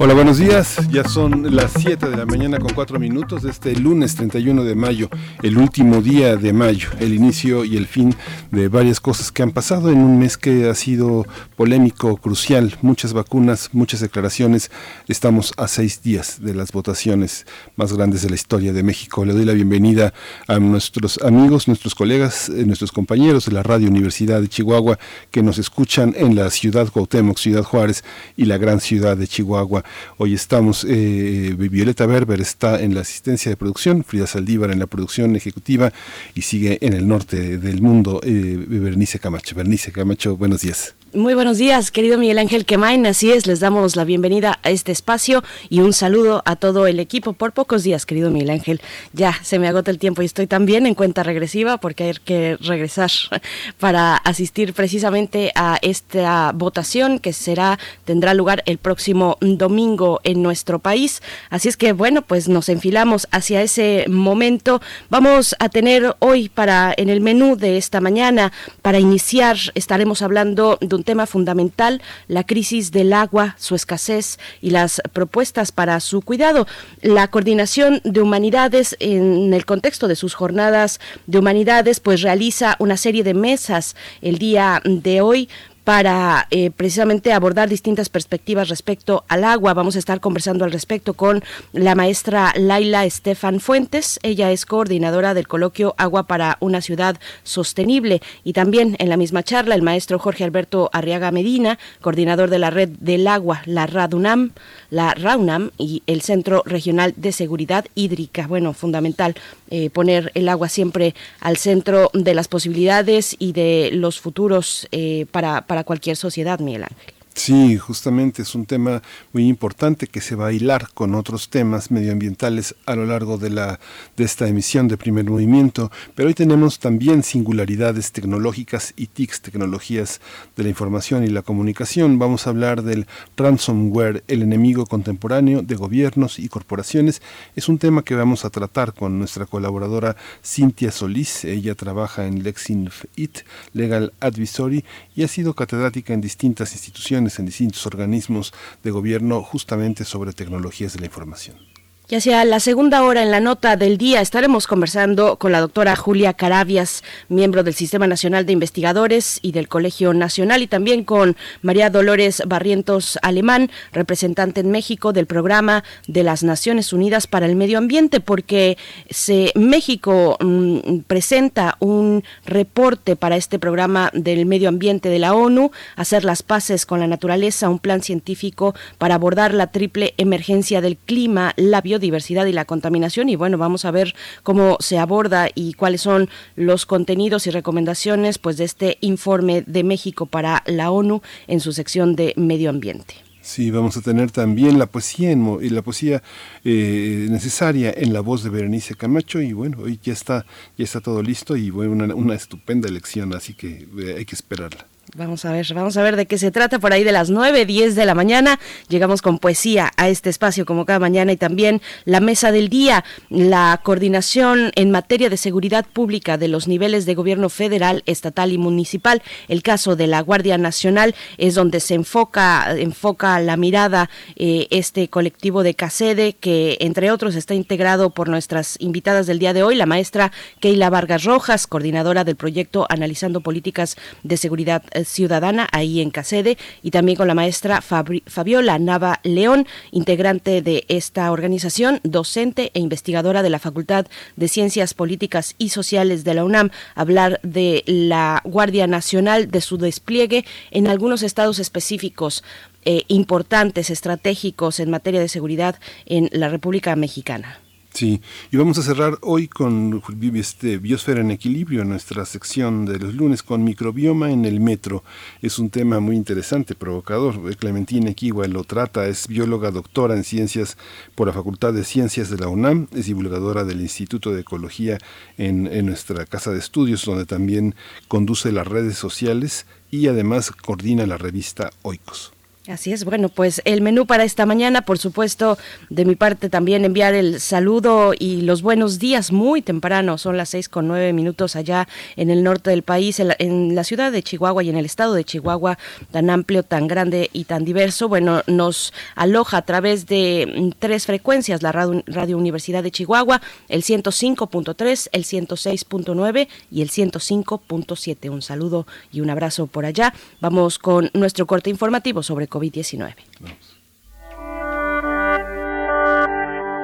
Hola, buenos días. Ya son las 7 de la mañana con 4 minutos de este lunes 31 de mayo, el último día de mayo, el inicio y el fin de varias cosas que han pasado en un mes que ha sido polémico, crucial, muchas vacunas, muchas declaraciones. Estamos a seis días de las votaciones más grandes de la historia de México. Le doy la bienvenida a nuestros amigos, nuestros colegas, eh, nuestros compañeros de la Radio Universidad de Chihuahua que nos escuchan en la ciudad Cuauhtémoc, Ciudad Juárez y la gran ciudad de Chihuahua. Hoy estamos, eh, Violeta Berber está en la asistencia de producción, Frida Saldívar en la producción ejecutiva y sigue en el norte del mundo eh, Bernice Camacho. Bernice Camacho, buenos días. Muy buenos días, querido Miguel Ángel Quemain. Así es, les damos la bienvenida a este espacio y un saludo a todo el equipo. Por pocos días, querido Miguel Ángel, ya se me agota el tiempo y estoy también en cuenta regresiva porque hay que regresar para asistir precisamente a esta votación que será tendrá lugar el próximo domingo en nuestro país. Así es que bueno, pues nos enfilamos hacia ese momento. Vamos a tener hoy para en el menú de esta mañana para iniciar estaremos hablando de un tema fundamental, la crisis del agua, su escasez y las propuestas para su cuidado. La coordinación de humanidades en el contexto de sus jornadas de humanidades, pues realiza una serie de mesas el día de hoy para eh, precisamente abordar distintas perspectivas respecto al agua. Vamos a estar conversando al respecto con la maestra Laila Estefan Fuentes. Ella es coordinadora del coloquio Agua para una ciudad sostenible. Y también en la misma charla el maestro Jorge Alberto Arriaga Medina, coordinador de la red del agua, la RADUNAM, la RAUNAM y el Centro Regional de Seguridad Hídrica. Bueno, fundamental eh, poner el agua siempre al centro de las posibilidades y de los futuros eh, para cualquier sociedad, Miguel Ángel. Sí, justamente es un tema muy importante que se va a hilar con otros temas medioambientales a lo largo de, la, de esta emisión de primer movimiento, pero hoy tenemos también singularidades tecnológicas y TICs, tecnologías de la información y la comunicación. Vamos a hablar del ransomware, el enemigo contemporáneo de gobiernos y corporaciones. Es un tema que vamos a tratar con nuestra colaboradora Cintia Solís. Ella trabaja en LexinFit, Legal Advisory, y ha sido catedrática en distintas instituciones en distintos organismos de gobierno justamente sobre tecnologías de la información. Y hacia la segunda hora en la nota del día estaremos conversando con la doctora Julia Carabias, miembro del Sistema Nacional de Investigadores y del Colegio Nacional, y también con María Dolores Barrientos Alemán, representante en México del Programa de las Naciones Unidas para el Medio Ambiente, porque se, México mm, presenta un reporte para este programa del medio ambiente de la ONU, hacer las paces con la naturaleza, un plan científico para abordar la triple emergencia del clima, la biodiversidad, diversidad y la contaminación y bueno, vamos a ver cómo se aborda y cuáles son los contenidos y recomendaciones pues de este informe de México para la ONU en su sección de medio ambiente. Sí, vamos a tener también la poesía en, la poesía eh, necesaria en la voz de Berenice Camacho y bueno, hoy ya está ya está todo listo y bueno, una, una estupenda elección, así que eh, hay que esperarla. Vamos a ver, vamos a ver de qué se trata por ahí de las 9, 10 de la mañana. Llegamos con poesía a este espacio como cada mañana y también la mesa del día, la coordinación en materia de seguridad pública de los niveles de gobierno federal, estatal y municipal. El caso de la Guardia Nacional es donde se enfoca, enfoca la mirada eh, este colectivo de CACEDE que entre otros está integrado por nuestras invitadas del día de hoy, la maestra Keila Vargas Rojas, coordinadora del proyecto Analizando Políticas de Seguridad ciudadana ahí en Casede y también con la maestra Fabiola Nava León, integrante de esta organización, docente e investigadora de la Facultad de Ciencias Políticas y Sociales de la UNAM, hablar de la Guardia Nacional, de su despliegue en algunos estados específicos. Eh, importantes, estratégicos en materia de seguridad en la República Mexicana. Sí, y vamos a cerrar hoy con este, Biosfera en Equilibrio, nuestra sección de los lunes con microbioma en el metro. Es un tema muy interesante, provocador. Clementina Equiwa lo trata, es bióloga doctora en ciencias por la Facultad de Ciencias de la UNAM, es divulgadora del Instituto de Ecología en, en nuestra casa de estudios, donde también conduce las redes sociales y además coordina la revista Oikos. Así es, bueno, pues el menú para esta mañana, por supuesto, de mi parte también enviar el saludo y los buenos días muy temprano, son las seis con nueve minutos allá en el norte del país, en la, ciudad de Chihuahua y en el estado de Chihuahua, tan amplio, tan grande y tan diverso. Bueno, nos aloja a través de mm, tres frecuencias, la radio, radio Universidad de Chihuahua, el 105.3, el 106.9 y el 105.7. Un saludo y un abrazo por allá. Vamos con nuestro corte informativo sobre COVID-19.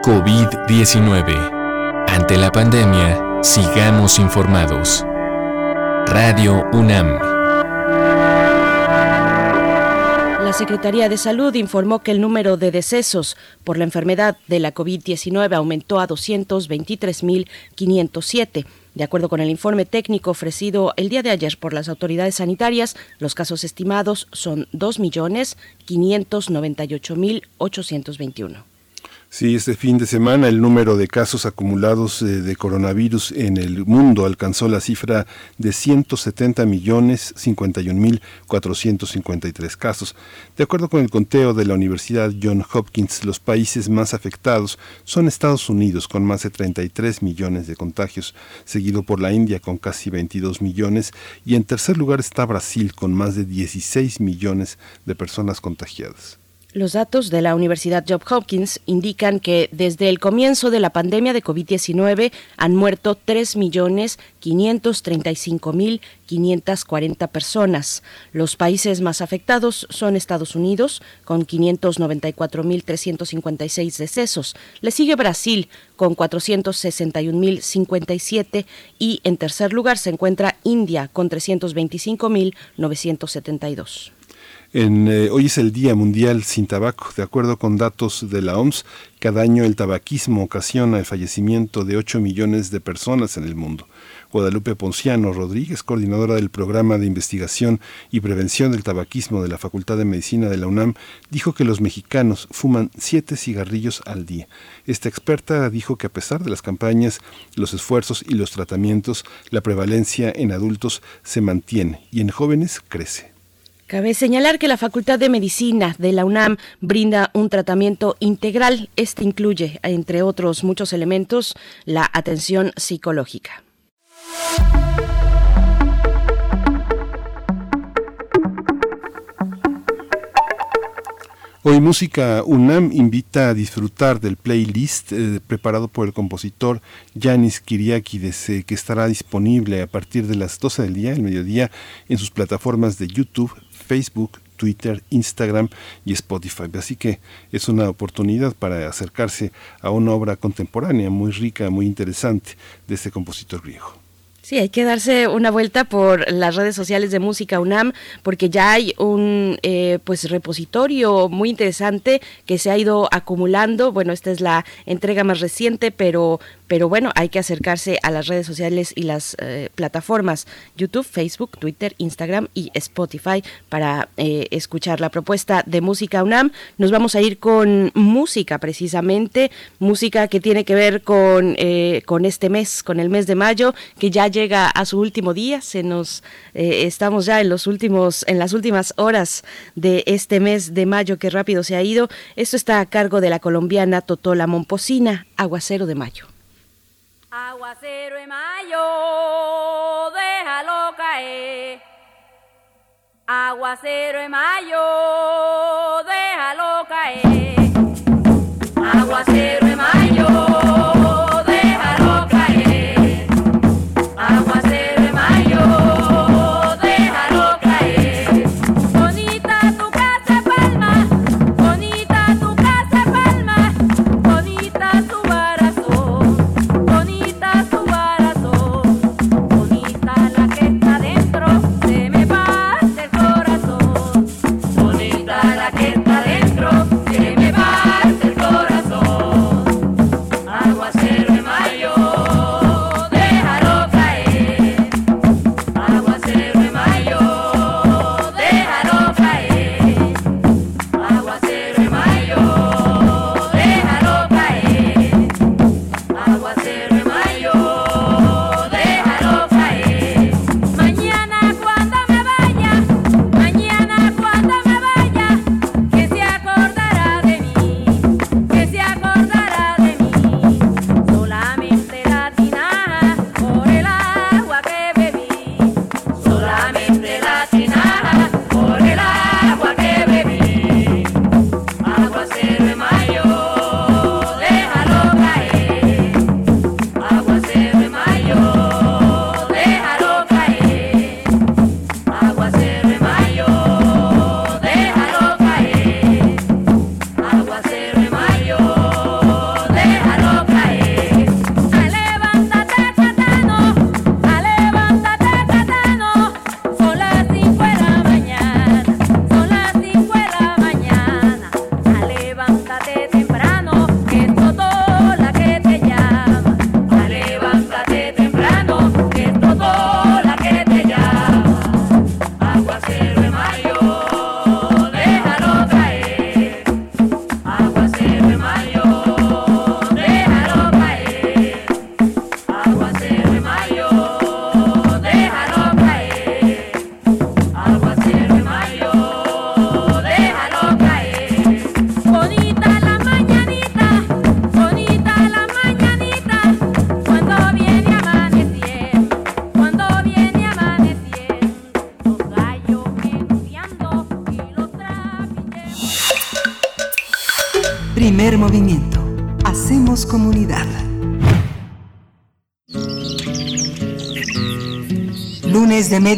COVID-19. Ante la pandemia, sigamos informados. Radio UNAM. La Secretaría de Salud informó que el número de decesos por la enfermedad de la COVID-19 aumentó a 223.507 de acuerdo con el informe técnico ofrecido el día de ayer por las autoridades sanitarias, los casos estimados son 2.598.821. Sí, este fin de semana el número de casos acumulados eh, de coronavirus en el mundo alcanzó la cifra de 170 millones 51 mil 453 casos. De acuerdo con el conteo de la Universidad John Hopkins, los países más afectados son Estados Unidos con más de 33 millones de contagios, seguido por la India con casi 22 millones y en tercer lugar está Brasil con más de 16 millones de personas contagiadas. Los datos de la Universidad Johns Hopkins indican que desde el comienzo de la pandemia de COVID-19 han muerto 3.535.540 personas. Los países más afectados son Estados Unidos, con 594.356 decesos. Le sigue Brasil, con 461.057 y en tercer lugar se encuentra India, con 325.972. Eh, hoy es el Día Mundial sin Tabaco. De acuerdo con datos de la OMS, cada año el tabaquismo ocasiona el fallecimiento de 8 millones de personas en el mundo. Guadalupe Ponciano Rodríguez, coordinadora del programa de investigación y prevención del tabaquismo de la Facultad de Medicina de la UNAM, dijo que los mexicanos fuman 7 cigarrillos al día. Esta experta dijo que a pesar de las campañas, los esfuerzos y los tratamientos, la prevalencia en adultos se mantiene y en jóvenes crece. Cabe señalar que la Facultad de Medicina de la UNAM brinda un tratamiento integral. Este incluye, entre otros muchos elementos, la atención psicológica. Hoy Música UNAM invita a disfrutar del playlist eh, preparado por el compositor Yanis Kiriakides, que estará disponible a partir de las 12 del día, el mediodía, en sus plataformas de YouTube, Facebook, Twitter, Instagram y Spotify. Así que es una oportunidad para acercarse a una obra contemporánea muy rica, muy interesante de este compositor griego. Sí, hay que darse una vuelta por las redes sociales de Música UNAM porque ya hay un eh, pues repositorio muy interesante que se ha ido acumulando. Bueno, esta es la entrega más reciente, pero pero bueno, hay que acercarse a las redes sociales y las eh, plataformas YouTube, Facebook, Twitter, Instagram y Spotify para eh, escuchar la propuesta de Música UNAM. Nos vamos a ir con música precisamente, música que tiene que ver con, eh, con este mes, con el mes de mayo, que ya llega a su último día. Se nos estamos ya en los últimos, en las últimas horas de este mes de mayo que rápido se ha ido. Esto está a cargo de la colombiana Totola Momposina, Aguacero de Mayo. Aguacero de mayo, déjalo caer. Aguacero de mayo, déjalo caer. Aguacero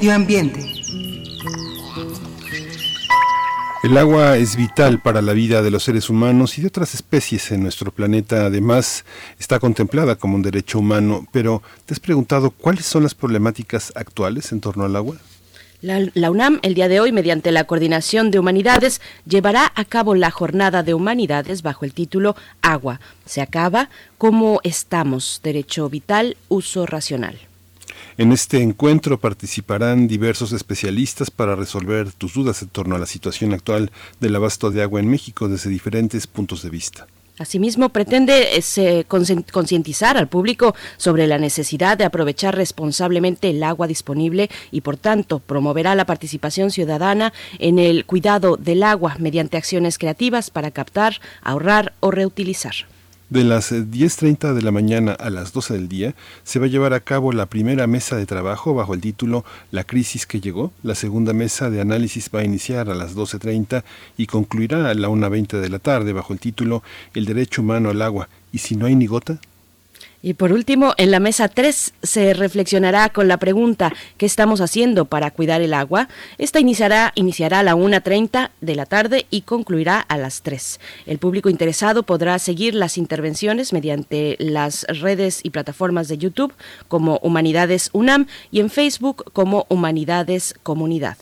Medio Ambiente. El agua es vital para la vida de los seres humanos y de otras especies en nuestro planeta. Además, está contemplada como un derecho humano. Pero, ¿te has preguntado cuáles son las problemáticas actuales en torno al agua? La, UNAM, el día de hoy, mediante la Coordinación de Humanidades, llevará a cabo la Jornada de Humanidades bajo el título Agua. Se acaba ¿Cómo estamos? Derecho vital, uso racional. En este encuentro participarán diversos especialistas para resolver tus dudas en torno a la situación actual del abasto de agua en México desde diferentes puntos de vista. Asimismo, pretende eh, concientizar al público sobre la necesidad de aprovechar responsablemente el agua disponible y, por tanto, promoverá la participación ciudadana en el cuidado del agua mediante acciones creativas para captar, ahorrar o reutilizar. De las 10.30 eh, de la mañana a las 12 del día se va a llevar a cabo la primera mesa de trabajo bajo el título La crisis que llegó. La segunda mesa de análisis va a iniciar a las 12.30 y concluirá a la 1.20 de la tarde bajo el título El derecho humano al agua. ¿Y si no hay ni gota? Y por último, en la mesa 3 se reflexionará con la pregunta ¿qué estamos haciendo para cuidar el agua? Esta iniciará, iniciará a la 1.30 de la tarde y concluirá a las 3. El público interesado podrá seguir las intervenciones mediante las redes y plataformas de YouTube como Humanidades UNAM y en Facebook como Humanidades Comunidad.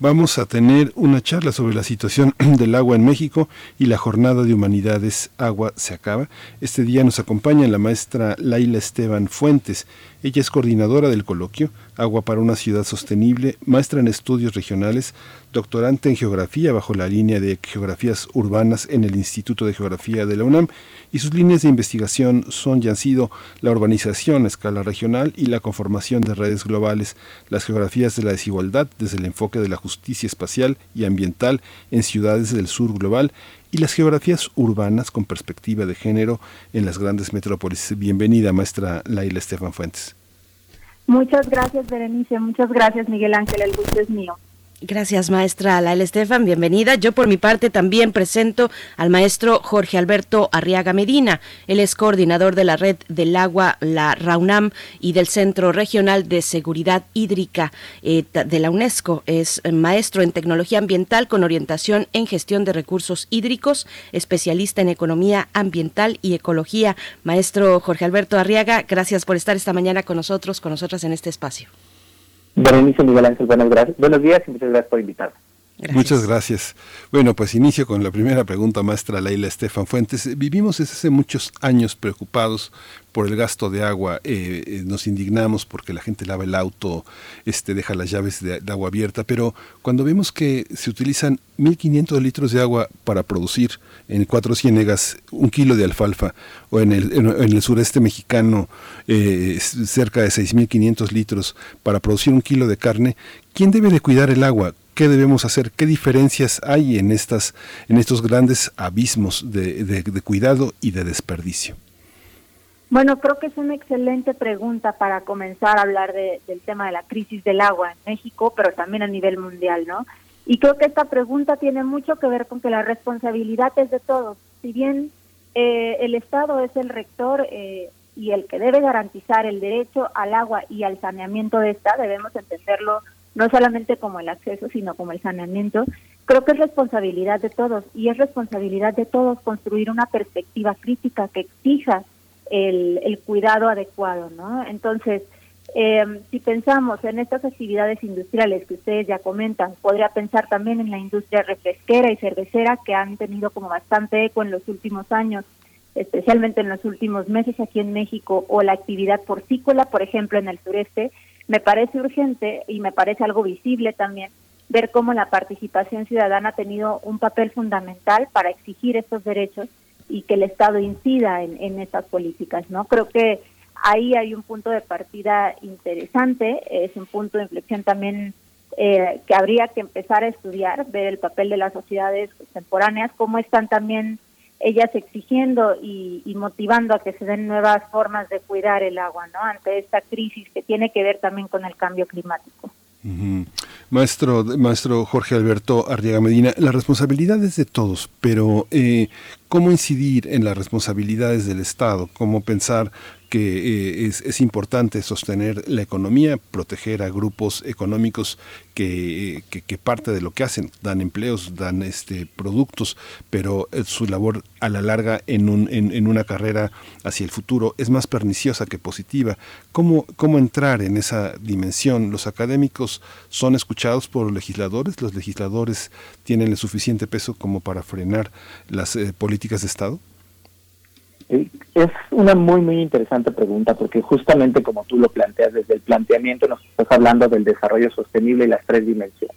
Vamos a tener una charla sobre la situación del agua en México y la jornada de humanidades Agua se acaba. Este día nos acompaña la maestra Laila Esteban Fuentes. Ella es coordinadora del coloquio Agua para una ciudad sostenible, maestra en estudios regionales, doctorante en geografía bajo la línea de geografías urbanas en el Instituto de Geografía de la UNAM y sus líneas de investigación son y han sido la urbanización a escala regional y la conformación de redes globales, las geografías de la desigualdad desde el enfoque de la justicia espacial y ambiental en ciudades del sur global y las geografías urbanas con perspectiva de género en las grandes metrópolis. Bienvenida, maestra Laila Estefan Fuentes. Muchas gracias, Berenice. Muchas gracias, Miguel Ángel. El gusto es mío. Gracias, maestra Laila Estefan. Bienvenida. Yo, por mi parte, también presento al maestro Jorge Alberto Arriaga Medina. Él es coordinador de la Red del Agua, la RAUNAM, y del Centro Regional de Seguridad Hídrica eh, de la UNESCO. Es maestro en tecnología ambiental con orientación en gestión de recursos hídricos, especialista en economía ambiental y ecología. Maestro Jorge Alberto Arriaga, gracias por estar esta mañana con nosotros, con nosotras en este espacio. Berenice Miguel Ángel, gracias. Buenos días y muchas gracias por invitarme. Muchas gracias. Bueno, pues inicio con la primera pregunta, maestra Leila Estefan Fuentes. Vivimos desde hace muchos años preocupados por el gasto de agua, eh, eh, nos indignamos porque la gente lava el auto, este, deja las llaves de, agua abierta, pero cuando vemos que se utilizan 1.500 litros de agua para producir en Cuatro Ciénegas un kilo de alfalfa, o en el, en, el sureste mexicano eh, cerca de 6.500 litros para producir un kilo de carne, ¿quién debe de cuidar el agua? ¿Qué debemos hacer? ¿Qué diferencias hay en, estas, en estos grandes abismos de, cuidado y de desperdicio? Bueno, creo que es una excelente pregunta para comenzar a hablar del tema de la crisis del agua en México, pero también a nivel mundial, ¿no? Y creo que esta pregunta tiene mucho que ver con que la responsabilidad es de todos. Si bien eh, el Estado es el rector eh, y el que debe garantizar el derecho al agua y al saneamiento de esta, debemos entenderlo no solamente como el acceso, sino como el saneamiento, creo que es responsabilidad de todos y es responsabilidad de todos construir una perspectiva crítica que exija el, el cuidado adecuado, ¿no? Entonces, eh, si pensamos en estas actividades industriales que ustedes ya comentan, podría pensar también en la industria refresquera y cervecera que han tenido como bastante eco en los últimos años, especialmente en los últimos meses aquí en México, o la actividad porcícola, por ejemplo, en el sureste, me parece urgente y me parece algo visible también ver cómo la participación ciudadana ha tenido un papel fundamental para exigir estos derechos y que el Estado incida en, en estas políticas, ¿no? Creo que ahí hay un punto de partida interesante, es un punto de inflexión también eh, que habría que empezar a estudiar, ver el papel de las sociedades contemporáneas, cómo están también ellas exigiendo y, motivando a que se den nuevas formas de cuidar el agua, ¿no? Ante esta crisis que tiene que ver también con el cambio climático. Maestro, maestro Jorge Alberto Arriaga Medina, la responsabilidad es de todos, pero eh, cómo incidir en las responsabilidades del Estado, cómo pensar que eh, es, importante sostener la economía, proteger a grupos económicos que, que, parte de lo que hacen, dan empleos, dan este, productos, pero eh, su labor a la larga en, un, en, una carrera hacia el futuro es más perniciosa que positiva. ¿Cómo, ¿Cómo entrar en esa dimensión? ¿Los académicos son escuchados por legisladores? ¿Los legisladores tienen el suficiente peso como para frenar las eh, políticas de Estado? Es una muy, muy interesante pregunta porque justamente como tú lo planteas desde el planteamiento nos estás hablando del desarrollo sostenible y las tres dimensiones,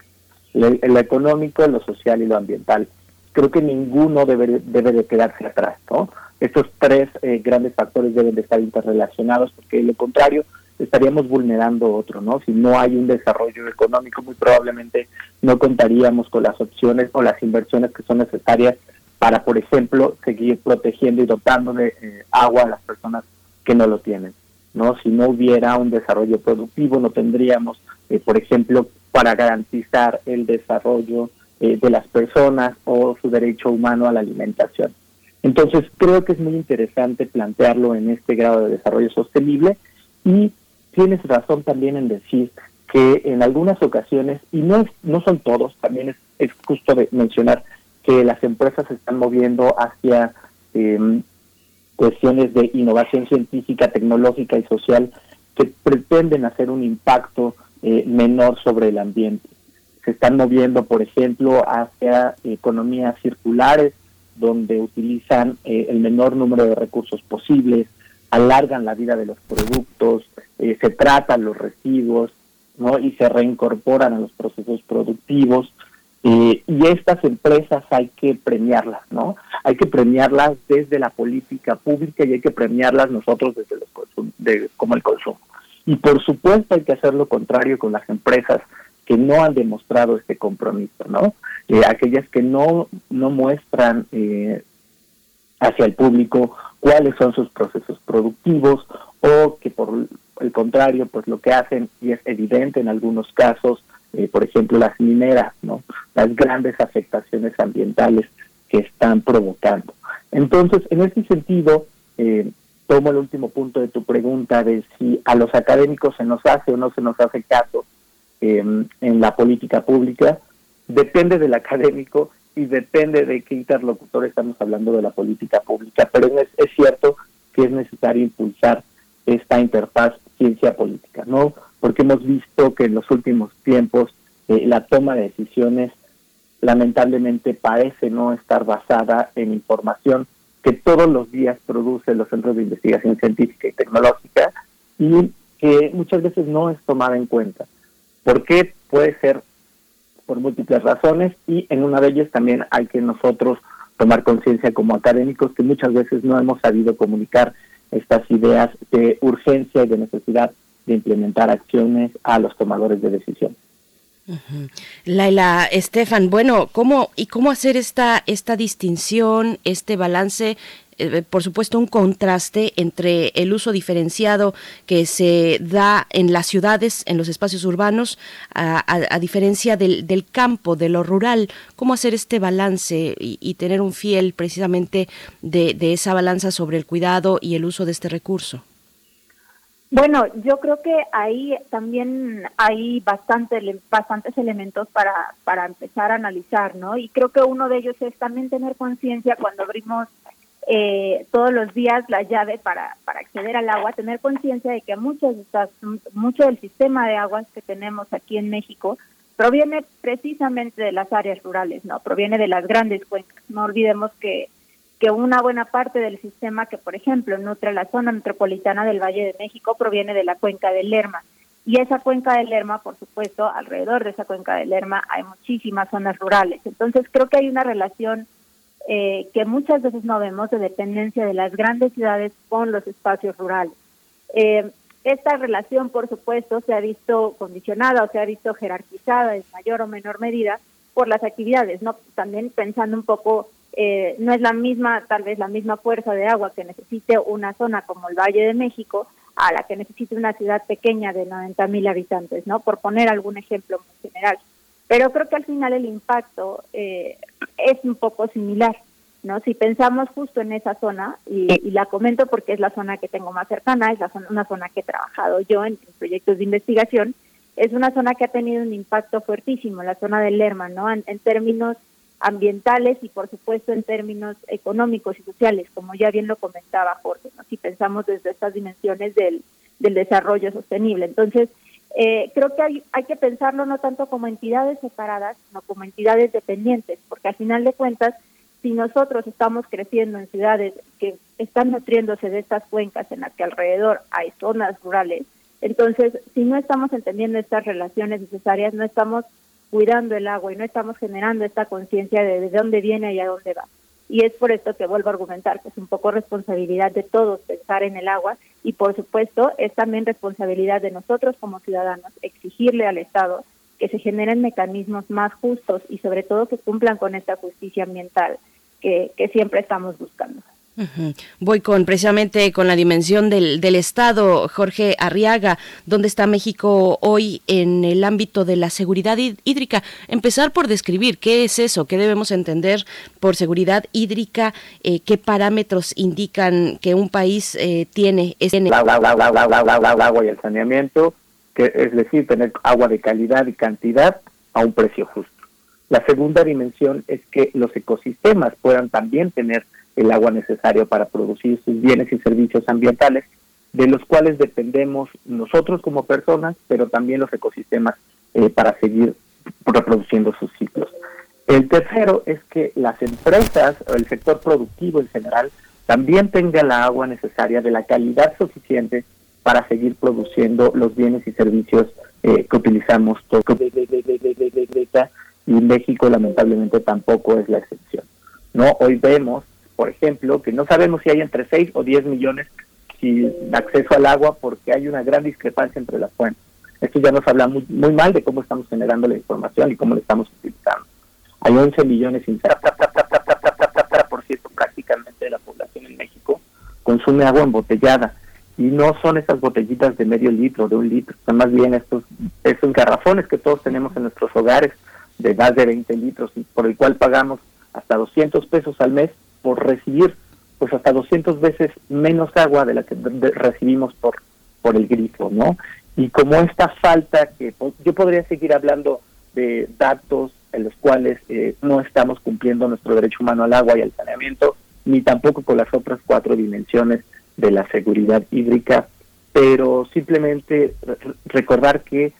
lo, lo económico, lo social y lo ambiental. Creo que ninguno debe, debe de quedarse atrás, ¿no? Estos tres eh, grandes factores deben de estar interrelacionados porque de lo contrario estaríamos vulnerando otro, ¿no? Si no hay un desarrollo económico, muy probablemente no contaríamos con las opciones o las inversiones que son necesarias para, por ejemplo, seguir protegiendo y dotando de eh, agua a las personas que no lo tienen. ¿no? Si no hubiera un desarrollo productivo, no tendríamos, eh, por ejemplo, para garantizar el desarrollo eh, de las personas o su derecho humano a la alimentación. Entonces, creo que es muy interesante plantearlo en este grado de desarrollo sostenible y tienes razón también en decir que en algunas ocasiones, y no, no son todos, también es, es justo de mencionar que las empresas se están moviendo hacia eh, cuestiones de innovación científica, tecnológica y social que pretenden hacer un impacto eh, menor sobre el ambiente. Se están moviendo, por ejemplo, hacia economías circulares, donde utilizan eh, el menor número de recursos posibles, alargan la vida de los productos, eh, se tratan los residuos, ¿no? y se reincorporan a los procesos productivos. Eh, y estas empresas hay que premiarlas, ¿no? Hay que premiarlas desde la política pública y hay que premiarlas nosotros desde los de, como el consumo. Y por supuesto hay que hacer lo contrario con las empresas que no han demostrado este compromiso, ¿no? Eh, aquellas que no, no muestran eh, hacia el público cuáles son sus procesos productivos o que por el contrario, pues lo que hacen, y es evidente en algunos casos, eh, por ejemplo, las mineras, ¿no? Las grandes afectaciones ambientales que están provocando. Entonces, en ese sentido, eh, tomo el último punto de tu pregunta de si a los académicos se nos hace o no se nos hace caso eh, en la política pública. Depende del académico y depende de qué interlocutor estamos hablando de la política pública, pero es, es cierto que es necesario impulsar esta interfaz ciencia política, ¿no? Porque hemos visto que en los últimos tiempos eh, la toma de decisiones lamentablemente parece no estar basada en información que todos los días producen los centros de investigación científica y tecnológica y que muchas veces no es tomada en cuenta. ¿Por qué? Puede ser por múltiples razones y en una de ellas también hay que nosotros tomar conciencia como académicos que muchas veces no hemos sabido comunicar estas ideas de urgencia y de necesidad de implementar acciones a los tomadores de decisión. Laila Estefan, bueno, ¿cómo y cómo hacer esta esta distinción, este balance eh, por supuesto, un contraste entre el uso diferenciado que se da en las ciudades, en los espacios urbanos, a, diferencia del, del, campo, de lo rural. ¿Cómo hacer este balance y, y tener un fiel precisamente de, de esa balanza sobre el cuidado y el uso de este recurso? Bueno, yo creo que ahí también hay bastante, bastantes elementos para, para empezar a analizar, ¿no? Y creo que uno de ellos es también tener conciencia cuando abrimos eh, todos los días la llave para, para acceder al agua, tener conciencia de que muchas mucho del sistema de aguas que tenemos aquí en México proviene precisamente de las áreas rurales, ¿no? Proviene de las grandes cuencas. No olvidemos que que una buena parte del sistema que, por ejemplo, nutre la zona metropolitana del Valle de México proviene de la cuenca del Lerma. Y esa cuenca del Lerma, por supuesto, alrededor de esa cuenca del Lerma hay muchísimas zonas rurales. Entonces, creo que hay una relación eh, que muchas veces no vemos de dependencia de las grandes ciudades con los espacios rurales. Eh, esta relación, por supuesto, se ha visto condicionada o se ha visto jerarquizada en mayor o menor medida por las actividades, ¿no? También pensando un poco eh, no es la misma, tal vez la misma fuerza de agua que necesite una zona como el Valle de México a la que necesite una ciudad pequeña de 90 mil habitantes, ¿no? Por poner algún ejemplo muy general. Pero creo que al final el impacto eh, es un poco similar. ¿no? Si pensamos justo en esa zona, y, y la comento porque es la zona que tengo más cercana, es la zona, una zona que he trabajado yo en, en proyectos de investigación, es una zona que ha tenido un impacto fuertísimo, la zona del Lerma, ¿no? En, en términos ambientales y por supuesto en términos económicos y sociales, como ya bien lo comentaba Jorge, ¿no? si pensamos desde estas dimensiones del, del desarrollo sostenible. Entonces, eh, creo que hay, hay que pensarlo no tanto como entidades separadas, sino como entidades dependientes, porque al final de cuentas, si nosotros estamos creciendo en ciudades que están nutriéndose de estas cuencas en las que alrededor hay zonas rurales, entonces, si no estamos entendiendo estas relaciones necesarias, no estamos cuidando el agua y no estamos generando esta conciencia de, de dónde viene y a dónde va. Y es por esto que vuelvo a argumentar que es un poco responsabilidad de todos pensar en el agua y por supuesto es también responsabilidad de nosotros como ciudadanos exigirle al Estado que se generen mecanismos más justos y sobre todo que cumplan con esta justicia ambiental que, que siempre estamos buscando. Voy con precisamente con la dimensión del, del Estado, Jorge Arriaga, ¿dónde está México hoy en el ámbito de la seguridad hí- hídrica? Empezar por describir qué es eso, qué debemos entender por seguridad hídrica, eh, qué parámetros indican que un país eh, tiene. es- tiene- el agua y el saneamiento, que es decir, tener agua de calidad y cantidad a un precio justo. La segunda dimensión es que los ecosistemas puedan también tener el agua necesario para producir sus bienes y servicios ambientales, de los cuales dependemos nosotros como personas, pero también los ecosistemas eh, para seguir reproduciendo sus ciclos. El tercero es que las empresas o el sector productivo en general también tenga la agua necesaria de la calidad suficiente para seguir produciendo los bienes y servicios eh, que utilizamos todos. Y México lamentablemente tampoco es la excepción. No, hoy vemos, por ejemplo, que no sabemos si hay entre 6 o 10 millones sin acceso al agua porque hay una gran discrepancia entre las fuentes. Esto ya nos habla muy, muy mal de cómo estamos generando la información y cómo la estamos utilizando. Hay 11 millones sin por ciento prácticamente de la población en México consume agua embotellada y no son esas botellitas de medio litro, de un litro, son más bien estos, estos garrafones que todos tenemos en nuestros hogares de más de 20 litros y por el cual pagamos hasta 200 pesos al mes por recibir pues hasta 200 veces menos agua de la que recibimos por por el grifo, ¿no? Y como esta falta que yo podría seguir hablando de datos en los cuales eh, no estamos cumpliendo nuestro derecho humano al agua y al saneamiento, ni tampoco con las otras cuatro dimensiones de la seguridad hídrica, pero simplemente re- recordar que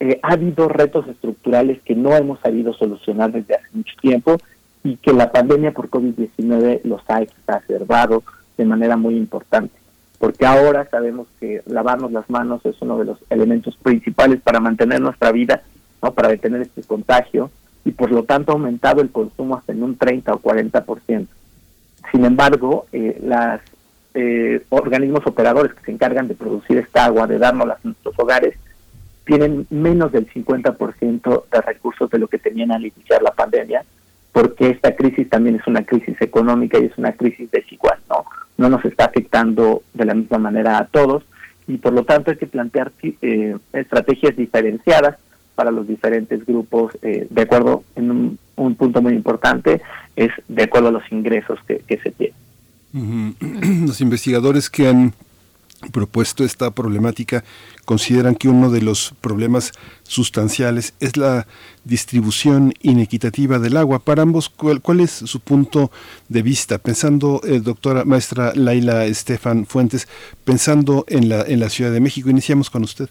eh, ha habido retos estructurales que no hemos sabido solucionar desde hace mucho tiempo y que la pandemia por COVID-19 los ha exacerbado de manera muy importante. Porque ahora sabemos que lavarnos las manos es uno de los elementos principales para mantener nuestra vida, ¿no? para detener este contagio, y por lo tanto ha aumentado el consumo hasta en un 30 o 40%. Sin embargo, eh, las eh, organismos operadores que se encargan de producir esta agua, de dárnosla a nuestros hogares, tienen menos del 50% de recursos de lo que tenían al iniciar la pandemia, porque esta crisis también es una crisis económica y es una crisis desigual, ¿no? No nos está afectando de la misma manera a todos y por lo tanto hay que plantear eh, estrategias diferenciadas para los diferentes grupos, eh, de acuerdo en un, un, punto muy importante, es de acuerdo a los ingresos que, que se tienen. Los investigadores que han propuesto esta problemática consideran que uno de los problemas sustanciales es la distribución inequitativa del agua. Para ambos, ¿cuál, cuál es su punto de vista? Pensando, eh, doctora maestra Laila Estefan Fuentes, pensando en la, en la Ciudad de México, iniciamos con usted.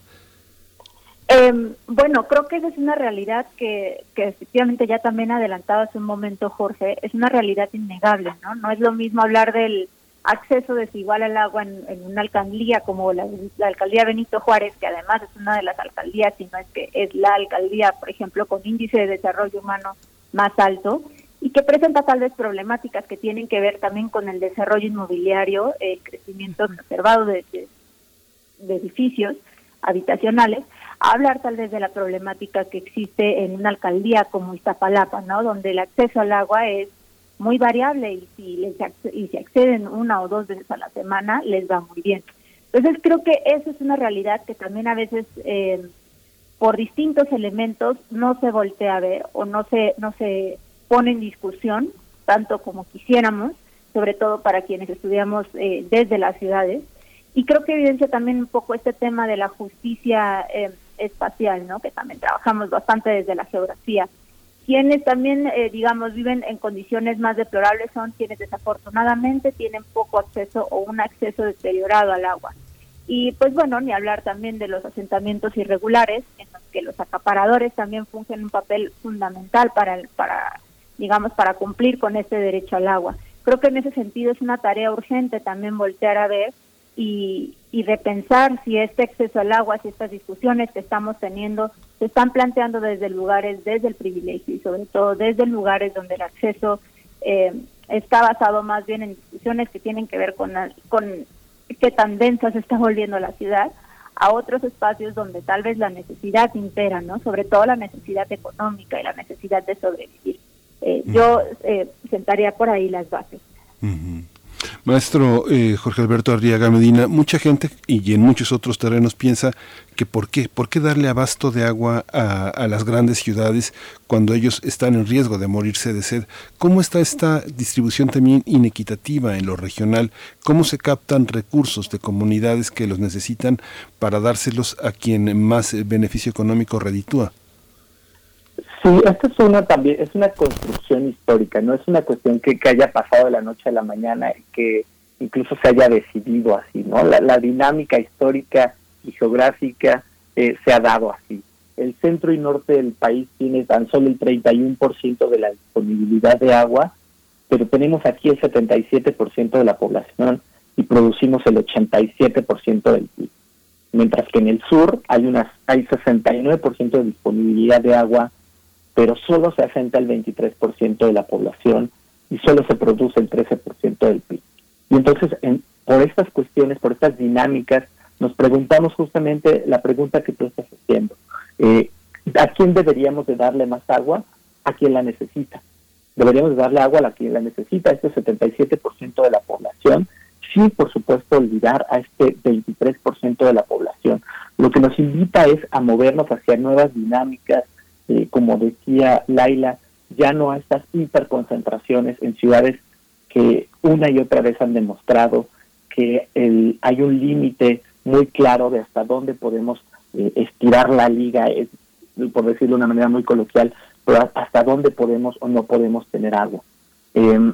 Eh, bueno, creo que esa es una realidad que, que efectivamente ya también adelantado hace un momento Jorge, es una realidad innegable, ¿no? No es lo mismo hablar del acceso desigual al agua en, en una alcaldía como la, la, alcaldía Benito Juárez, que además es una de las alcaldías, sino es que es la alcaldía, por ejemplo, con índice de desarrollo humano más alto y que presenta tal vez problemáticas que tienen que ver también con el desarrollo inmobiliario, el crecimiento exacerbado de, de, de edificios habitacionales, a hablar tal vez de la problemática que existe en una alcaldía como Iztapalapa, ¿no? Donde el acceso al agua es muy variable y si les y si acceden una o dos veces a la semana les va muy bien. Entonces creo que eso es una realidad que también a veces eh, por distintos elementos no se voltea a ver o no se no se pone en discusión tanto como quisiéramos, sobre todo para quienes estudiamos eh, desde las ciudades. Y creo que evidencia también un poco este tema de la justicia eh, espacial, ¿no? que también trabajamos bastante desde la geografía. Quienes también, eh, digamos, viven en condiciones más deplorables son quienes desafortunadamente tienen poco acceso o un acceso deteriorado al agua. Y pues bueno, ni hablar también de los asentamientos irregulares, en los que los acaparadores también fungen un papel fundamental para, para digamos, para cumplir con este derecho al agua. Creo que en ese sentido es una tarea urgente también voltear a ver y, y repensar si este acceso al agua, si estas discusiones que estamos teniendo se están planteando desde lugares, desde el privilegio y sobre todo desde lugares donde el acceso eh, está basado más bien en discusiones que tienen que ver con, con qué tan densa se está volviendo la ciudad, a otros espacios donde tal vez la necesidad impera, ¿no? Sobre todo la necesidad económica y la necesidad de sobrevivir. Eh, yo eh, sentaría por ahí las bases. Maestro eh, Jorge Alberto Arriaga Medina, mucha gente y en muchos otros terrenos piensa que por qué, por qué darle abasto de agua a, a, las grandes ciudades cuando ellos están en riesgo de morirse de sed. ¿Cómo está esta distribución también inequitativa en lo regional? ¿Cómo se captan recursos de comunidades que los necesitan para dárselos a quien más beneficio económico reditúa? Sí, esta es una también, es una construcción histórica, no es una cuestión que, que haya pasado de la noche a la mañana y que incluso se haya decidido así, ¿no? La, dinámica histórica y geográfica eh, se ha dado así. El centro y norte del país tiene tan solo el 31% de la disponibilidad de agua, pero tenemos aquí el 77% de la población y producimos el 87% del PIB. Mientras que en el sur hay unas hay 69% de disponibilidad de agua pero solo se asenta el 23% de la población y solo se produce el 13% del PIB. Y entonces, en, por estas cuestiones, por estas dinámicas, nos preguntamos justamente la pregunta que tú estás haciendo. Eh, ¿A quién deberíamos de darle más agua? A quien la necesita. Deberíamos de darle agua a la quien la necesita, este 77% de la población, sin por supuesto olvidar a este 23% de la población. Lo que nos invita es a movernos hacia nuevas dinámicas, eh, como decía Laila, ya no a estas hiperconcentraciones en ciudades que una y otra vez han demostrado que el, hay un límite muy claro de hasta dónde podemos eh, estirar la liga, es, por decirlo de una manera muy coloquial, pero hasta dónde podemos o no podemos tener agua. Em,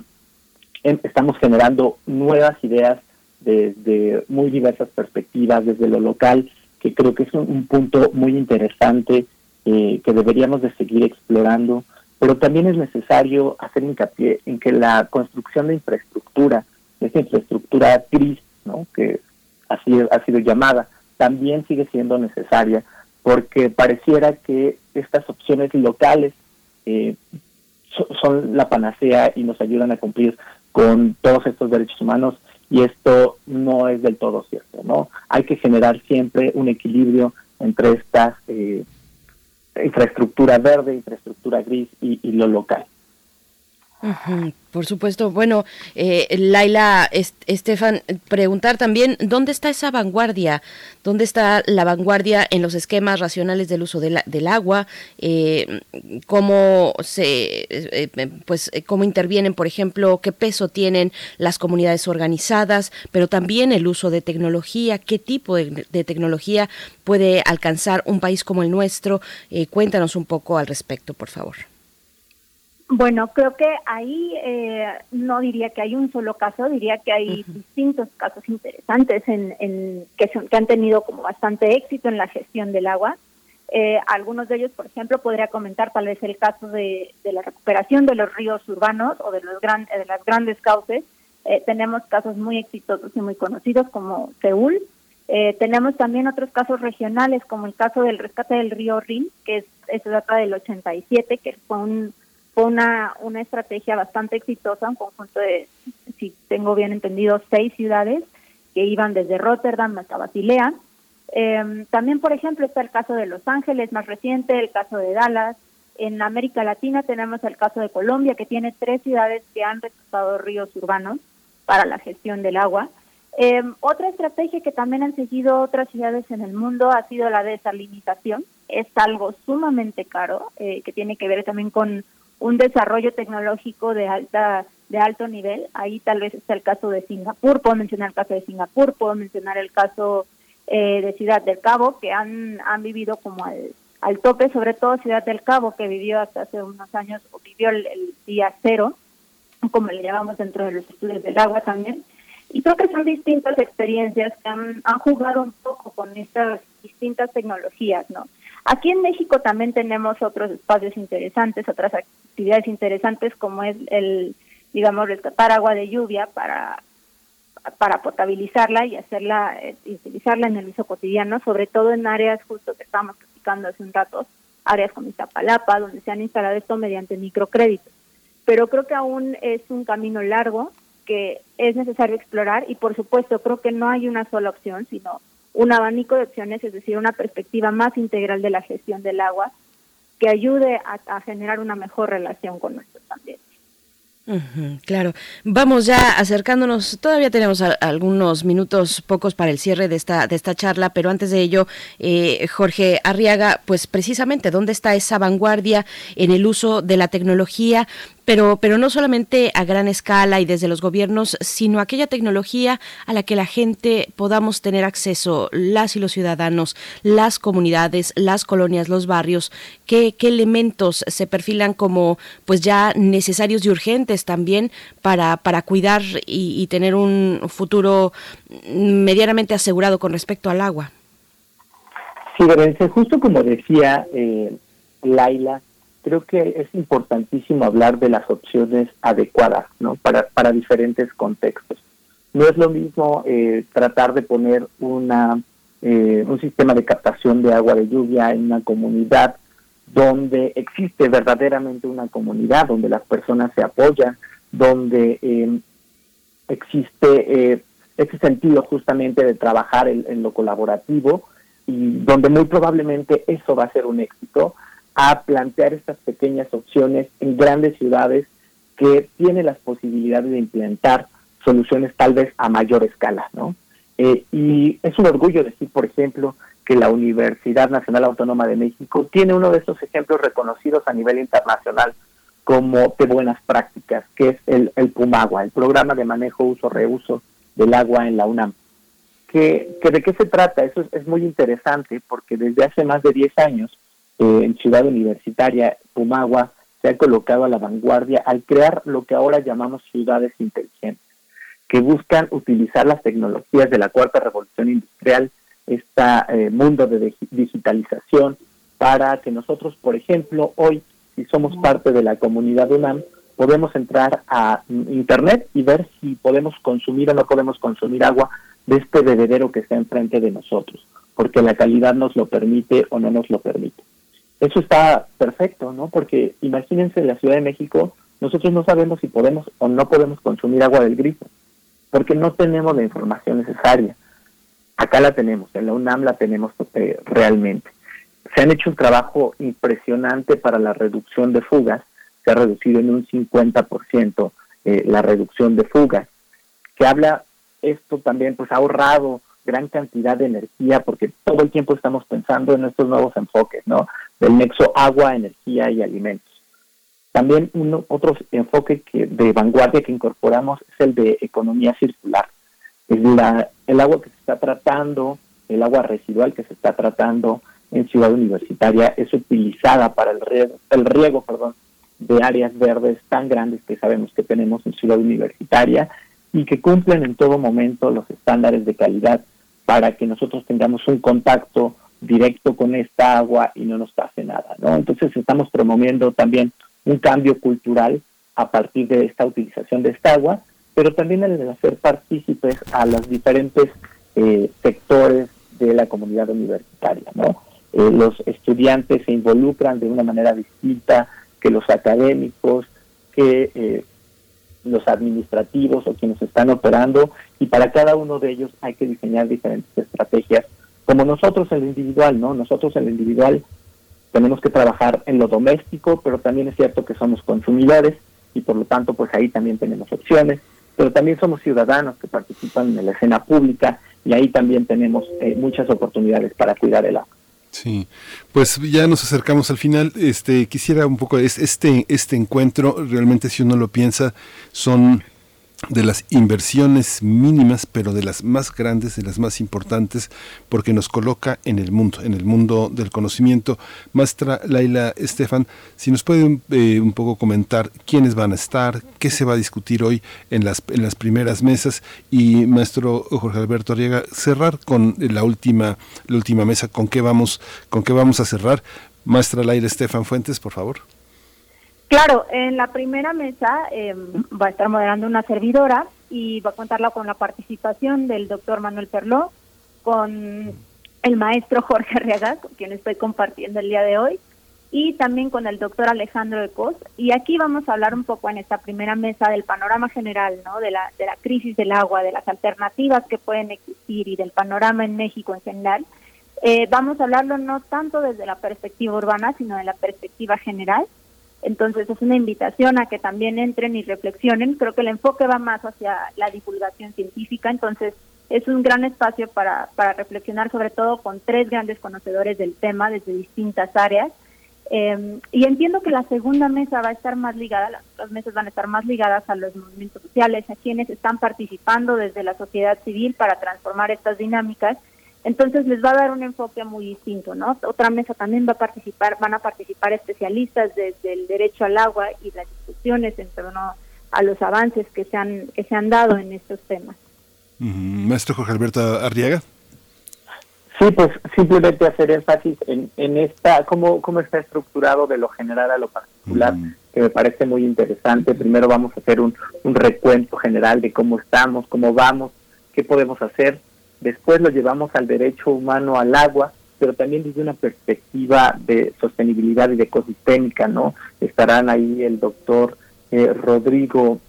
em, estamos generando nuevas ideas desde muy diversas perspectivas, desde lo local, que creo que es un punto muy interesante eh, que deberíamos de seguir explorando, pero también es necesario hacer hincapié en que la construcción de infraestructura, esta infraestructura gris, ¿no? que así ha sido llamada, también sigue siendo necesaria, porque pareciera que estas opciones locales eh, son la panacea y nos ayudan a cumplir con todos estos derechos humanos y esto no es del todo cierto, ¿no? Hay que generar siempre un equilibrio entre estas eh, infraestructura verde, infraestructura gris y, y lo local. Por supuesto. Bueno, eh, Laila, Estefan, preguntar también, ¿dónde está esa vanguardia? ¿Dónde está la vanguardia en los esquemas racionales del uso del agua? Eh, ¿Cómo se, eh, pues, cómo intervienen, por ejemplo, qué peso tienen las comunidades organizadas, pero también el uso de tecnología? ¿Qué tipo de, de tecnología puede alcanzar un país como el nuestro? cuéntanos un poco al respecto, por favor. Bueno, creo que ahí eh, no diría que hay un solo caso, diría que hay distintos casos interesantes en, en que, son, que han tenido como bastante éxito en la gestión del agua. Eh, algunos de ellos, por ejemplo, podría comentar tal vez el caso de, de la recuperación de los ríos urbanos o de, los gran, de las grandes cauces. Eh, tenemos casos muy exitosos y muy conocidos como Seúl. Eh, tenemos también otros casos regionales como el caso del rescate del río Rin, que es, es data del 87, que fue un una, una estrategia bastante exitosa, un conjunto de, si tengo bien entendido, seis ciudades que iban desde Rotterdam hasta Basilea. Eh, también, por ejemplo, está el caso de Los Ángeles, más reciente, el caso de Dallas. En América Latina tenemos el caso de Colombia, que tiene tres ciudades que han rescatado ríos urbanos para la gestión del agua. Eh, otra estrategia que también han seguido otras ciudades en el mundo ha sido la desalinización. Es algo sumamente caro, eh, que tiene que ver también con un desarrollo tecnológico de alta de alto nivel. Ahí tal vez está el caso de Singapur, puedo mencionar el caso de Singapur, puedo mencionar el caso eh, de Ciudad del Cabo, que han, han vivido como al, al tope, sobre todo Ciudad del Cabo, que vivió hasta hace unos años, o vivió el, día cero, como le llamamos dentro de los estudios del agua también. Y creo que son distintas experiencias que han jugado un poco con estas distintas tecnologías, ¿no? Aquí en México también tenemos otros espacios interesantes, otras actividades interesantes, como es el, digamos, rescatar agua de lluvia para para potabilizarla y hacerla eh, y utilizarla en el uso cotidiano, sobre todo en áreas justo que estábamos platicando hace un rato, áreas como Iztapalapa, donde se han instalado esto mediante microcréditos. Pero creo que aún es un camino largo que es necesario explorar y por supuesto creo que no hay una sola opción, sino un abanico de opciones, es decir, una perspectiva más integral de la gestión del agua que ayude a, generar una mejor relación con nuestros ambientes claro. Vamos ya acercándonos. Todavía tenemos algunos minutos pocos para el cierre de esta de esta charla, pero antes de ello, eh, Jorge Arriaga, pues precisamente dónde está esa vanguardia en el uso de la tecnología pero, pero no solamente a gran escala y desde los gobiernos, sino aquella tecnología a la que la gente podamos tener acceso, las y los ciudadanos, las comunidades, las colonias, los barrios, qué, qué elementos se perfilan como pues ya necesarios y urgentes también para, para cuidar y, tener un futuro medianamente asegurado con respecto al agua. Sí, Berenice, justo como decía eh, Laila, creo que es importantísimo hablar de las opciones adecuadas ¿no? para, para diferentes contextos. No es lo mismo eh, tratar de poner una, eh, un sistema de captación de agua de lluvia en una comunidad donde existe verdaderamente una comunidad, donde las personas se apoyan, donde eh, existe ese sentido justamente de trabajar en lo colaborativo y donde muy probablemente eso va a ser un éxito a plantear estas pequeñas opciones en grandes ciudades que tienen las posibilidades de implementar soluciones tal vez a mayor escala, ¿no? Eh, y es un orgullo decir, por ejemplo, que la Universidad Nacional Autónoma de México tiene uno de estos ejemplos reconocidos a nivel internacional como de buenas prácticas, que es el, el PUMAGUA, el Programa de Manejo, Uso, Reuso del Agua en la UNAM. ¿Que, que ¿De qué se trata? Eso es, es muy interesante porque desde hace más de 10 años eh, en Ciudad Universitaria, Pumagua, se ha colocado a la vanguardia al crear lo que ahora llamamos ciudades inteligentes, que buscan utilizar las tecnologías de la cuarta revolución industrial, este mundo de digitalización, para que nosotros, por ejemplo, hoy, si somos parte de la comunidad UNAM, podemos entrar a Internet y ver si podemos consumir o no podemos consumir agua de este bebedero que está enfrente de nosotros, porque la calidad nos lo permite o no nos lo permite. Eso está perfecto, ¿no? Porque imagínense la Ciudad de México, nosotros no sabemos si podemos o no podemos consumir agua del grifo, porque no tenemos la información necesaria. Acá la tenemos, en la UNAM la tenemos eh, realmente. Se han hecho un trabajo impresionante para la reducción de fugas, se ha reducido en un 50% eh, la reducción de fugas, que habla, esto también pues ha ahorrado gran cantidad de energía porque todo el tiempo estamos pensando en estos nuevos enfoques, ¿no? Del nexo agua, energía y alimentos. También uno, otro enfoque que, de vanguardia que incorporamos es el de economía circular. Es la, el agua que se está tratando, el agua residual que se está tratando en Ciudad Universitaria es utilizada para el riego, el riego perdón, de áreas verdes tan grandes que sabemos que tenemos en Ciudad Universitaria y que cumplen en todo momento los estándares de calidad para que nosotros tengamos un contacto directo con esta agua y no nos pase nada, ¿no? Entonces estamos promoviendo también un cambio cultural a partir de esta utilización de esta agua, pero también el hacer partícipes a los diferentes eh, sectores de la comunidad universitaria, ¿no? Eh, los estudiantes se involucran de una manera distinta que los académicos, que eh, los administrativos o quienes están operando y para cada uno de ellos hay que diseñar diferentes estrategias como nosotros en lo individual, ¿no? Nosotros en lo individual tenemos que trabajar en lo doméstico, pero también es cierto que somos consumidores y por lo tanto pues ahí también tenemos opciones, pero también somos ciudadanos que participan en la escena pública y ahí también tenemos eh, muchas oportunidades para cuidar el agua. Sí, pues ya nos acercamos al final. Este quisiera un poco es este este encuentro realmente si uno lo piensa son de las inversiones mínimas, pero de las más grandes, de las más importantes, porque nos coloca en el mundo, en el mundo del conocimiento. Maestra Laila Estefan, si nos puede eh, un poco comentar quiénes van a estar, qué se va a discutir hoy en las, en las primeras mesas y maestro Jorge Alberto Arriaga, cerrar con la última, la última mesa, con qué vamos, con qué vamos a cerrar. Maestra Laila Estefan Fuentes, por favor. Claro, en la primera mesa eh, va a estar moderando una servidora y va a contarla con la participación del doctor Manuel Perló, con el maestro Jorge Arriaga, con quien estoy compartiendo el día de hoy, y también con el doctor Alejandro Ecos. Y aquí vamos a hablar un poco en esta primera mesa del panorama general, ¿no? de, la, de la crisis del agua, de las alternativas que pueden existir y del panorama en México en general. Eh, vamos a hablarlo no tanto desde la perspectiva urbana, sino de la perspectiva general entonces es una invitación a que también entren y reflexionen. Creo que el enfoque va más hacia la divulgación científica, entonces es un gran espacio para, para reflexionar sobre todo con tres grandes conocedores del tema desde distintas áreas. Eh, y entiendo que la segunda mesa va a estar más ligada, las dos mesas van a estar más ligadas a los movimientos sociales, a quienes están participando desde la sociedad civil para transformar estas dinámicas entonces les va a dar un enfoque muy distinto, ¿no? Otra mesa también va a participar, van a participar especialistas desde el derecho al agua y las discusiones en torno a los avances que se han que se han dado en estos temas. Maestro Jorge Alberto Arriaga. Sí, pues simplemente hacer énfasis en, en esta, cómo, cómo está estructurado de lo general a lo particular, que me parece muy interesante. Primero vamos a hacer un, un recuento general de cómo estamos, cómo vamos, qué podemos hacer después lo llevamos al derecho humano al agua, pero también desde una perspectiva de sostenibilidad y de ecosistémica, ¿no? Estarán ahí el doctor eh, Rodrigo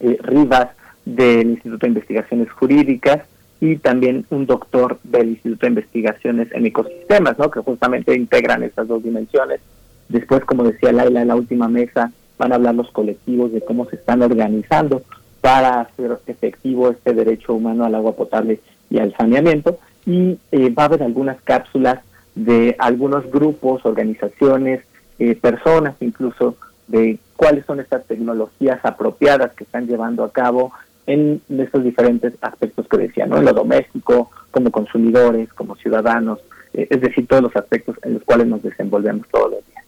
eh, Rivas del Instituto de Investigaciones Jurídicas y también un doctor del Instituto de Investigaciones en Ecosistemas, ¿no? Que justamente integran estas dos dimensiones. Después, como decía Laila en la última mesa, van a hablar los colectivos de cómo se están organizando para hacer efectivo este derecho humano al agua potable y al saneamiento y eh, va a haber algunas cápsulas de algunos grupos, organizaciones, eh, personas incluso, de cuáles son estas tecnologías apropiadas que están llevando a cabo en estos diferentes aspectos que decía, ¿no? En lo doméstico, como consumidores, como ciudadanos, eh, es decir, todos los aspectos en los cuales nos desenvolvemos todos los días.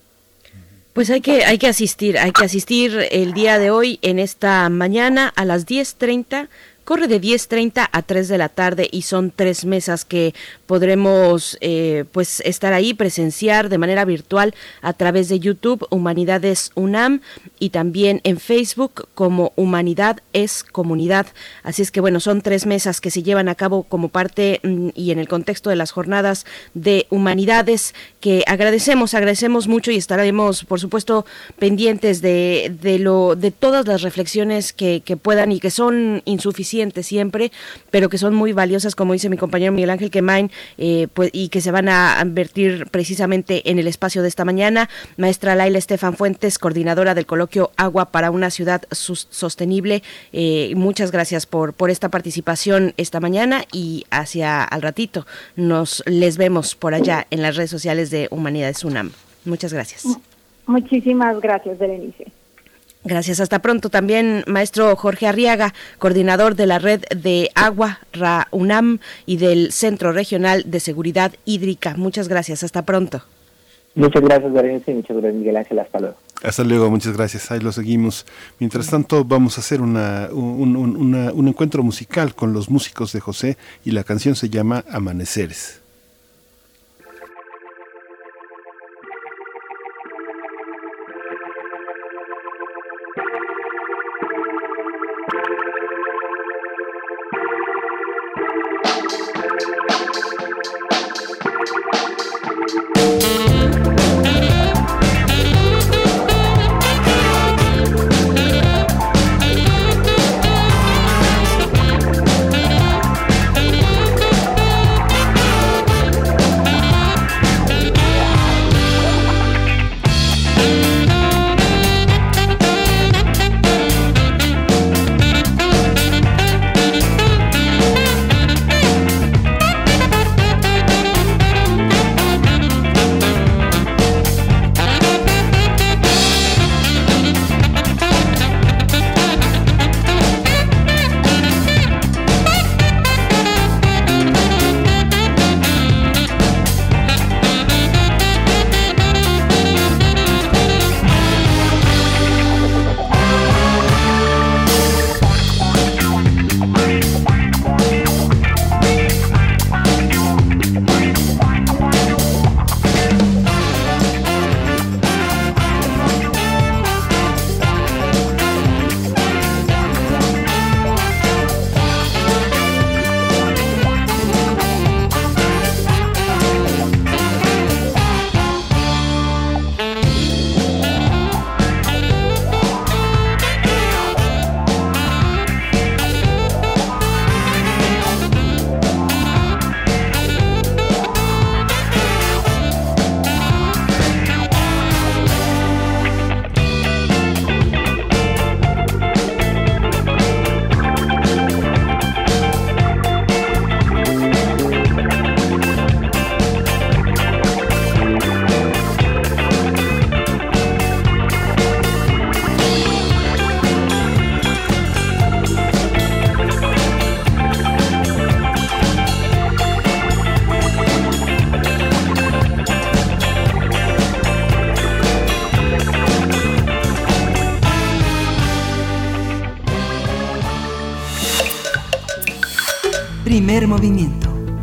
Pues hay que, hay que asistir, hay que asistir el día de hoy en esta mañana a las 10.30 Corre de 10.30 a 3 de la tarde y son tres mesas que podremos eh, pues estar ahí, presenciar de manera virtual a través de YouTube, Humanidades UNAM y también en Facebook como Humanidad es Comunidad. Así es que bueno, son tres mesas que se llevan a cabo como parte mm, y en el contexto de las jornadas de humanidades que agradecemos, agradecemos mucho y estaremos por supuesto pendientes de, de lo de todas las reflexiones que, que puedan y que son insuficientes siempre, pero que son muy valiosas, como dice mi compañero Miguel Ángel Quemain, eh, pues, y que se van a invertir precisamente en el espacio de esta mañana. Maestra Laila Estefan Fuentes, coordinadora del coloquio Agua para una ciudad sostenible. Eh, muchas gracias por, por esta participación esta mañana y hacia al ratito nos les vemos por allá en las redes sociales de Humanidades UNAM. Muchas gracias. Muchísimas gracias, Berenice. Gracias, hasta pronto. También maestro Jorge Arriaga, coordinador de la red de agua RAUNAM y del Centro Regional de Seguridad Hídrica. Muchas gracias, hasta pronto. Muchas gracias, Lorenzo, y muchas gracias, Miguel Ángel. Hasta luego. Hasta luego, muchas gracias. Ahí lo seguimos. Mientras tanto, vamos a hacer una, un, un encuentro musical con los músicos de José y la canción se llama Amaneceres.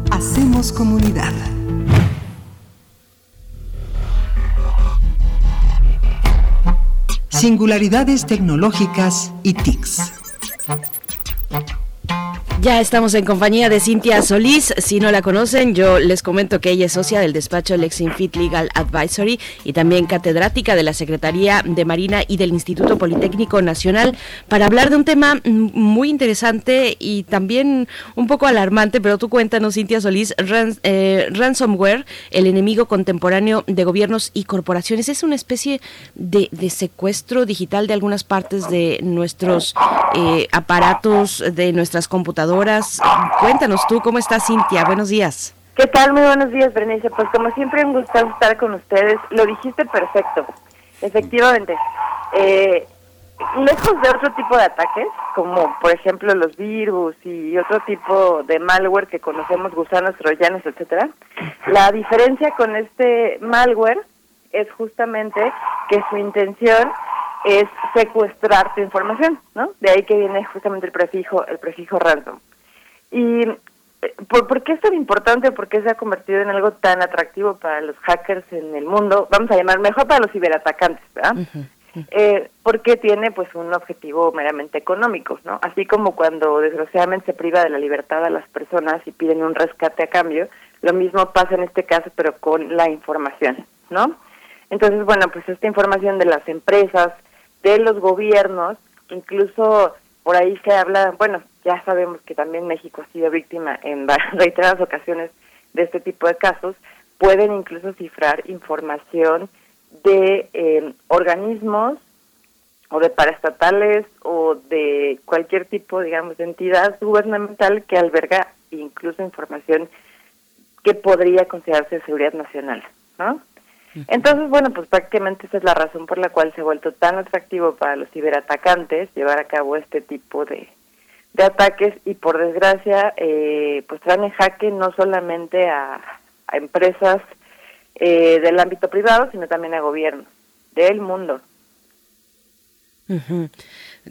Hacemos comunidad. Singularidades tecnológicas y TICs. Ya estamos en compañía de Cintia Solís. Si no la conocen, yo les comento que ella es socia del despacho Lexinfit Legal Advisory y también catedrática de la Secretaría de Marina y del Instituto Politécnico Nacional para hablar de un tema muy interesante y también un poco alarmante, pero tú cuéntanos, Cintia Solís, eh, ransomware, el enemigo contemporáneo de gobiernos y corporaciones, es una especie de, secuestro digital de algunas partes de nuestros eh, aparatos, de nuestras computadoras Cuéntanos tú, ¿cómo estás Cintia? Buenos días. ¿Qué tal? Muy buenos días, Berenice. Pues como siempre, un gusto estar con ustedes. Lo dijiste perfecto. Efectivamente. Eh, lejos de otro tipo de ataques, como por ejemplo los virus y otro tipo de malware que conocemos, gusanos, troyanos, etcétera, la diferencia con este malware es justamente que su intención es secuestrar tu información, ¿no? De ahí que viene justamente el prefijo, el prefijo ransom. Y eh, ¿por, qué es tan importante? ¿Por qué se ha convertido en algo tan atractivo para los hackers en el mundo? Vamos a llamar mejor para los ciberatacantes, ¿verdad? Eh, porque tiene pues un objetivo meramente económico, ¿no? Así como cuando desgraciadamente se priva de la libertad a las personas y piden un rescate a cambio, lo mismo pasa en este caso pero con la información, ¿no? Entonces, bueno, pues esta información de las empresas, de los gobiernos, incluso por ahí se habla, bueno, ya sabemos que también México ha sido víctima en reiteradas ocasiones de este tipo de casos, pueden incluso cifrar información de eh, organismos o de paraestatales o de cualquier tipo, digamos, de entidad gubernamental que alberga incluso información que podría considerarse de seguridad nacional, ¿no? Entonces, bueno, pues prácticamente esa es la razón por la cual se ha vuelto tan atractivo para los ciberatacantes llevar a cabo este tipo de, de ataques y por desgracia, eh, pues traen en jaque no solamente a, empresas eh, del ámbito privado, sino también a gobiernos del mundo.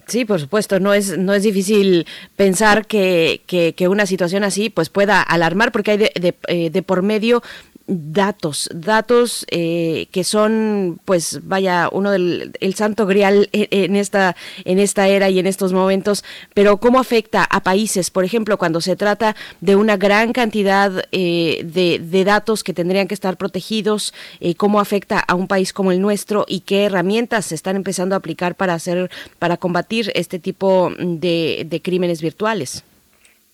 Sí, por supuesto, no es no es difícil pensar que, que, una situación así pues pueda alarmar porque hay de, de, eh, de por medio datos, datos eh, que son, pues, vaya, uno del el santo grial en esta en esta era y en estos momentos. Pero cómo afecta a países, por ejemplo, cuando se trata de una gran cantidad eh, de, de, datos que tendrían que estar protegidos, eh, cómo afecta a un país como el nuestro y qué herramientas se están empezando a aplicar para hacer, para combatir este tipo de, de crímenes virtuales.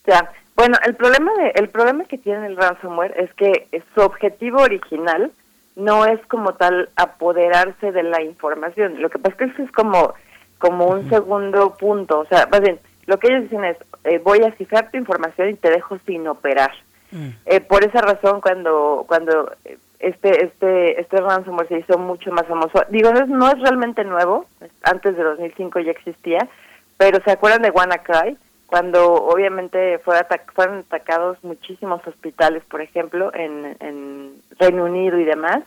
Ya. Bueno, el problema de, el problema que tiene el ransomware es que su objetivo original no es como tal apoderarse de la información. Lo que pasa es que es como como un segundo punto, o sea, más bien, lo que ellos dicen es eh, voy a cifrar tu información y te dejo sin operar. Mm. Eh, por esa razón, cuando cuando este este este ransomware se hizo mucho más famoso, digo no es, no es realmente nuevo, antes de 2005 ya existía, pero se acuerdan de WannaCry cuando obviamente fue fueron atacados muchísimos hospitales, por ejemplo, en, en Reino Unido y demás,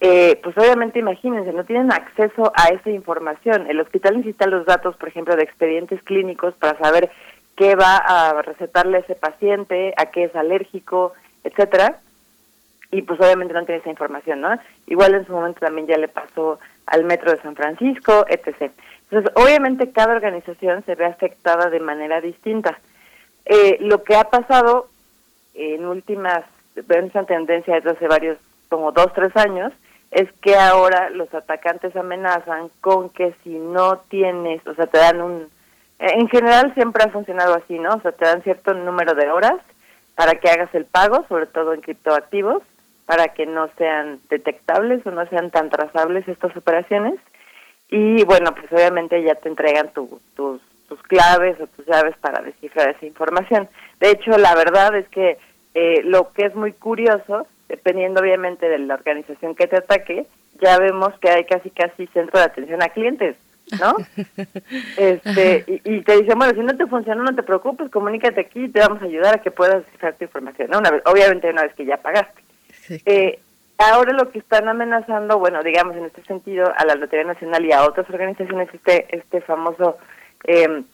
eh, pues obviamente imagínense, no tienen acceso a esa información. El hospital necesita los datos, por ejemplo, de expedientes clínicos para saber qué va a recetarle a ese paciente, a qué es alérgico, etcétera. Y pues obviamente no tiene esa información, ¿no? Igual en su momento también ya le pasó al Metro de San Francisco, etc. Entonces, obviamente cada organización se ve afectada de manera distinta. Eh, lo que ha pasado en últimas, en esa tendencia desde hace varios, como dos, tres años, es que ahora los atacantes amenazan con que si no tienes, o sea, te dan un, en general siempre ha funcionado así, ¿no? O sea, te dan cierto número de horas para que hagas el pago, sobre todo en criptoactivos, para que no sean detectables o no sean tan trazables estas operaciones y bueno, pues obviamente ya te entregan tus, tus claves o tus llaves para descifrar esa información. De hecho, la verdad es que eh, lo que es muy curioso, dependiendo obviamente de la organización que te ataque, ya vemos que hay casi casi centro de atención a clientes, ¿no? este y, te dicen, bueno, si no te funciona, no te preocupes, comunícate aquí y te vamos a ayudar a que puedas descifrar tu información, ¿no? Una vez, obviamente una vez que ya pagaste. Eh, Ahora lo que están amenazando, bueno, digamos en este sentido, a la Lotería Nacional y a otras organizaciones, este, este famoso em,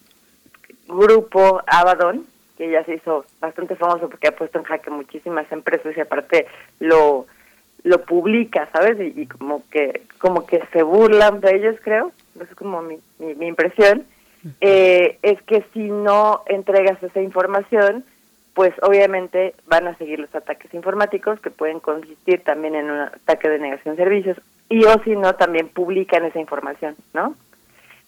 grupo Abaddon, que ya se hizo bastante famoso porque ha puesto en jaque muchísimas empresas y aparte lo lo publica, ¿sabes? Y, y como que como que se burlan de ellos, creo. Eso es como mi, mi, mi impresión. Eh, es que si no entregas esa información, pues obviamente van a seguir los ataques informáticos que pueden consistir también en un ataque de negación de servicios y o si no también publican esa información, ¿no?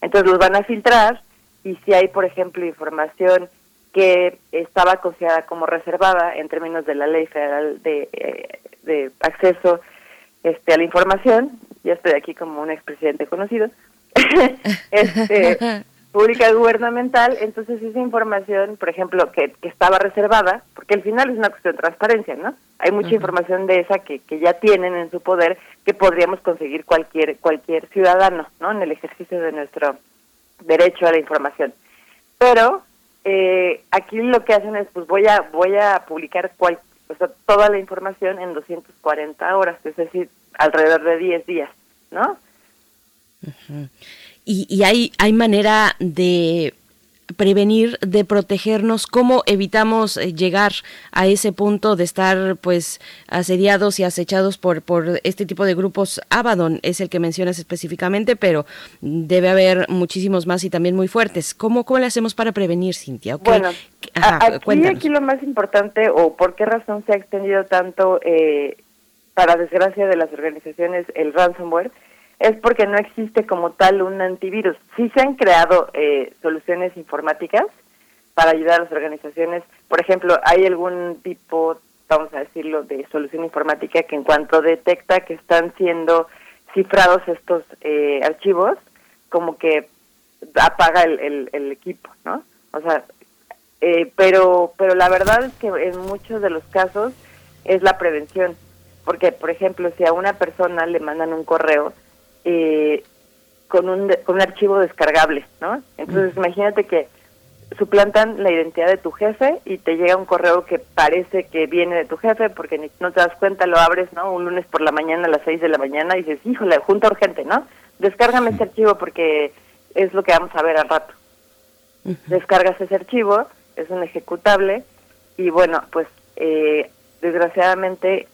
Entonces los van a filtrar y si hay, por ejemplo, información que estaba considerada como reservada en términos de la ley federal de, eh, acceso este, a la información, ya estoy aquí como un expresidente conocido, este, pública gubernamental, entonces esa información, por ejemplo, que, que estaba reservada, porque al final es una cuestión de transparencia, ¿no? Hay mucha información de esa que, que ya tienen en su poder que podríamos conseguir cualquier cualquier ciudadano, ¿no? En el ejercicio de nuestro derecho a la información. Pero eh, aquí lo que hacen es, pues voy a voy a publicar cual, o sea, toda la información en 240 horas, es decir, alrededor de 10 días, ¿no? Y, y hay, hay manera de prevenir, de protegernos, cómo evitamos eh, llegar a ese punto de estar pues asediados y acechados por, por este tipo de grupos. Abaddon es el que mencionas específicamente, pero debe haber muchísimos más y también muy fuertes. ¿Cómo, cómo le hacemos para prevenir, Cintia? ¿Qué- Bueno, Ajá, aquí, cuéntanos. aquí lo más importante o por qué razón se ha extendido tanto, eh, para desgracia de las organizaciones, el ransomware, es porque no existe como tal un antivirus. Sí se han creado eh, soluciones informáticas para ayudar a las organizaciones. Por ejemplo, hay algún tipo, vamos a decirlo, de solución informática que en cuanto detecta que están siendo cifrados estos eh, archivos, como que apaga el, el, el equipo, ¿no? O sea, eh, pero pero la verdad es que en muchos de los casos es la prevención porque por ejemplo si a una persona le mandan un correo eh, con un con un archivo descargable no entonces imagínate que suplantan la identidad de tu jefe y te llega un correo que parece que viene de tu jefe porque ni- no te das cuenta, lo abres, ¿no? Un lunes por la mañana a las 6 de la mañana y dices, híjole, junta urgente, ¿no? Descárgame este archivo porque es lo que vamos a ver al rato. Descargas ese archivo, es un ejecutable y bueno, pues eh, desgraciadamente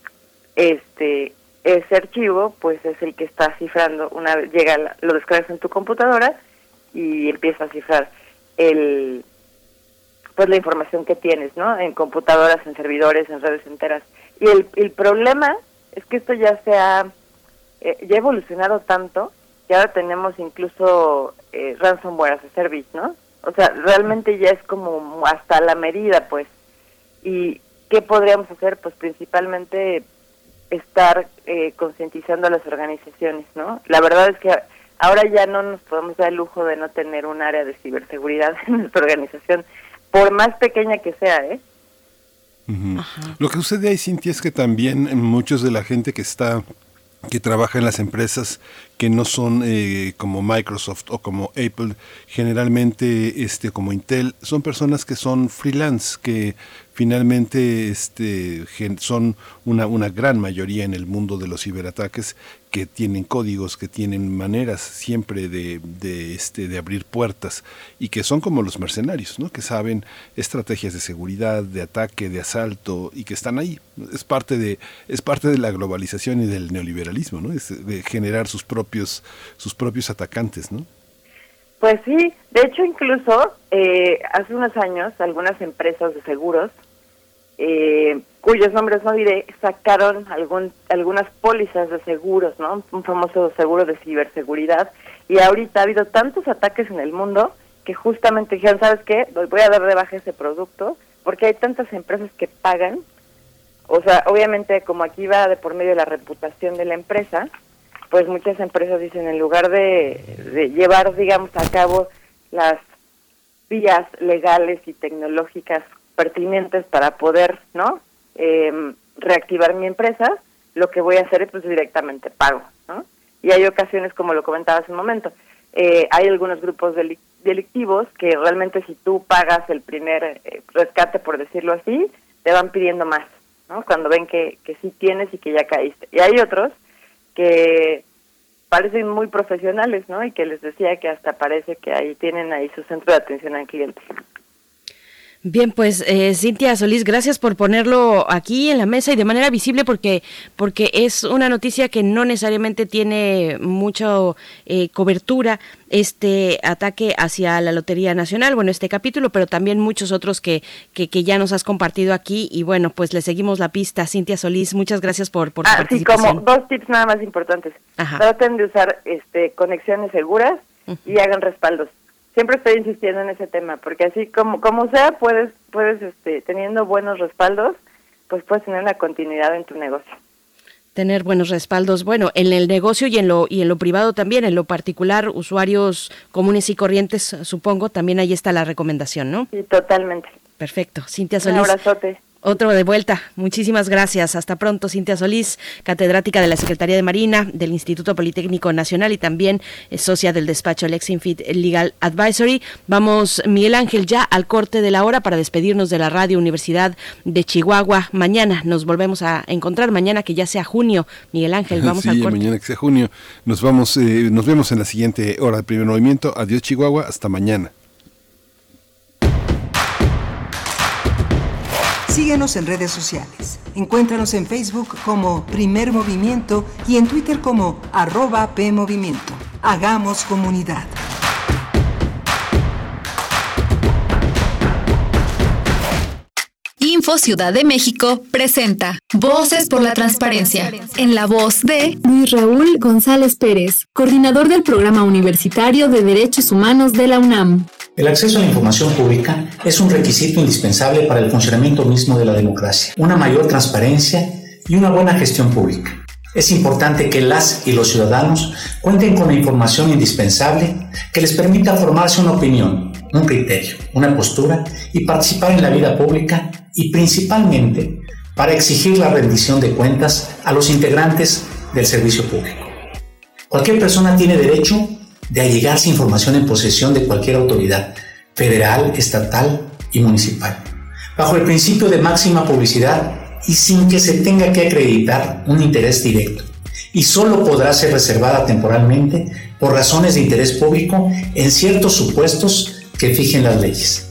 este ese archivo pues es el que está cifrando una vez llega lo descargas en tu computadora y empieza a cifrar el pues la información que tienes no en computadoras en servidores en redes enteras. Y el, el problema es que esto ya se ha eh, ya ha evolucionado tanto que ahora tenemos incluso eh, ransomware as a service no o sea realmente ya es como hasta la medida pues. Y qué podríamos hacer pues principalmente estar eh, concientizando a las organizaciones, ¿no? La verdad es que ahora ya no nos podemos dar el lujo de no tener un área de ciberseguridad en nuestra organización, por más pequeña que sea, ¿eh? Lo que sucede ahí, Cintia, es que también muchos de la gente que está que trabaja en las empresas que no son eh, como Microsoft o como Apple, generalmente este como Intel, son personas que son freelance, que finalmente este, son una, una gran mayoría en el mundo de los ciberataques que tienen códigos, que tienen maneras siempre de, de, este, de abrir puertas y que son como los mercenarios, ¿no? que saben estrategias de seguridad, de ataque, de asalto y que están ahí. Es parte de, es parte de la globalización y del neoliberalismo, ¿no? de generar sus propios, sus propios atacantes. ¿no? Pues sí, de hecho incluso eh, hace unos años algunas empresas de seguros, eh, cuyos nombres no diré, sacaron algún, algunas pólizas de seguros, ¿no? Un famoso seguro de ciberseguridad. Y ahorita ha habido tantos ataques en el mundo que justamente dijeron, ¿sabes qué? Voy a dar de baja ese producto porque hay tantas empresas que pagan. O sea, obviamente como aquí va de por medio de la reputación de la empresa, pues muchas empresas dicen en lugar de, de llevar, digamos, a cabo las vías legales y tecnológicas pertinentes para poder, ¿no? Eh, reactivar mi empresa, lo que voy a hacer es pues directamente pago. Y hay ocasiones, como lo comentaba hace un momento, eh, hay algunos grupos deli- delictivos que realmente si tú pagas el primer eh, rescate, por decirlo así, te van pidiendo más, ¿no? Cuando ven que, que sí tienes y que ya caíste. Y hay otros que parecen muy profesionales, ¿no? Y que les decía que hasta parece que ahí tienen ahí su centro de atención al cliente. Bien, pues eh, Cintia Solís, gracias por ponerlo aquí en la mesa y de manera visible porque porque es una noticia que no necesariamente tiene mucha eh, cobertura este ataque hacia la Lotería Nacional, bueno, este capítulo, pero también muchos otros que, que, ya nos has compartido aquí. Y bueno, pues le seguimos la pista. Cintia Solís, muchas gracias por, por ah, Sí, como dos tips nada más importantes. Traten de usar este conexiones seguras y hagan respaldos siempre estoy insistiendo en ese tema, porque así como como sea, puedes puedes este teniendo buenos respaldos, pues puedes tener una continuidad en tu negocio. Tener buenos respaldos, bueno, en el negocio y en lo y en lo privado también, en lo particular, usuarios comunes y corrientes, supongo, también ahí está la recomendación, ¿no? Sí, totalmente. Perfecto. Cintia Solís. Un abrazote. Otro de vuelta. Muchísimas gracias. Hasta pronto, Cintia Solís, catedrática de la Secretaría de Marina del Instituto Politécnico Nacional y también socia del despacho Lexinfit Legal Advisory. Vamos, Miguel Ángel, ya al corte de la hora para despedirnos de la Radio Universidad de Chihuahua. Mañana nos volvemos a encontrar, mañana que ya sea junio. Miguel Ángel, vamos al corte. mañana que sea junio. Nos, vamos, eh, nos vemos en la siguiente hora de primer movimiento. Adiós, Chihuahua. Hasta mañana. Síguenos en redes sociales. Encuéntranos en Facebook como Primer Movimiento y en Twitter como arroba PMovimiento. Hagamos comunidad. Info Ciudad de México presenta Voces por la Transparencia, en la voz de Luis Raúl González Pérez, coordinador del Programa Universitario de Derechos Humanos de la UNAM. El acceso a la información pública es un requisito indispensable para el funcionamiento mismo de la democracia, una mayor transparencia y una buena gestión pública. Es importante que las y los ciudadanos cuenten con la información indispensable que les permita formarse una opinión, un criterio, una postura y participar en la vida pública y principalmente para exigir la rendición de cuentas a los integrantes del servicio público. Cualquier persona tiene derecho de allegarse información en posesión de cualquier autoridad, federal, estatal y municipal, bajo el principio de máxima publicidad y sin que se tenga que acreditar un interés directo, y solo podrá ser reservada temporalmente por razones de interés público en ciertos supuestos que fijen las leyes.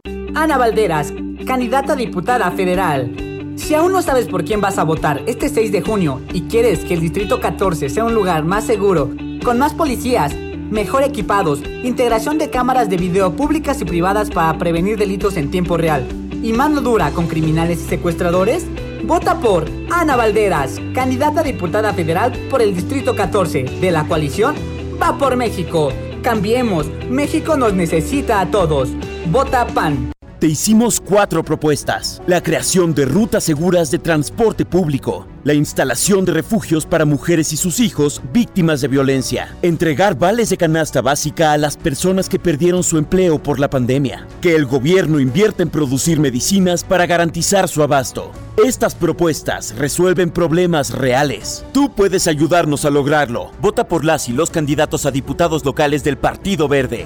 Ana Valderas, candidata a diputada federal. Si aún no sabes por quién vas a votar este 6 de junio y quieres que el Distrito 14 sea un lugar más seguro, con más policías, mejor equipados, integración de cámaras de video públicas y privadas para prevenir delitos en tiempo real y mano dura con criminales y secuestradores, vota por Ana Valderas, candidata a diputada federal por el Distrito 14 de la coalición Va por México. Cambiemos, México nos necesita a todos. Vota PAN. Te hicimos cuatro propuestas. La creación de rutas seguras de transporte público, la instalación de refugios para mujeres y sus hijos víctimas de violencia, entregar vales de canasta básica a las personas que perdieron su empleo por la pandemia, que el gobierno invierta en producir medicinas para garantizar su abasto. Estas propuestas resuelven problemas reales. Tú puedes ayudarnos a lograrlo. Vota por las y los candidatos a diputados locales del Partido Verde.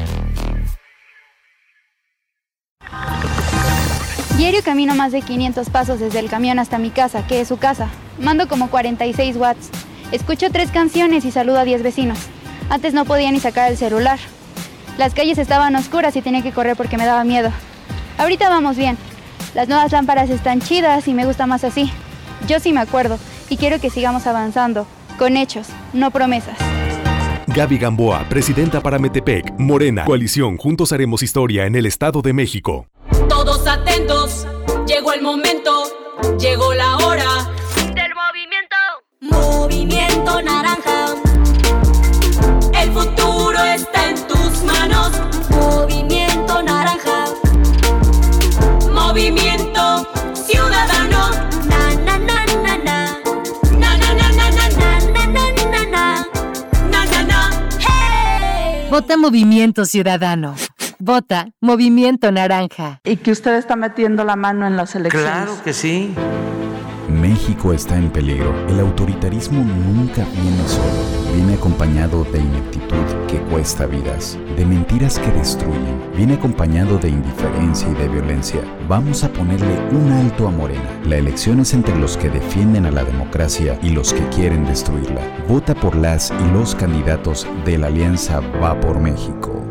Diario camino más de 500 pasos desde el camión hasta mi casa, que es su casa. Mando como 46 watts. Escucho tres canciones y saludo a 10 vecinos. Antes no podía ni sacar el celular. Las calles estaban oscuras y tenía que correr porque me daba miedo. Ahorita vamos bien. Las nuevas lámparas están chidas y me gusta más así. Yo sí me acuerdo y quiero que sigamos avanzando, con hechos, no promesas. Gaby Gamboa, presidenta para Metepec, Morena, coalición Juntos Haremos Historia en el Estado de México. Llegó el momento, llegó la hora del movimiento. Movimiento naranja. El futuro está en tus manos. Movimiento naranja. Movimiento ciudadano. Na na na na na. Na na na na na na na na na na. Na na na. Hey. Vota Movimiento Ciudadano. Vota Movimiento Naranja. Y que usted está metiendo la mano en las elecciones. Claro que sí. México está en peligro. El autoritarismo nunca viene solo. Viene acompañado de ineptitud que cuesta vidas, de mentiras que destruyen. Viene acompañado de indiferencia y de violencia. Vamos a ponerle un alto a Morena. La elección es entre los que defienden a la democracia y los que quieren destruirla. Vota por las y los candidatos de la alianza Va por México.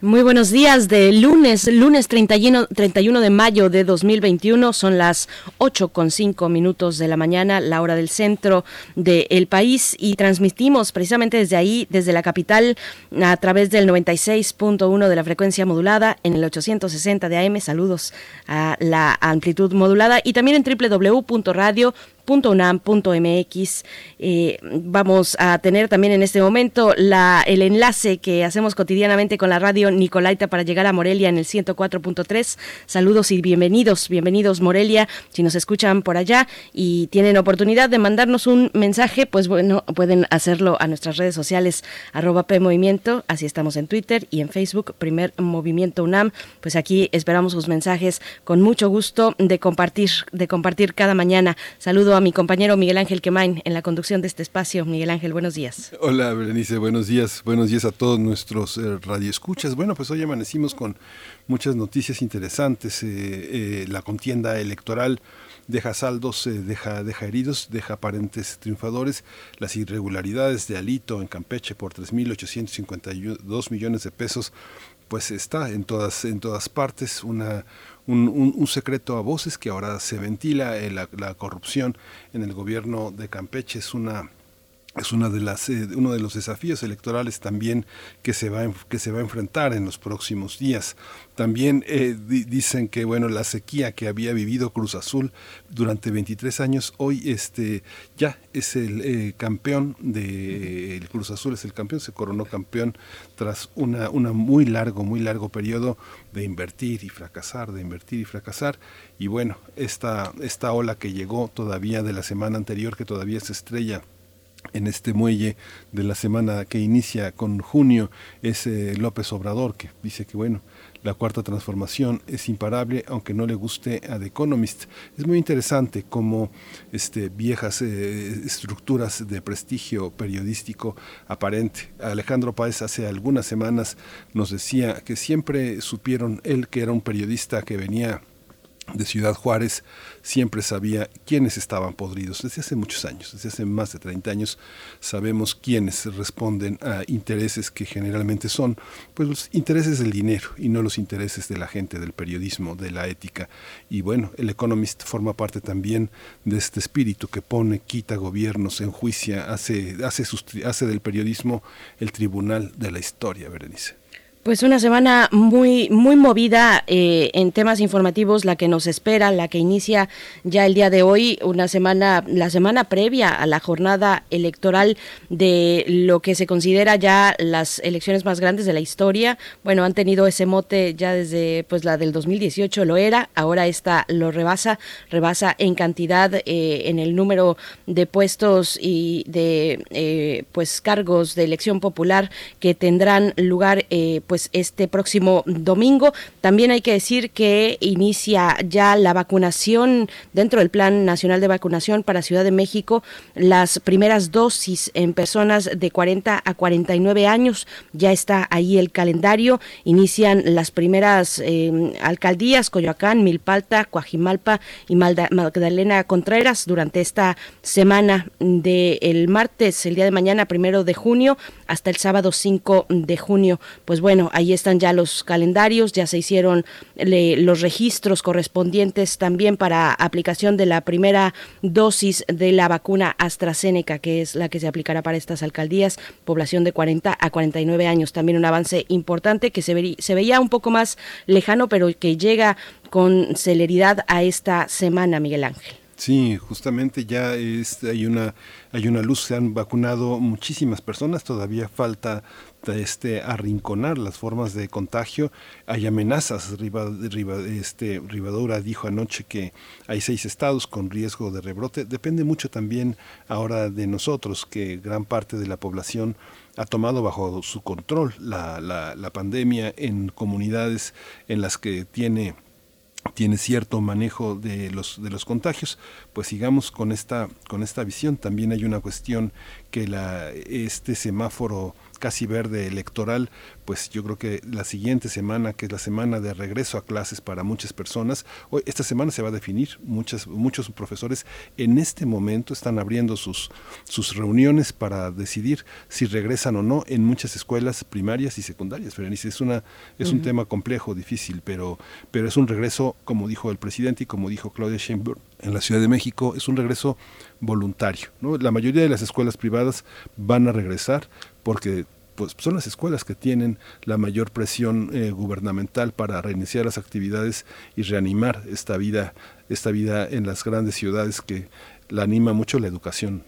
Muy buenos días de lunes, lunes 31, 31 de mayo de 2021. Son las 8 con 5 minutos de la mañana, la hora del centro del país y transmitimos precisamente desde ahí, desde la capital, a través del 96.1 de la frecuencia modulada en el 860 de AM. Saludos a la amplitud modulada y también en www.radio unam.mx. Eh, vamos a tener también en este momento la, el enlace que hacemos cotidianamente con la radio Nicolaita para llegar a Morelia en el 104.3. Saludos y bienvenidos, bienvenidos Morelia, si nos escuchan por allá y tienen oportunidad de mandarnos un mensaje, pues bueno, pueden hacerlo a nuestras redes sociales, arroba PMovimiento, así estamos en Twitter y en Facebook, Primer Movimiento UNAM. Pues aquí esperamos sus mensajes con mucho gusto de compartir, de compartir cada mañana. Saludo a mi compañero Miguel Ángel Quemain en la conducción de este espacio. Miguel Ángel, buenos días. Hola, Berenice, buenos días. Buenos días a todos nuestros eh, radioescuchas. Bueno, pues hoy amanecimos con muchas noticias interesantes. Eh, eh, la contienda electoral deja saldos, eh, deja, deja heridos, deja aparentes triunfadores. Las irregularidades de Alito en Campeche por 3.852 millones de pesos, pues está en todas, en todas partes. Una, un, un- un secreto a voces que ahora se ventila. eh, la, la corrupción en el gobierno de Campeche es una es una de las, eh, uno de los desafíos electorales también que se va, que se va a enfrentar en los próximos días. También eh, di- dicen que bueno la sequía que había vivido Cruz Azul durante 23 años hoy este ya es el eh, campeón de el Cruz Azul es el campeón se coronó campeón tras una una muy largo muy largo periodo de invertir y fracasar de invertir y fracasar y bueno esta esta ola que llegó todavía de la semana anterior que todavía se estrella en este muelle de la semana que inicia con junio es eh, López Obrador, que dice que bueno, la cuarta transformación es imparable, aunque no le guste a The Economist. Es muy interesante cómo este, viejas eh, estructuras de prestigio periodístico aparente. Alejandro Páez hace algunas semanas nos decía que siempre supieron él que era un periodista que venía de Ciudad Juárez siempre sabía quiénes estaban podridos. Desde hace muchos años, desde hace más de 30 años, sabemos quiénes responden a intereses que generalmente son pues los intereses del dinero y no los intereses de la gente, del periodismo, de la ética. Y bueno, el Economist forma parte también de este espíritu que pone, quita gobiernos, enjuicia, hace, hace, hace del periodismo el tribunal de la historia, Berenice. Pues una semana muy muy movida eh, en temas informativos, la que nos espera, la que inicia ya el día de hoy, una semana, la semana previa a la jornada electoral de lo que se considera ya las elecciones más grandes de la historia. Bueno, han tenido ese mote ya desde pues la del 2018 lo era, ahora esta lo rebasa, rebasa en cantidad, eh, en el número de puestos y de eh, pues cargos de elección popular que tendrán lugar eh, pues pues este próximo domingo. También hay que decir que inicia ya la vacunación dentro del Plan Nacional de Vacunación para Ciudad de México, las primeras dosis en personas de 40 a 49 años. Ya está ahí el calendario. Inician las primeras eh, alcaldías, Coyoacán, Milpalta, Coajimalpa y Magdalena Contreras durante esta semana del martes, el día de mañana, primero de junio, hasta el sábado 5 de junio. Pues bueno, ahí están ya los calendarios, ya se hicieron los registros correspondientes también para aplicación de la primera dosis de la vacuna AstraZeneca, que es la que se aplicará para estas alcaldías, población de 40 a 49 años. También un avance importante que se, se veía un poco más lejano, pero que llega con celeridad a esta semana, Miguel Ángel. Sí, justamente ya hay una hay una luz, se han vacunado muchísimas personas, todavía falta este arrinconar las formas de contagio, hay amenazas, Riva, este Rivadura dijo anoche que hay seis estados con riesgo de rebrote, depende mucho también ahora de nosotros que gran parte de la población ha tomado bajo su control la, la, la pandemia en comunidades en las que tiene tiene cierto manejo de los de los contagios pues sigamos con esta con esta visión. También hay una cuestión que la este semáforo casi verde electoral, pues yo creo que la siguiente semana, que es la semana de regreso a clases para muchas personas, hoy, esta semana se va a definir, muchas, muchos profesores en este momento están abriendo sus, sus reuniones para decidir si regresan o no en muchas escuelas primarias y secundarias. Berenice, es, una, es un tema complejo, difícil, pero, pero es un regreso, como dijo el presidente y como dijo Claudia Sheinbaum en la Ciudad de México, es un regreso voluntario. ¿no? La mayoría de las escuelas privadas van a regresar porque pues, son las escuelas que tienen la mayor presión eh, gubernamental para reiniciar las actividades y reanimar esta vida, esta vida en las grandes ciudades que la anima mucho la educación.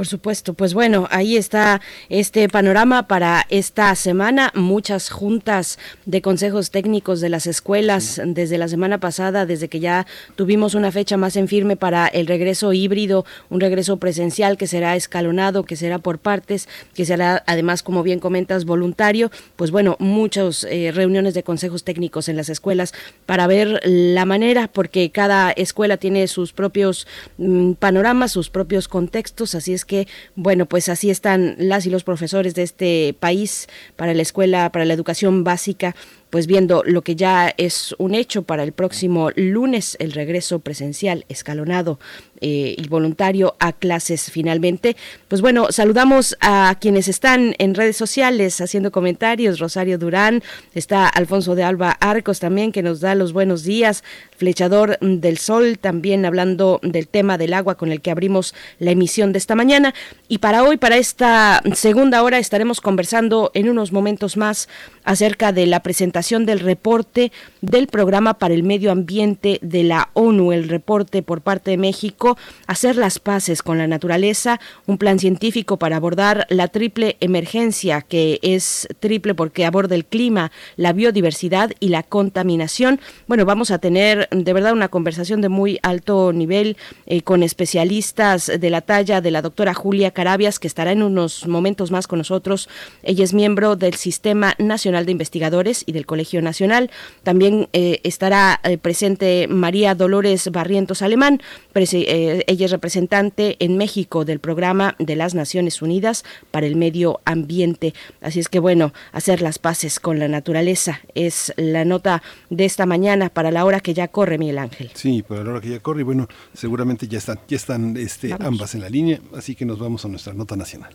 Por supuesto, pues bueno, ahí está este panorama para esta semana. Muchas juntas de consejos técnicos de las escuelas desde la semana pasada, desde que ya tuvimos una fecha más en firme para el regreso híbrido, un regreso presencial que será escalonado, que será por partes, que será además, como bien comentas, voluntario. Pues bueno, muchas eh, reuniones de consejos técnicos en las escuelas para ver la manera, porque cada escuela tiene sus propios mm, panoramas, sus propios contextos, así es que, bueno, pues así están las y los profesores de este país para la escuela, para la educación básica pues viendo lo que ya es un hecho para el próximo lunes, el regreso presencial escalonado eh, y voluntario a clases finalmente. Pues bueno, saludamos a quienes están en redes sociales haciendo comentarios. Rosario Durán, está Alfonso de Alba Arcos también que nos da los buenos días. Flechador del Sol también hablando del tema del agua con el que abrimos la emisión de esta mañana. Y para hoy, para esta segunda hora, estaremos conversando en unos momentos más acerca de la presentación del reporte del Programa para el Medio Ambiente de la ONU, el reporte por parte de México, hacer las paces con la naturaleza, un plan científico para abordar la triple emergencia, que es triple porque aborda el clima, la biodiversidad y la contaminación. Bueno, vamos a tener de verdad una conversación de muy alto nivel eh, con especialistas de la talla de la doctora Julia Carabias, que estará en unos momentos más con nosotros. Ella es miembro del Sistema Nacional de Investigadores y del Colegio Nacional. También eh, estará eh, presente María Dolores Barrientos Alemán, ella es representante en México del programa de las Naciones Unidas para el Medio Ambiente. Así es que bueno, hacer las paces con la naturaleza es la nota de esta mañana para la hora que ya corre, Miguel Ángel. Sí, para la hora que ya corre, y bueno, seguramente ya están, ya están este, ambas en la línea, así que nos vamos a nuestra nota nacional.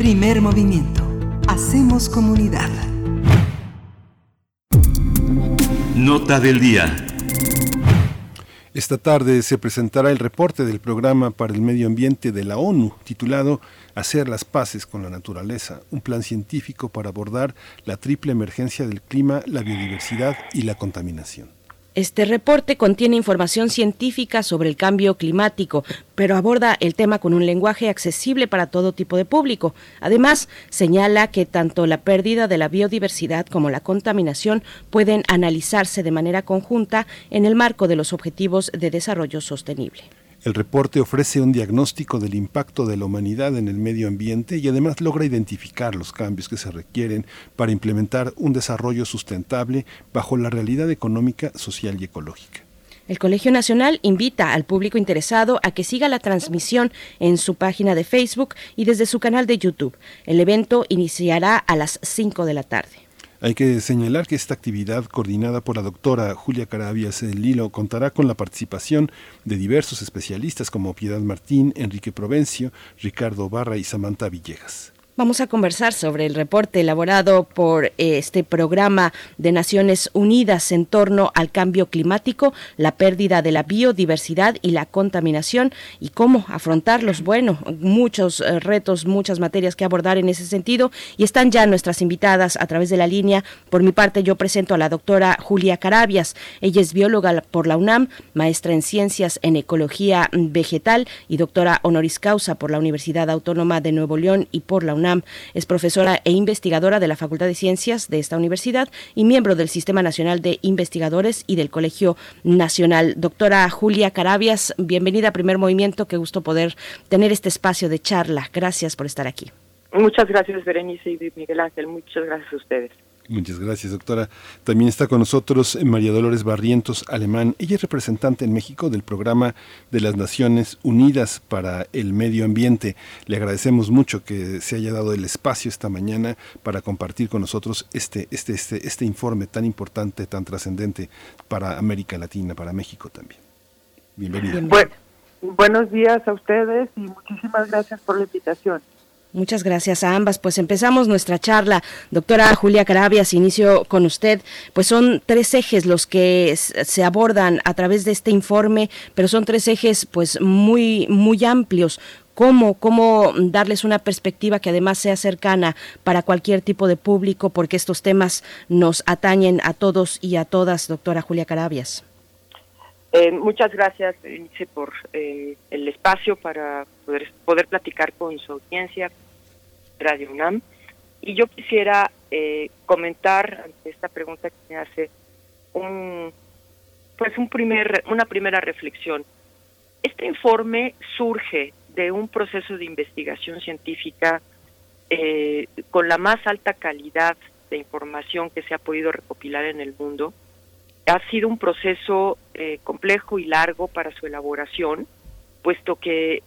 Primer movimiento. Hacemos comunidad. Nota del día. Esta tarde se presentará el reporte del Programa para el Medio Ambiente de la ONU, titulado Hacer las paces con la naturaleza, un plan científico para abordar la triple emergencia del clima, la biodiversidad y la contaminación. Este reporte contiene información científica sobre el cambio climático, pero aborda el tema con un lenguaje accesible para todo tipo de público. Además, señala que tanto la pérdida de la biodiversidad como la contaminación pueden analizarse de manera conjunta en el marco de los Objetivos de Desarrollo Sostenible. El reporte ofrece un diagnóstico del impacto de la humanidad en el medio ambiente y además logra identificar los cambios que se requieren para implementar un desarrollo sustentable bajo la realidad económica, social y ecológica. El Colegio Nacional invita al público interesado a que siga la transmisión en su página de Facebook y desde su canal de YouTube. El evento iniciará a las 5 de la tarde. Hay que señalar que esta actividad coordinada por la doctora Julia Carabias Lilo contará con la participación de diversos especialistas como Piedad Martín, Enrique Provencio, Ricardo Barra y Samantha Villegas. Vamos a conversar sobre el reporte elaborado por eh, este programa de Naciones Unidas en torno al cambio climático, la pérdida de la biodiversidad y la contaminación y cómo afrontarlos. Bueno, muchos eh, retos, muchas materias que abordar en ese sentido y están ya nuestras invitadas a través de la línea. Por mi parte, yo presento a la doctora Julia Carabias. Ella es bióloga por la UNAM, maestra en ciencias en ecología vegetal y doctora honoris causa por la Universidad Autónoma de Nuevo León y por la UNAM. Es profesora e investigadora de la Facultad de Ciencias de esta universidad y miembro del Sistema Nacional de Investigadores y del Colegio Nacional. Doctora Julia Carabias, bienvenida a Primer Movimiento. Qué gusto poder tener este espacio de charla. Gracias por estar aquí. Muchas gracias, Berenice y Miguel Ángel. Muchas gracias a ustedes. Muchas gracias, doctora. También está con nosotros María Dolores Barrientos Alemán. Ella es representante en México del programa de las Naciones Unidas para el Medio Ambiente. Le agradecemos mucho que se haya dado el espacio esta mañana para compartir con nosotros este, este, este, este informe tan importante, tan trascendente para América Latina, para México también. Bienvenida. buenos días a ustedes y muchísimas gracias por la invitación. Muchas gracias a ambas. Pues empezamos nuestra charla. Doctora Julia Carabias, inicio con usted. Pues son tres ejes los que se abordan a través de este informe, pero son tres ejes pues muy, muy amplios. ¿Cómo, cómo darles una perspectiva que además sea cercana para cualquier tipo de público, porque estos temas nos atañen a todos y a todas, doctora Julia Carabias. Eh, muchas gracias, Inice, por eh, el espacio para poder, poder platicar con su audiencia, Radio UNAM. Y yo quisiera eh, comentar ante esta pregunta que me hace un, pues un primer, una primera reflexión. Este informe surge de un proceso de investigación científica con la más alta calidad de información que se ha podido recopilar en el mundo ha sido un proceso eh, complejo y largo para su elaboración, puesto que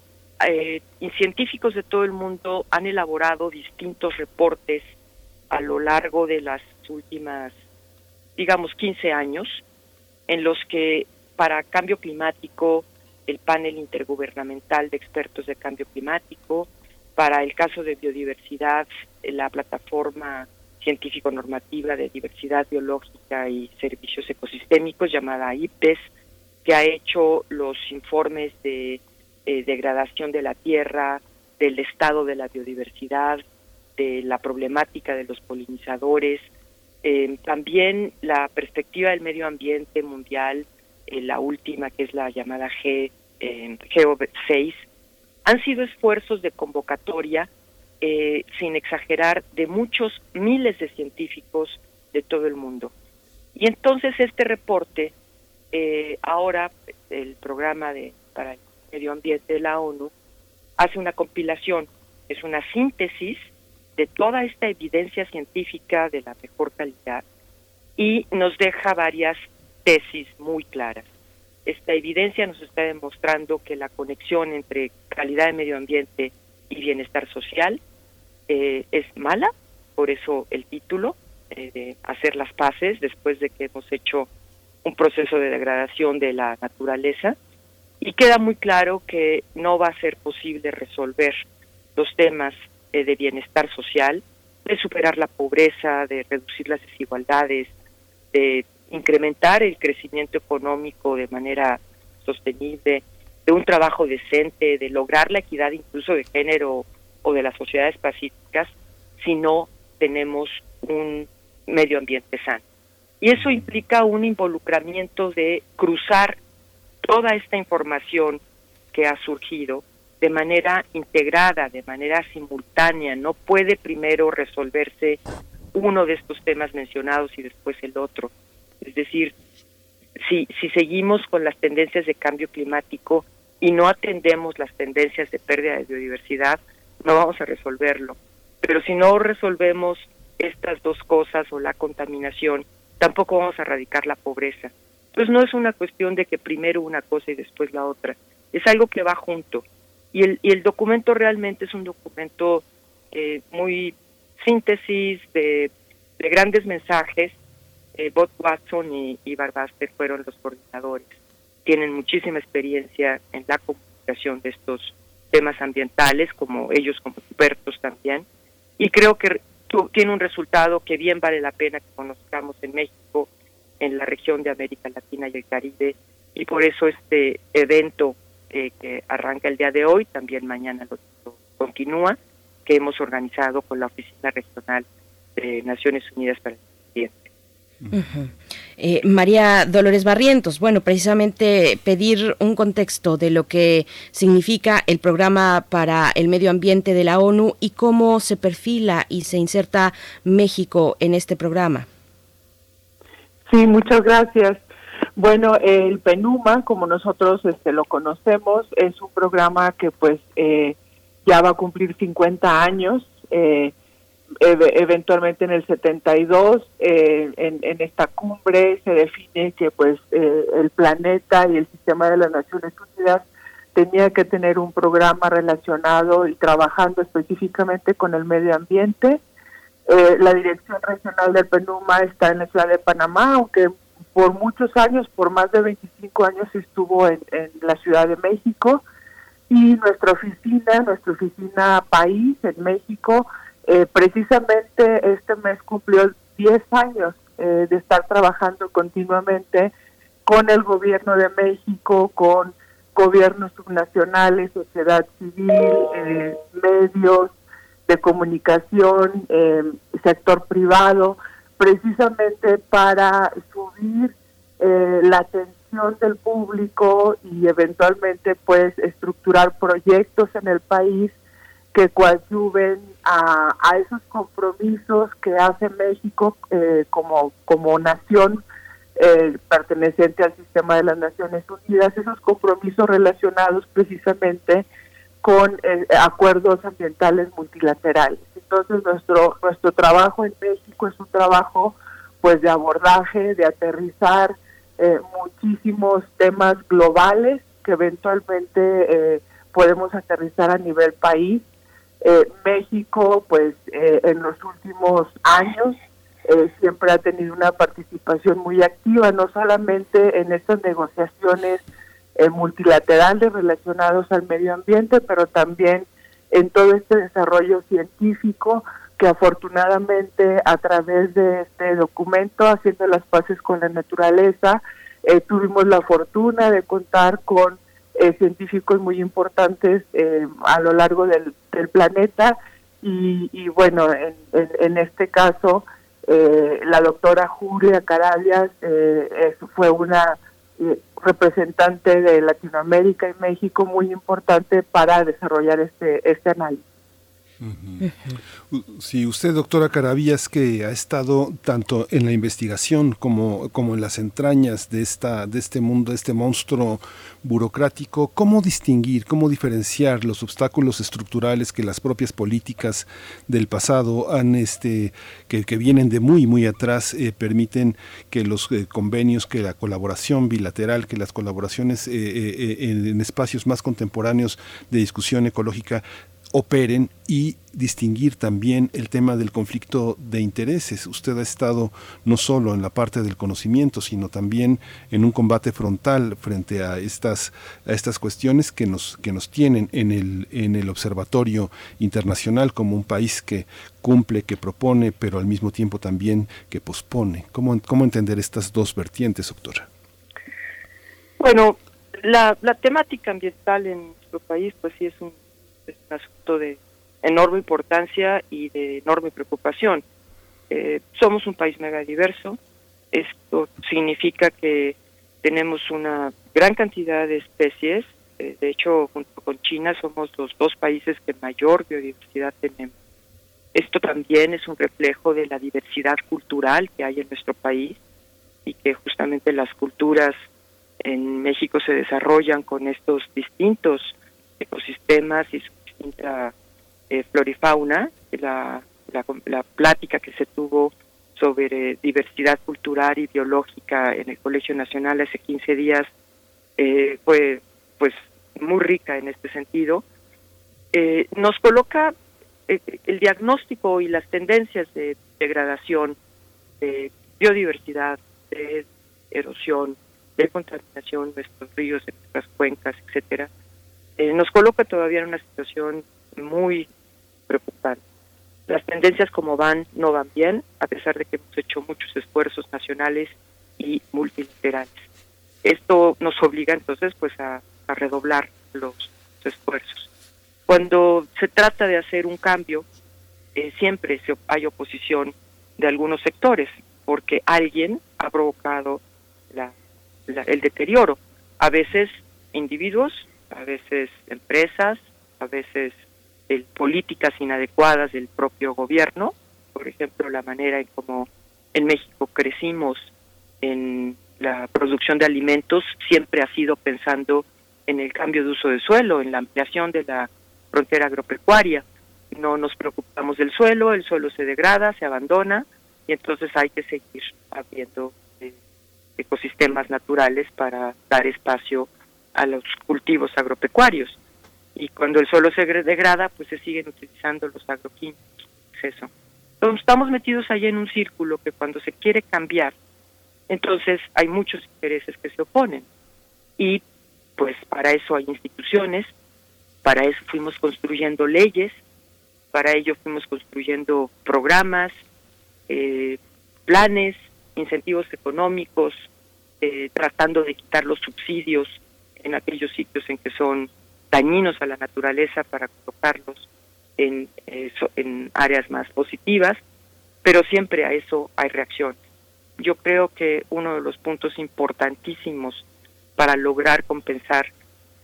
eh, científicos de todo el mundo han elaborado distintos reportes a lo largo de las últimas, digamos, 15 años, en los que para cambio climático, el panel intergubernamental de expertos de cambio climático, para el caso de biodiversidad, la plataforma científico-normativa de diversidad biológica y servicios ecosistémicos llamada IPES, que ha hecho los informes de eh, degradación de la tierra, del estado de la biodiversidad, de la problemática de los polinizadores, eh, también la perspectiva del medio ambiente mundial, eh, la última que es la llamada G, GEO6, han sido esfuerzos de convocatoria eh, sin exagerar, de muchos miles de científicos de todo el mundo. Y entonces este reporte, eh, ahora el programa de, para el medio ambiente de la ONU, hace una compilación, es una síntesis de toda esta evidencia científica de la mejor calidad y nos deja varias tesis muy claras. Esta evidencia nos está demostrando que la conexión entre calidad de medio ambiente y bienestar social eh, es mala, por eso el título eh, de hacer las paces después de que hemos hecho un proceso de degradación de la naturaleza. Y queda muy claro que no va a ser posible resolver los temas eh, de bienestar social, de superar la pobreza, de reducir las desigualdades, de incrementar el crecimiento económico de manera sostenible, de un trabajo decente, de lograr la equidad incluso de género o de las sociedades pacíficas si no tenemos un medio ambiente sano. Y eso implica un involucramiento de cruzar toda esta información que ha surgido de manera integrada, de manera simultánea. No puede primero resolverse uno de estos temas mencionados y después el otro. Es decir, si, si seguimos con las tendencias de cambio climático, y no atendemos las tendencias de pérdida de biodiversidad, no vamos a resolverlo. Pero si no resolvemos estas dos cosas o la contaminación, tampoco vamos a erradicar la pobreza. Entonces no es una cuestión de que primero una cosa y después la otra, es algo que va junto. Y el, y el documento realmente es un documento eh, muy síntesis de, de grandes mensajes. Eh, Bob Watson y, y fueron los coordinadores. Tienen muchísima experiencia en la comunicación de estos temas ambientales, como ellos como expertos también. Y creo que tiene un resultado que bien vale la pena que conozcamos en México, en la región de América Latina y el Caribe. Y por eso este evento eh, que arranca el día de hoy, también mañana lo, continúa, que hemos organizado con la Oficina Regional de Naciones Unidas para el Ambiente. Eh, María Dolores Barrientos, bueno, precisamente pedir un contexto de lo que significa el programa para el medio ambiente de la ONU y cómo se perfila y se inserta México en este programa. Sí, muchas gracias. Bueno, el PENUMA, como nosotros este, lo conocemos, es un programa que pues eh, ya va a cumplir 50 años. eh, eventualmente en el 72, eh, en, en esta cumbre se define que pues eh, el planeta y el sistema de las Naciones Unidas tenía que tener un programa relacionado y trabajando específicamente con el medio ambiente. Eh, la dirección regional del PENUMA está en la ciudad de Panamá, aunque por muchos años, por más de 25 años estuvo en, en la Ciudad de México y nuestra oficina, nuestra oficina país en México, eh, precisamente este mes cumplió 10 años eh, de estar trabajando continuamente con el gobierno de México, con gobiernos subnacionales, sociedad civil, eh, medios de comunicación, eh, sector privado, precisamente para subir eh, la atención del público y eventualmente pues estructurar proyectos en el país que coadyuven a, esos compromisos que hace México eh, como, como nación eh, perteneciente al sistema de las Naciones Unidas, esos compromisos relacionados precisamente con eh, acuerdos ambientales multilaterales. Entonces nuestro nuestro trabajo en México es un trabajo pues de abordaje, de aterrizar eh, muchísimos temas globales que eventualmente eh, podemos aterrizar a nivel país. Eh, México, pues eh, en los últimos años eh, siempre ha tenido una participación muy activa, no solamente en estas negociaciones eh, multilaterales relacionados al medio ambiente, pero también en todo este desarrollo científico que afortunadamente a través de este documento, haciendo las paces con la naturaleza, tuvimos la fortuna de contar con eh, científicos muy importantes eh, a lo largo del, del planeta y, y bueno, en, en, en este caso, eh, la doctora Julia Carabias eh, es- fue una eh, representante de Latinoamérica y México muy importante para desarrollar este, este análisis. Sí, usted, doctora Caravías, que ha estado tanto en la investigación como, como en las entrañas de, esta, de este mundo, de este monstruo burocrático, ¿cómo distinguir, cómo diferenciar los obstáculos estructurales que las propias políticas del pasado han, este, que, vienen de muy, muy atrás, eh, permiten que los eh, convenios, que la colaboración bilateral, que las colaboraciones eh, en espacios más contemporáneos de discusión ecológica operen y distinguir también el tema del conflicto de intereses. Usted ha estado no solo en la parte del conocimiento, sino también en un combate frontal frente a estas, a estas cuestiones que nos, que nos tienen en el, en el observatorio internacional como un país que cumple, que propone, pero al mismo tiempo también que pospone. ¿Cómo, cómo entender estas dos vertientes, doctora? Bueno, la, la temática ambiental en nuestro país, pues sí es un, es un asunto de enorme importancia y de enorme preocupación. Eh, somos un país mega diverso. Esto significa que tenemos una gran cantidad de especies. Eh, de hecho, junto con China somos los dos países que mayor biodiversidad tenemos. Esto también es un reflejo de la diversidad cultural que hay en nuestro país y que justamente las culturas en México se desarrollan con estos distintos ecosistemas y su distinta eh, florifauna. La, la, plática que se tuvo sobre diversidad cultural y biológica en el Colegio Nacional hace 15 días eh, fue pues muy rica en este sentido. Eh, nos coloca eh, el diagnóstico y las tendencias de degradación, de biodiversidad, de erosión, de contaminación de nuestros ríos, de nuestras cuencas, etcétera, eh, nos coloca todavía en una situación muy preocupante. Las tendencias como van no van bien, a pesar de que hemos hecho muchos esfuerzos nacionales y multilaterales. Esto nos obliga entonces pues a, redoblar los, esfuerzos. Cuando se trata de hacer un cambio, eh, siempre se, hay oposición de algunos sectores, porque alguien ha provocado la, el deterioro. A veces individuos, a veces empresas, a veces el, políticas inadecuadas del propio gobierno, por ejemplo, la manera en cómo en México crecimos en la producción de alimentos siempre ha sido pensando en el cambio de uso de suelo, en la ampliación de la frontera agropecuaria. No nos preocupamos del suelo, el suelo se degrada, se abandona y entonces hay que seguir habiendo eh, ecosistemas naturales para dar espacio a los cultivos agropecuarios. Y cuando el suelo se degrada, pues se siguen utilizando los agroquímicos. eso. Entonces estamos metidos ahí en un círculo que cuando se quiere cambiar, entonces hay muchos intereses que se oponen. Y pues para eso hay instituciones, para eso fuimos construyendo leyes, para ello fuimos construyendo programas, eh, planes, incentivos económicos, eh, tratando de quitar los subsidios en aquellos sitios en que son dañinos a la naturaleza para colocarlos en, en áreas más positivas, pero siempre a eso hay reacción. Yo creo que uno de los puntos importantísimos para lograr compensar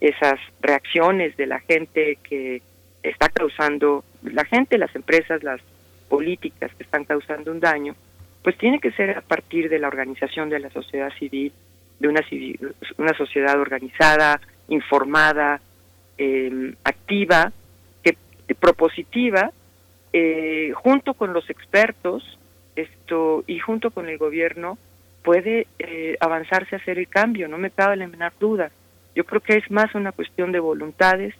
esas reacciones de la gente que está causando, la gente, las empresas, las políticas que están causando un daño, pues tiene que ser a partir de la organización de la sociedad civil, de una, una sociedad organizada, informada, em, activa, que, propositiva, eh, junto con los expertos esto y junto con el gobierno, puede eh, avanzarse a hacer el cambio, no me cabe la menor duda. Yo creo que es más una cuestión de voluntades,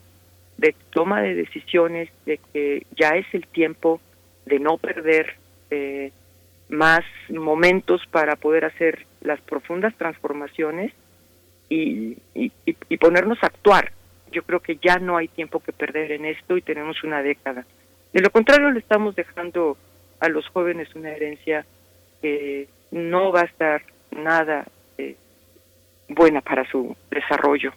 de toma de decisiones, de que ya es el tiempo de no perder eh, más momentos para poder hacer las profundas transformaciones y, y, y, ponernos a actuar. Yo creo que ya no hay tiempo que perder en esto y tenemos una década. De lo contrario, le estamos dejando a los jóvenes una herencia que no va a estar nada eh, buena para su desarrollo.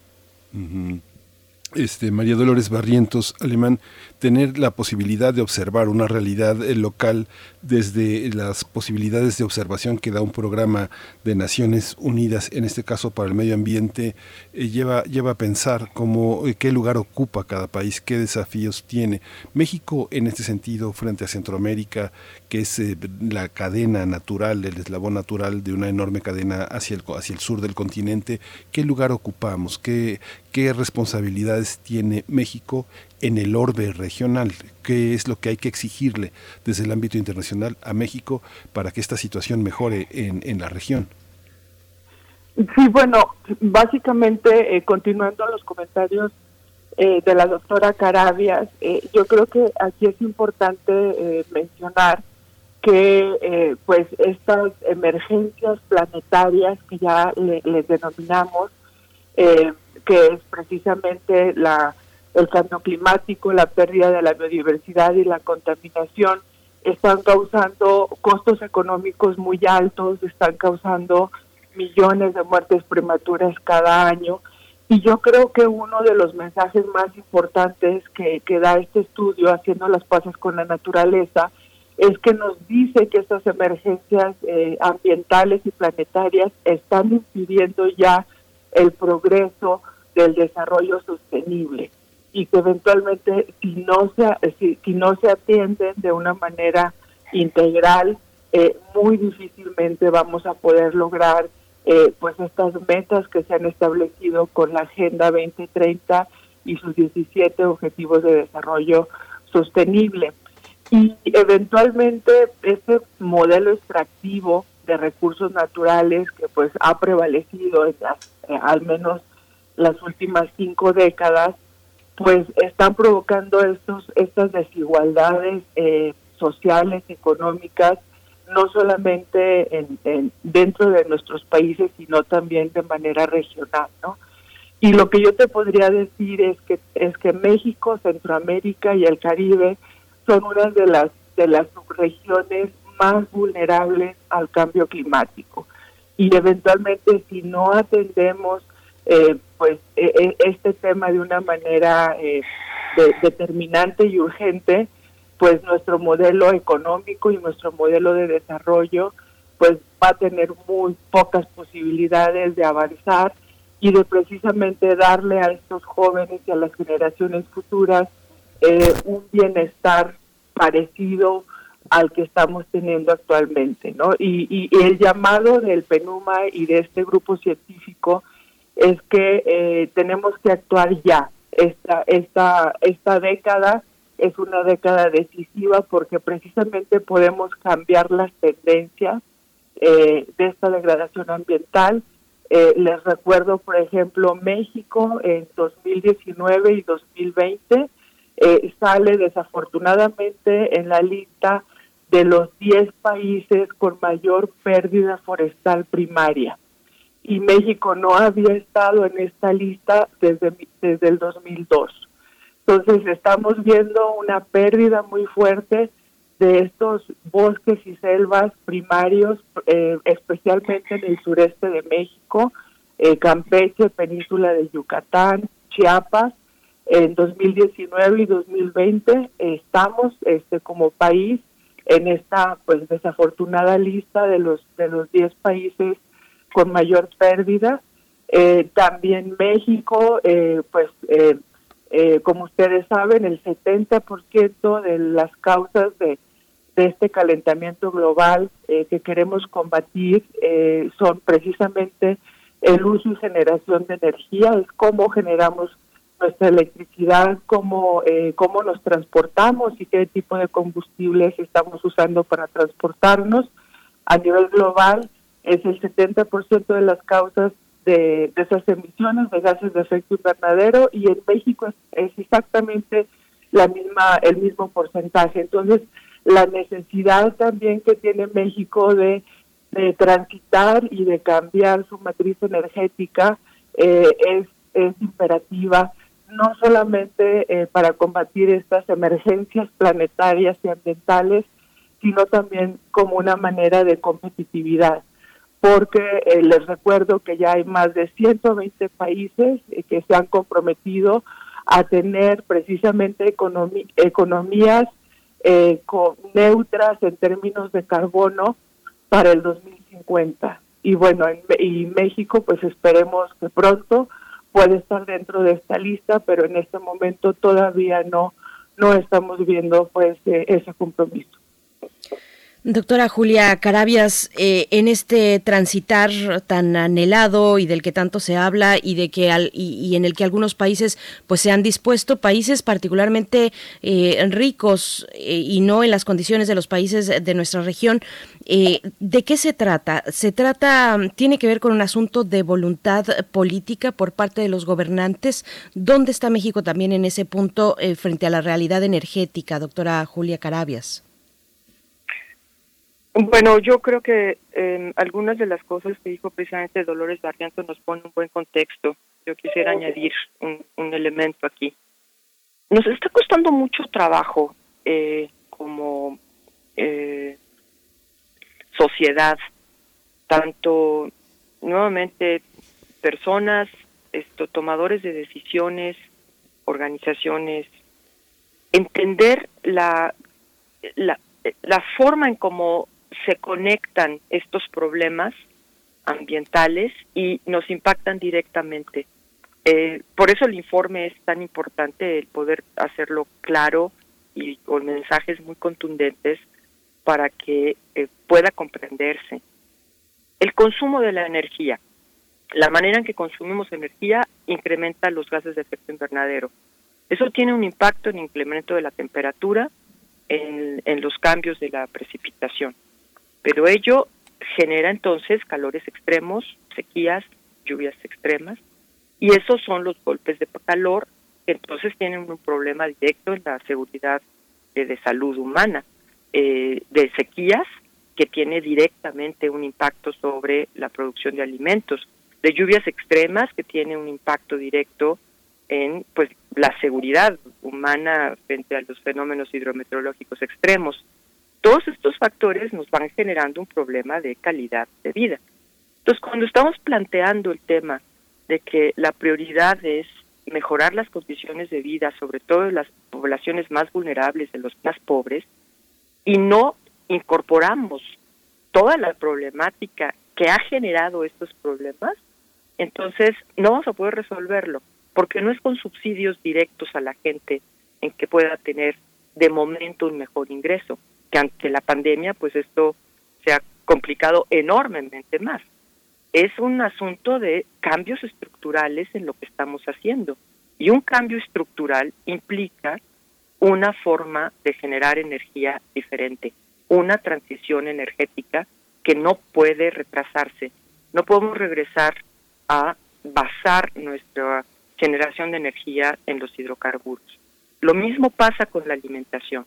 Este, María Dolores Barrientos, alemán, tener la posibilidad de observar una realidad eh, local desde las posibilidades de observación que da un programa de Naciones Unidas, en este caso para el medio ambiente, eh, lleva, lleva a pensar cómo, eh, qué lugar ocupa cada país, qué desafíos tiene. México, en este sentido, frente a Centroamérica, que es la cadena natural, el eslabón natural de una enorme cadena hacia el, hacia el sur del continente, ¿qué lugar ocupamos? ¿Qué, qué responsabilidades tiene México en el orbe regional, qué es lo que hay que exigirle desde el ámbito internacional a México para que esta situación mejore en, en la región. Sí, bueno, básicamente, eh, continuando los comentarios eh, de la doctora Carabias, eh, yo creo que aquí es importante mencionar que pues estas emergencias planetarias que ya les denominamos, que es precisamente la el cambio climático, la pérdida de la biodiversidad y la contaminación están causando costos económicos muy altos, están causando millones de muertes prematuras cada año. Y yo creo que uno de los mensajes más importantes que, que da este estudio, haciendo las paces con la naturaleza, es que nos dice que estas emergencias eh, ambientales y planetarias están impidiendo ya el progreso del desarrollo sostenible y que eventualmente si no se si, no se atienden de una manera integral eh, muy difícilmente vamos a poder lograr eh, pues estas metas que se han establecido con la Agenda 2030 y sus 17 Objetivos de Desarrollo Sostenible. Y eventualmente este modelo extractivo de recursos naturales que pues ha prevalecido en eh, al menos las últimas cinco décadas, pues están provocando estos estas desigualdades eh, sociales, económicas, no solamente en, dentro de nuestros países, sino también de manera regional, ¿no? Y lo que yo te podría decir es que es que México, Centroamérica y el Caribe son una de las de las subregiones más vulnerables al cambio climático y eventualmente si no atendemos eh, pues e, e, este tema de una manera eh, determinante y urgente pues nuestro modelo económico y nuestro modelo de desarrollo pues va a tener muy pocas posibilidades de avanzar y de precisamente darle a estos jóvenes y a las generaciones futuras eh, un bienestar parecido al que estamos teniendo actualmente, ¿no? Y, el llamado del PENUMA y de este grupo científico es que eh, tenemos que actuar ya. Esta, esta, esta década es una década decisiva porque precisamente podemos cambiar las tendencias eh, de esta degradación ambiental. Eh, les recuerdo, por ejemplo, México en 2019 y 2020 eh, sale desafortunadamente en la lista de los 10 países con mayor pérdida forestal primaria. Y México no había estado en esta lista desde, desde el 2002. Entonces estamos viendo una pérdida muy fuerte de estos bosques y selvas primarios, eh, especialmente en el sureste de México, eh, Campeche, península de Yucatán, Chiapas, en 2019 y 2020 estamos este como país en esta pues desafortunada lista de los de los 10 países con mayor pérdida eh, también México eh, pues eh, como ustedes saben el 70% de las causas de, este calentamiento global que queremos combatir son precisamente el uso y generación de energía es cómo generamos nuestra electricidad, cómo, eh, cómo nos transportamos y qué tipo de combustibles estamos usando para transportarnos. A nivel global es el 70% de las causas de, de, esas emisiones de gases de efecto invernadero y en México es, exactamente la misma el mismo porcentaje. Entonces, la necesidad también que tiene México de, de transitar y de cambiar su matriz energética eh, es, es imperativa no solamente eh, para combatir estas emergencias planetarias y ambientales, sino también como una manera de competitividad, porque eh, les recuerdo que ya hay más de 120 países eh, que se han comprometido a tener precisamente economías neutras en términos de carbono para el 2050. Y bueno, y México pues esperemos que pronto puede estar dentro de esta lista, pero en este momento todavía no no estamos viendo pues eh, ese compromiso. Doctora Julia Carabias, eh, en este transitar tan anhelado y del que tanto se habla y de que al, y, en el que algunos países pues se han dispuesto, países particularmente eh, ricos y no en las condiciones de los países de nuestra región, ¿de qué se trata? Se trata, tiene que ver con un asunto de voluntad política por parte de los gobernantes. ¿Dónde está México también en ese punto frente a la realidad energética, doctora Julia Carabias? Bueno, yo creo que eh, algunas de las cosas que dijo precisamente Dolores Barrientos nos ponen un buen contexto. Yo quisiera añadir un, elemento aquí. Nos está costando mucho trabajo eh, como eh, sociedad, tanto nuevamente personas, esto, tomadores de decisiones, organizaciones, entender la, la, la forma en cómo se conectan estos problemas ambientales y nos impactan directamente. Eh, por eso el informe es tan importante, el poder hacerlo claro y con mensajes muy contundentes para que eh, pueda comprenderse. El consumo de la energía. La manera en que consumimos energía incrementa los gases de efecto invernadero. Eso tiene un impacto en el incremento de la temperatura, en, en los cambios de la precipitación. Pero ello genera entonces calores extremos, sequías, lluvias extremas, y esos son los golpes de calor que entonces tienen un problema directo en la seguridad de, salud humana, eh, de sequías que tiene directamente un impacto sobre la producción de alimentos, de lluvias extremas que tiene un impacto directo en pues la seguridad humana frente a los fenómenos hidrometeorológicos extremos. Todos estos factores nos van generando un problema de calidad de vida. Entonces, cuando estamos planteando el tema de que la prioridad es mejorar las condiciones de vida, sobre todo en las poblaciones más vulnerables, de los más pobres, y no incorporamos toda la problemática que ha generado estos problemas, entonces no vamos a poder resolverlo, porque no es con subsidios directos a la gente en que pueda tener de momento un mejor ingreso, que ante la pandemia pues esto se ha complicado enormemente más. Es un asunto de cambios estructurales en lo que estamos haciendo. Y un cambio estructural implica una forma de generar energía diferente, una transición energética que no puede retrasarse. No podemos regresar a basar nuestra generación de energía en los hidrocarburos. Lo mismo pasa con la alimentación.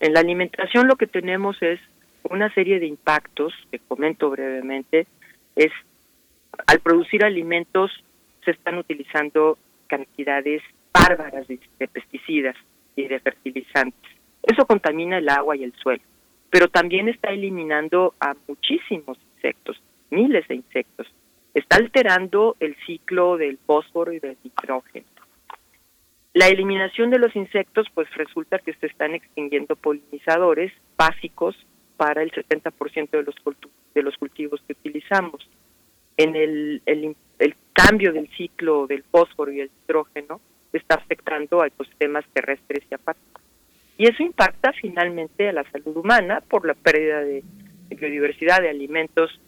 En la alimentación lo que tenemos es una serie de impactos, que comento brevemente, es al producir alimentos se están utilizando cantidades bárbaras de, de pesticidas y de fertilizantes. Eso contamina el agua y el suelo, pero también está eliminando a muchísimos insectos, miles de insectos. Está alterando el ciclo del fósforo y del nitrógeno. La eliminación de los insectos, pues resulta que se están extinguiendo polinizadores básicos para el 70% de los, de los cultivos que utilizamos. En el, el, cambio del ciclo del fósforo y el nitrógeno está afectando a ecosistemas terrestres y acuáticos. Y eso impacta finalmente a la salud humana por la pérdida de, biodiversidad, de alimentos,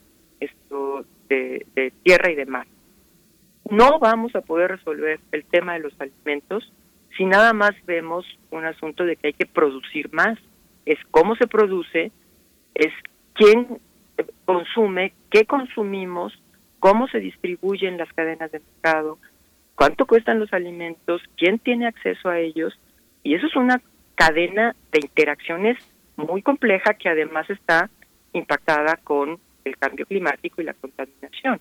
de tierra y de mar. No vamos a poder resolver el tema de los alimentos si nada más vemos un asunto de que hay que producir más. Es cómo se produce, es quién consume, qué consumimos, cómo se distribuyen las cadenas de mercado, cuánto cuestan los alimentos, quién tiene acceso a ellos. Y eso es una cadena de interacciones muy compleja que además está impactada con el cambio climático y la contaminación.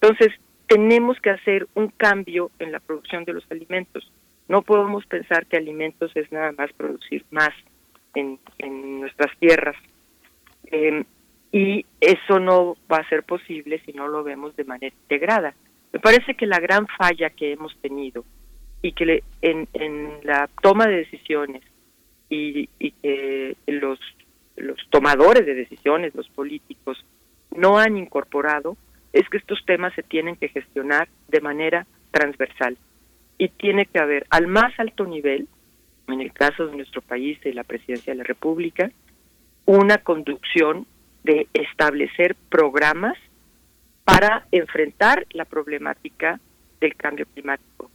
Entonces, tenemos que hacer un cambio en la producción de los alimentos. No podemos pensar que alimentos es nada más producir más en, nuestras tierras. Eh, y eso no va a ser posible si no lo vemos de manera integrada. Me parece que la gran falla que hemos tenido y que le, en, en la toma de decisiones y, y que los, los tomadores de decisiones, los políticos, no han incorporado es que estos temas se tienen que gestionar de manera transversal y tiene que haber al más alto nivel, en el caso de nuestro país, de la Presidencia de la República, una conducción de establecer programas para enfrentar la problemática del cambio climático,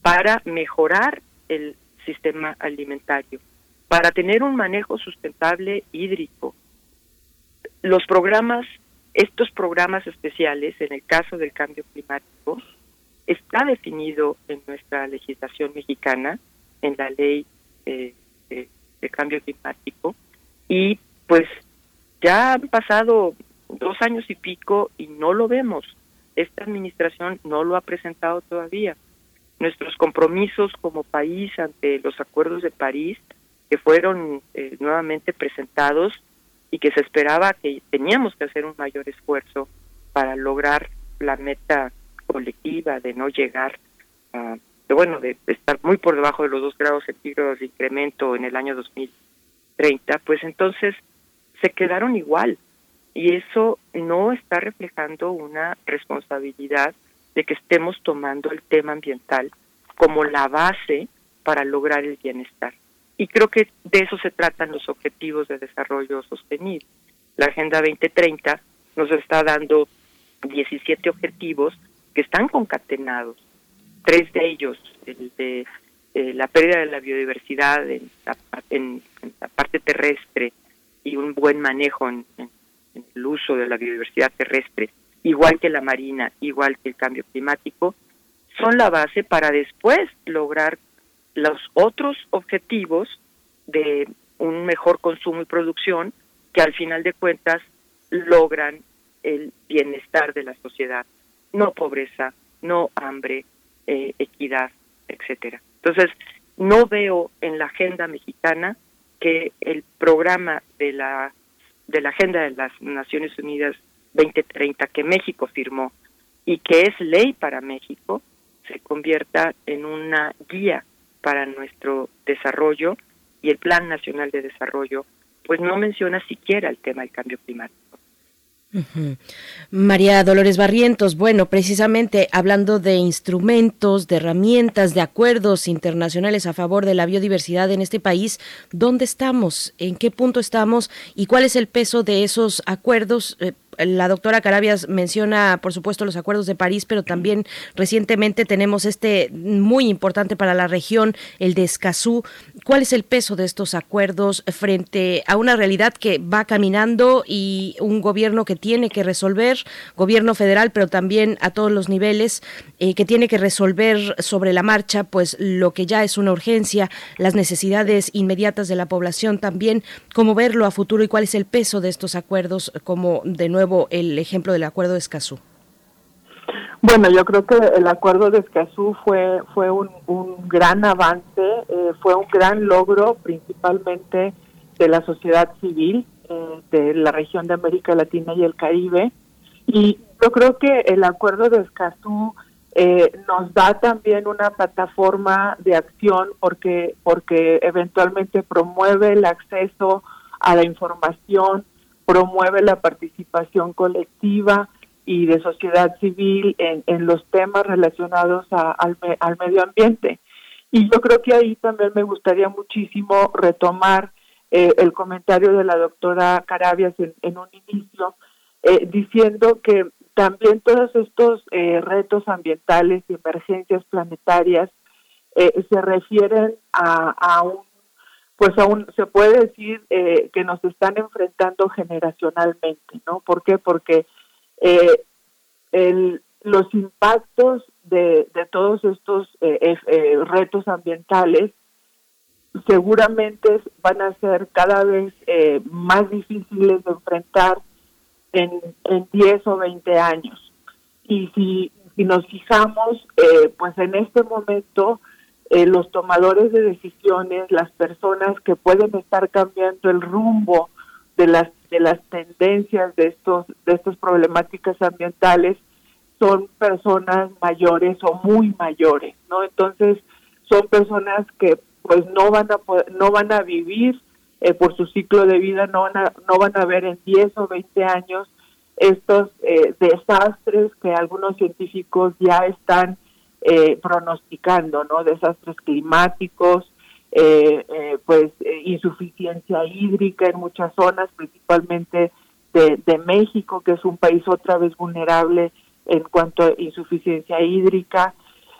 para mejorar el sistema alimentario, para tener un manejo sustentable hídrico. Los programas, estos programas especiales, en el caso del cambio climático, está definido en nuestra legislación mexicana, en la ley eh, de, cambio climático, y pues ya han pasado dos años y pico y no lo vemos. Esta administración no lo ha presentado todavía. Nuestros compromisos como país ante los acuerdos de París, que fueron eh, nuevamente presentados y que se esperaba que teníamos que hacer un mayor esfuerzo para lograr la meta colectiva de no llegar a, bueno, de estar muy por debajo de los dos grados centígrados de incremento en el año 2030, pues entonces se quedaron igual. Y eso no está reflejando una responsabilidad de que estemos tomando el tema ambiental como la base para lograr el bienestar. Y creo que de eso se tratan los objetivos de desarrollo sostenible. La Agenda 2030 nos está dando 17 objetivos que están concatenados. Tres de ellos, el de eh, la pérdida de la biodiversidad en la, en, la, parte terrestre y un buen manejo en, el uso de la biodiversidad terrestre, igual que la marina, igual que el cambio climático, son la base para después lograr los otros objetivos de un mejor consumo y producción que al final de cuentas logran el bienestar de la sociedad, no pobreza, no hambre, eh, equidad, etcétera. Entonces, no veo en la agenda mexicana que el programa de la de la agenda de las Naciones Unidas 2030 que México firmó y que es ley para México se convierta en una guía para nuestro desarrollo y el Plan Nacional de Desarrollo pues no menciona siquiera el tema del cambio climático. María Dolores Barrientos, bueno, precisamente hablando de instrumentos, de herramientas, de acuerdos internacionales a favor de la biodiversidad en este país, ¿dónde estamos? ¿En qué punto estamos? ¿Y cuál es el peso de esos acuerdos? Eh, la doctora Carabias menciona, por supuesto, los acuerdos de París, pero también recientemente tenemos este muy importante para la región, el de Escazú. ¿Cuál es el peso de estos acuerdos frente a una realidad que va caminando y un gobierno que tiene que resolver, gobierno federal, pero también a todos los niveles, eh, que tiene que resolver sobre la marcha, pues lo que ya es una urgencia, las necesidades inmediatas de la población también, cómo verlo a futuro y cuál es el peso de estos acuerdos como de nuevo el ejemplo del acuerdo de Escazú? Bueno, yo creo que el acuerdo de Escazú fue, fue un, gran avance, eh, fue un gran logro principalmente de la sociedad civil eh, de la región de América Latina y el Caribe. Y yo creo que el acuerdo de Escazú eh, nos da también una plataforma de acción porque, porque eventualmente promueve el acceso a la información, promueve la participación colectiva y de sociedad civil en, en los temas relacionados al, al, medio ambiente. Y yo creo que ahí también me gustaría muchísimo retomar eh, el comentario de la doctora Carabias en, un inicio, eh, diciendo que también todos estos eh, retos ambientales y emergencias planetarias se refieren a, a un pues aún se puede decir eh, que nos están enfrentando generacionalmente, ¿no? ¿Por qué? Porque eh, el, los impactos de, todos estos eh, retos ambientales seguramente van a ser cada vez más difíciles de enfrentar en, en 10 o 20 años. Y si, si nos fijamos, pues en este momento eh, los tomadores de decisiones, las personas que pueden estar cambiando el rumbo de las de las tendencias de estos de estas problemáticas ambientales son personas mayores o muy mayores, ¿no? Entonces son personas que pues no van a no van a vivir eh, por su ciclo de vida, no van a no van a ver en 10 o 20 años estos eh, desastres que algunos científicos ya están eh, pronosticando, ¿no? Desastres climáticos, eh, eh, pues insuficiencia hídrica en muchas zonas, principalmente de, México, que es un país otra vez vulnerable en cuanto a insuficiencia hídrica.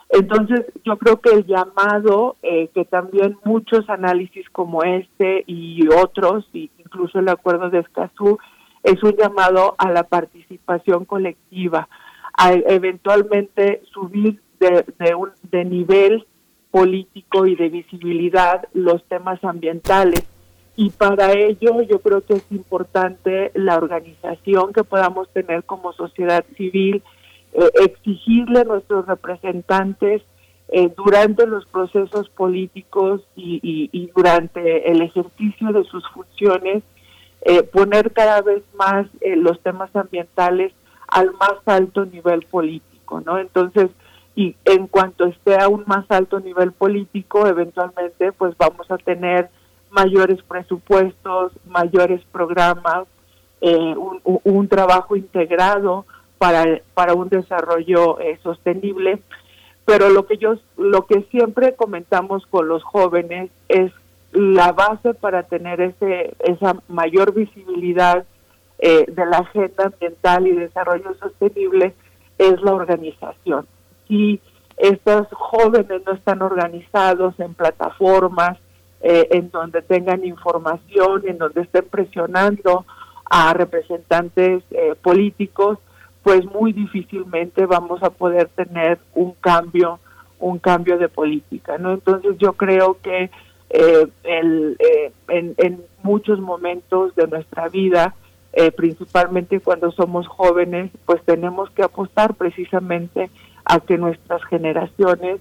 Entonces, yo creo que el llamado, que también muchos análisis como este y otros, incluso el acuerdo de Escazú, es un llamado a la participación colectiva, a eventualmente subir de, un, de nivel político y de visibilidad los temas ambientales. Y para ello yo creo que es importante la organización que podamos tener como sociedad civil, eh, exigirle a nuestros representantes eh, durante los procesos políticos y, durante el ejercicio de sus funciones, eh, poner cada vez más los temas ambientales al más alto nivel político, ¿no? Entonces, y en cuanto esté a un más alto nivel político, eventualmente pues vamos a tener mayores presupuestos, mayores programas, eh, un, trabajo integrado para, para un desarrollo eh, sostenible. Pero lo que yo, lo que siempre comentamos con los jóvenes es la base para tener ese, esa mayor visibilidad eh, de la agenda ambiental y desarrollo sostenible es la organización. Si estos jóvenes no están organizados en plataformas, eh, en donde tengan información, en donde estén presionando a representantes eh, políticos, pues muy difícilmente vamos a poder tener un cambio, un cambio de política, ¿no? Entonces yo creo que eh, el, en, en, muchos momentos de nuestra vida, principalmente cuando somos jóvenes, pues tenemos que apostar precisamente a que nuestras generaciones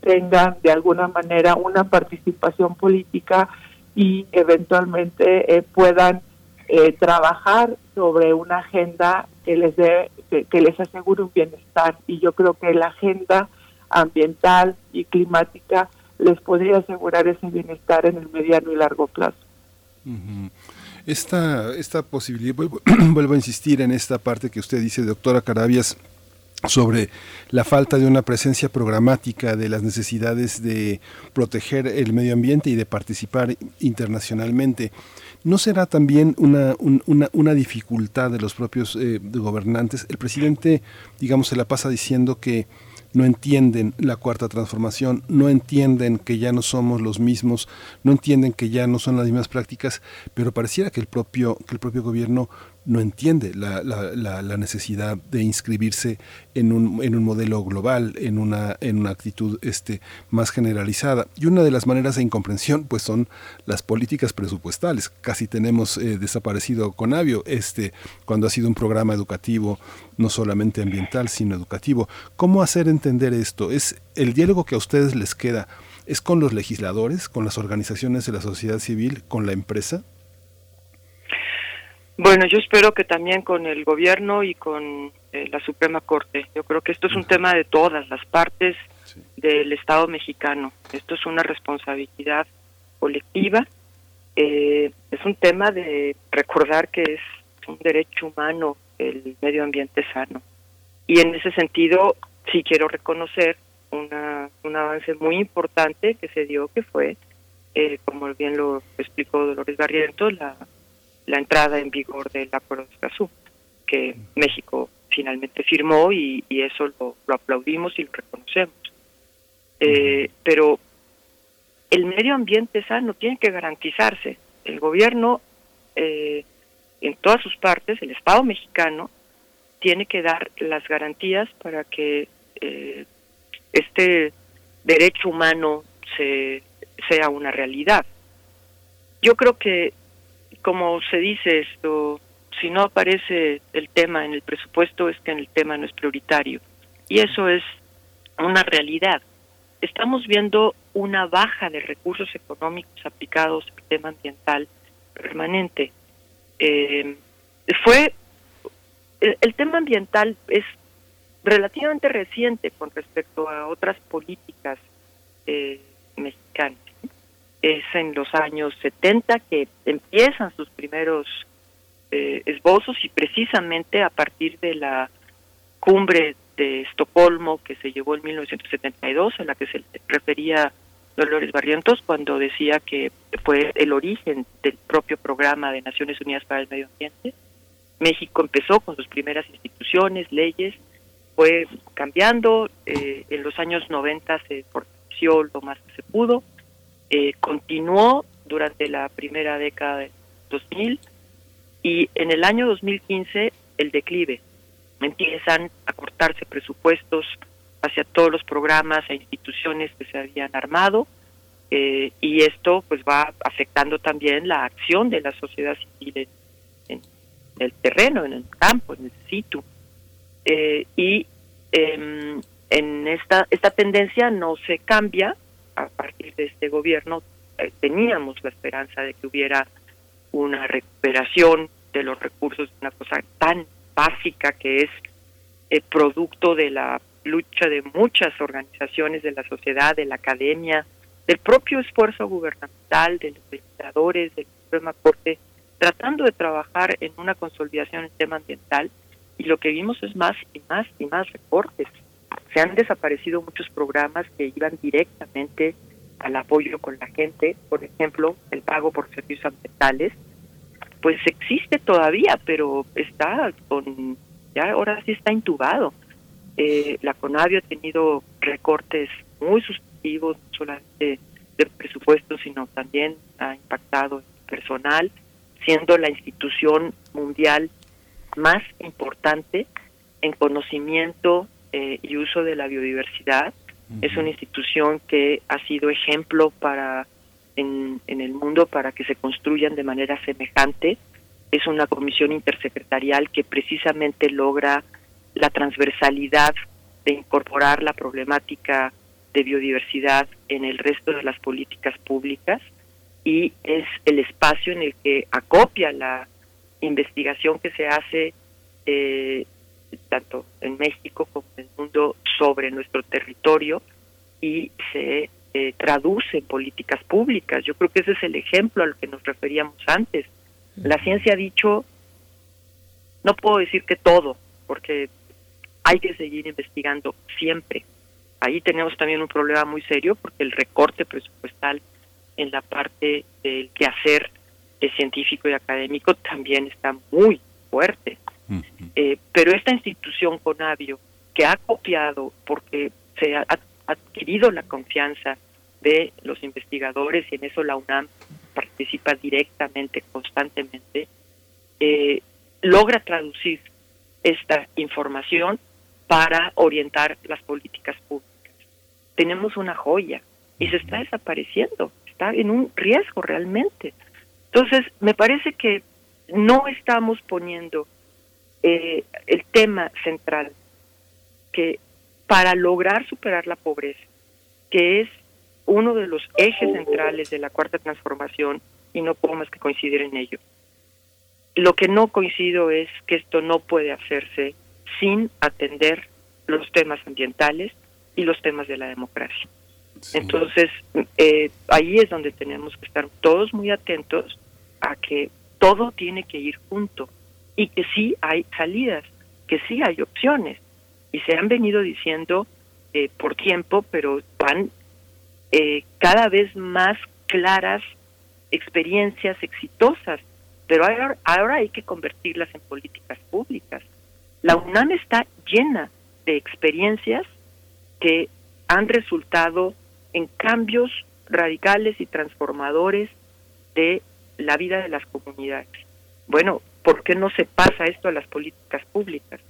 tengan de alguna manera una participación política y eventualmente eh, puedan eh, trabajar sobre una agenda que les dé que, les asegure un bienestar y yo creo que la agenda ambiental y climática les podría asegurar ese bienestar en el mediano y largo plazo. Esta, esta posibilidad, vuelvo, vuelvo, a insistir en esta parte que usted dice, doctora Carabias, sobre la falta de una presencia programática de las necesidades de proteger el medio ambiente y de participar internacionalmente. ¿No será también una, una, una dificultad de los propios eh, gobernantes? El presidente, digamos, se la pasa diciendo que no entienden la cuarta transformación, no entienden que ya no somos los mismos, no entienden que ya no son las mismas prácticas, pero pareciera que el propio, que el propio gobierno no entiende la, la, la, necesidad de inscribirse en un, en un modelo global, en una, en una actitud este, más generalizada. Y una de las maneras de incomprensión pues son las políticas presupuestales. Casi tenemos eh, desaparecido Conavio, este, cuando ha sido un programa educativo, no solamente ambiental, sino educativo. ¿Cómo hacer entender esto? ¿Es el diálogo que a ustedes les queda? ¿Es con los legisladores, con las organizaciones de la sociedad civil, con la empresa? Bueno, yo espero que también con el gobierno y con eh, la Suprema Corte. Yo creo que esto es un tema de todas las partes del Estado mexicano. Esto es una responsabilidad colectiva. Eh, es un tema de recordar que es un derecho humano el medio ambiente sano. Y en ese sentido, sí quiero reconocer una, un avance muy importante que se dio, que fue, eh, como bien lo explicó Dolores Barrientos, la la entrada en vigor del Acuerdo de Escazú, que México finalmente firmó y, eso lo, aplaudimos y lo reconocemos. Eh, pero el medio ambiente sano tiene que garantizarse. El gobierno, eh, en todas sus partes, el Estado mexicano, tiene que dar las garantías para que eh, este derecho humano se, sea una realidad. Yo creo que como se dice esto, si no aparece el tema en el presupuesto es que el tema no es prioritario. Y eso es una realidad. Estamos viendo una baja de recursos económicos aplicados al tema ambiental permanente. Eh, fue el, tema ambiental es relativamente reciente con respecto a otras políticas eh, mexicanas es en los años 70 que empiezan sus primeros eh, esbozos y precisamente a partir de la cumbre de Estocolmo que se llevó en 1972, a la que se refería Dolores Barrientos cuando decía que fue el origen del propio programa de Naciones Unidas para el Medio Ambiente. México empezó con sus primeras instituciones, leyes, fue cambiando, eh, en los años 90 se fortaleció lo más que se pudo, eh, continuó durante la primera década de 2000 y en el año 2015 el declive. Empiezan a cortarse presupuestos hacia todos los programas e instituciones que se habían armado eh, y esto pues va afectando también la acción de la sociedad civil en, el terreno, en el campo, en el sitio. Eh, y em, en esta, esta tendencia no se cambia a partir de este gobierno eh, teníamos la esperanza de que hubiera una recuperación de los recursos una cosa tan básica que es el producto de la lucha de muchas organizaciones de la sociedad, de la academia, del propio esfuerzo gubernamental, de los legisladores, del Suprema Corte, tratando de trabajar en una consolidación en tema ambiental. Y lo que vimos es más y más y más recortes se han desaparecido muchos programas que iban directamente al apoyo con la gente, por ejemplo, el pago por servicios ambientales, pues existe todavía, pero está con, ya ahora sí está intubado. Eh, la CONAVIO ha tenido recortes muy sustantivos, no solamente de presupuesto, sino también ha impactado personal, siendo la institución mundial más importante en conocimiento eh, y uso de la biodiversidad. Es una institución que ha sido ejemplo para en, en el mundo para que se construyan de manera semejante. Es una comisión intersecretarial que precisamente logra la transversalidad de incorporar la problemática de biodiversidad en el resto de las políticas públicas y es el espacio en el que acopia la investigación que se hace eh, tanto en México como en el mundo sobre nuestro territorio y se eh, traduce en políticas públicas. Yo creo que ese es el ejemplo al que nos referíamos antes. La ciencia ha dicho, no puedo decir que todo, porque hay que seguir investigando siempre. Ahí tenemos también un problema muy serio porque el recorte presupuestal en la parte del quehacer eh, científico y académico también está muy fuerte. Eh, pero esta institución Conavio, que ha copiado porque se ha adquirido la confianza de los investigadores y en eso la UNAM participa directamente, constantemente, eh, logra traducir esta información para orientar las políticas públicas. Tenemos una joya y se está desapareciendo, está en un riesgo realmente. Entonces, me parece que no estamos poniendo eh, el tema central que para lograr superar la pobreza, que es uno de los ejes centrales de la cuarta transformación, y no puedo más que coincidir en ello. Lo que no coincido es que esto no puede hacerse sin atender los temas ambientales y los temas de la democracia. Entonces, eh, ahí es donde tenemos que estar todos muy atentos a que todo tiene que ir junto y que sí hay salidas, que sí hay opciones. Y se han venido diciendo eh, por tiempo, pero van eh, cada vez más claras experiencias exitosas, pero ahora, ahora hay que convertirlas en políticas públicas. La UNAM está llena de experiencias que han resultado en cambios radicales y transformadores de la vida de las comunidades. Bueno, ¿por qué no se pasa esto a las políticas públicas?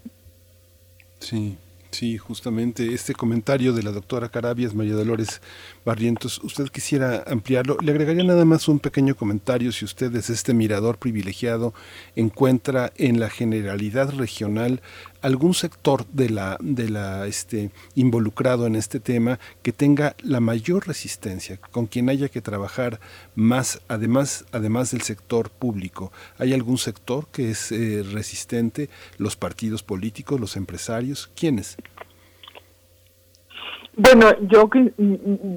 Sí, sí, justamente este comentario de la doctora Carabias, María Dolores Barrientos, usted quisiera ampliarlo. Le agregaría nada más un pequeño comentario si usted desde este mirador privilegiado encuentra en la generalidad regional algún sector de la de la este involucrado en este tema que tenga la mayor resistencia, con quien haya que trabajar más además además del sector público. ¿Hay algún sector que es eh, resistente? Los partidos políticos, los empresarios, ¿quiénes? Bueno, yo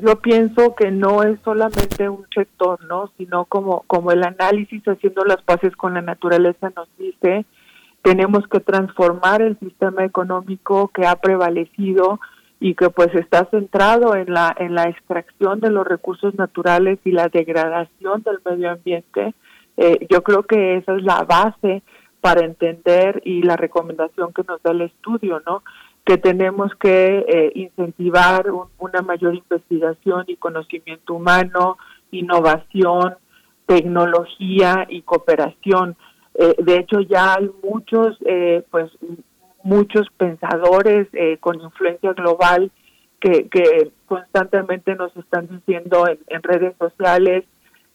yo pienso que no es solamente un sector, ¿no? Sino como como el análisis haciendo las paces con la naturaleza nos dice, tenemos que transformar el sistema económico que ha prevalecido y que pues está centrado en la en la extracción de los recursos naturales y la degradación del medio ambiente. Eh, yo creo que esa es la base para entender y la recomendación que nos da el estudio, ¿no? Que tenemos que eh, incentivar una mayor investigación y conocimiento humano, innovación, tecnología y cooperación eh, de hecho, ya hay muchos, eh, pues, muchos pensadores eh, con influencia global que, constantemente nos están diciendo en, en redes sociales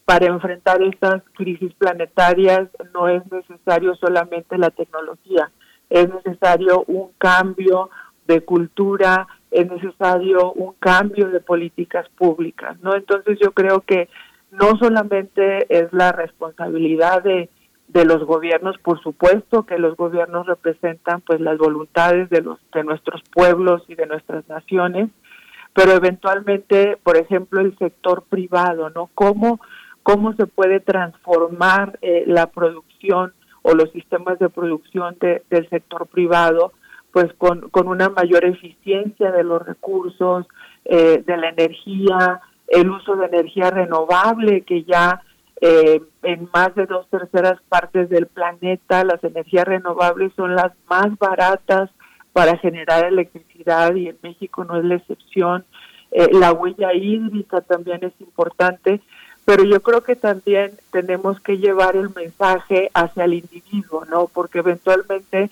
para enfrentar estas crisis planetarias no es necesario solamente la tecnología, es necesario un cambio de cultura, es necesario un cambio de políticas públicas, ¿no? Entonces yo creo que no solamente es la responsabilidad de, de los gobiernos, por supuesto que los gobiernos representan pues las voluntades de los de nuestros pueblos y de nuestras naciones, pero eventualmente, por ejemplo, el sector privado, ¿no? Cómo cómo se puede transformar eh, la producción o los sistemas de producción del sector privado, pues con, con una mayor eficiencia de los recursos, eh, de la energía, el uso de energía renovable que ya eh, en más de dos terceras partes del planeta las energías renovables son las más baratas para generar electricidad y en México no es la excepción. Eh, la huella hídrica también es importante, pero yo creo que también tenemos que llevar el mensaje hacia el individuo, ¿no? Porque eventualmente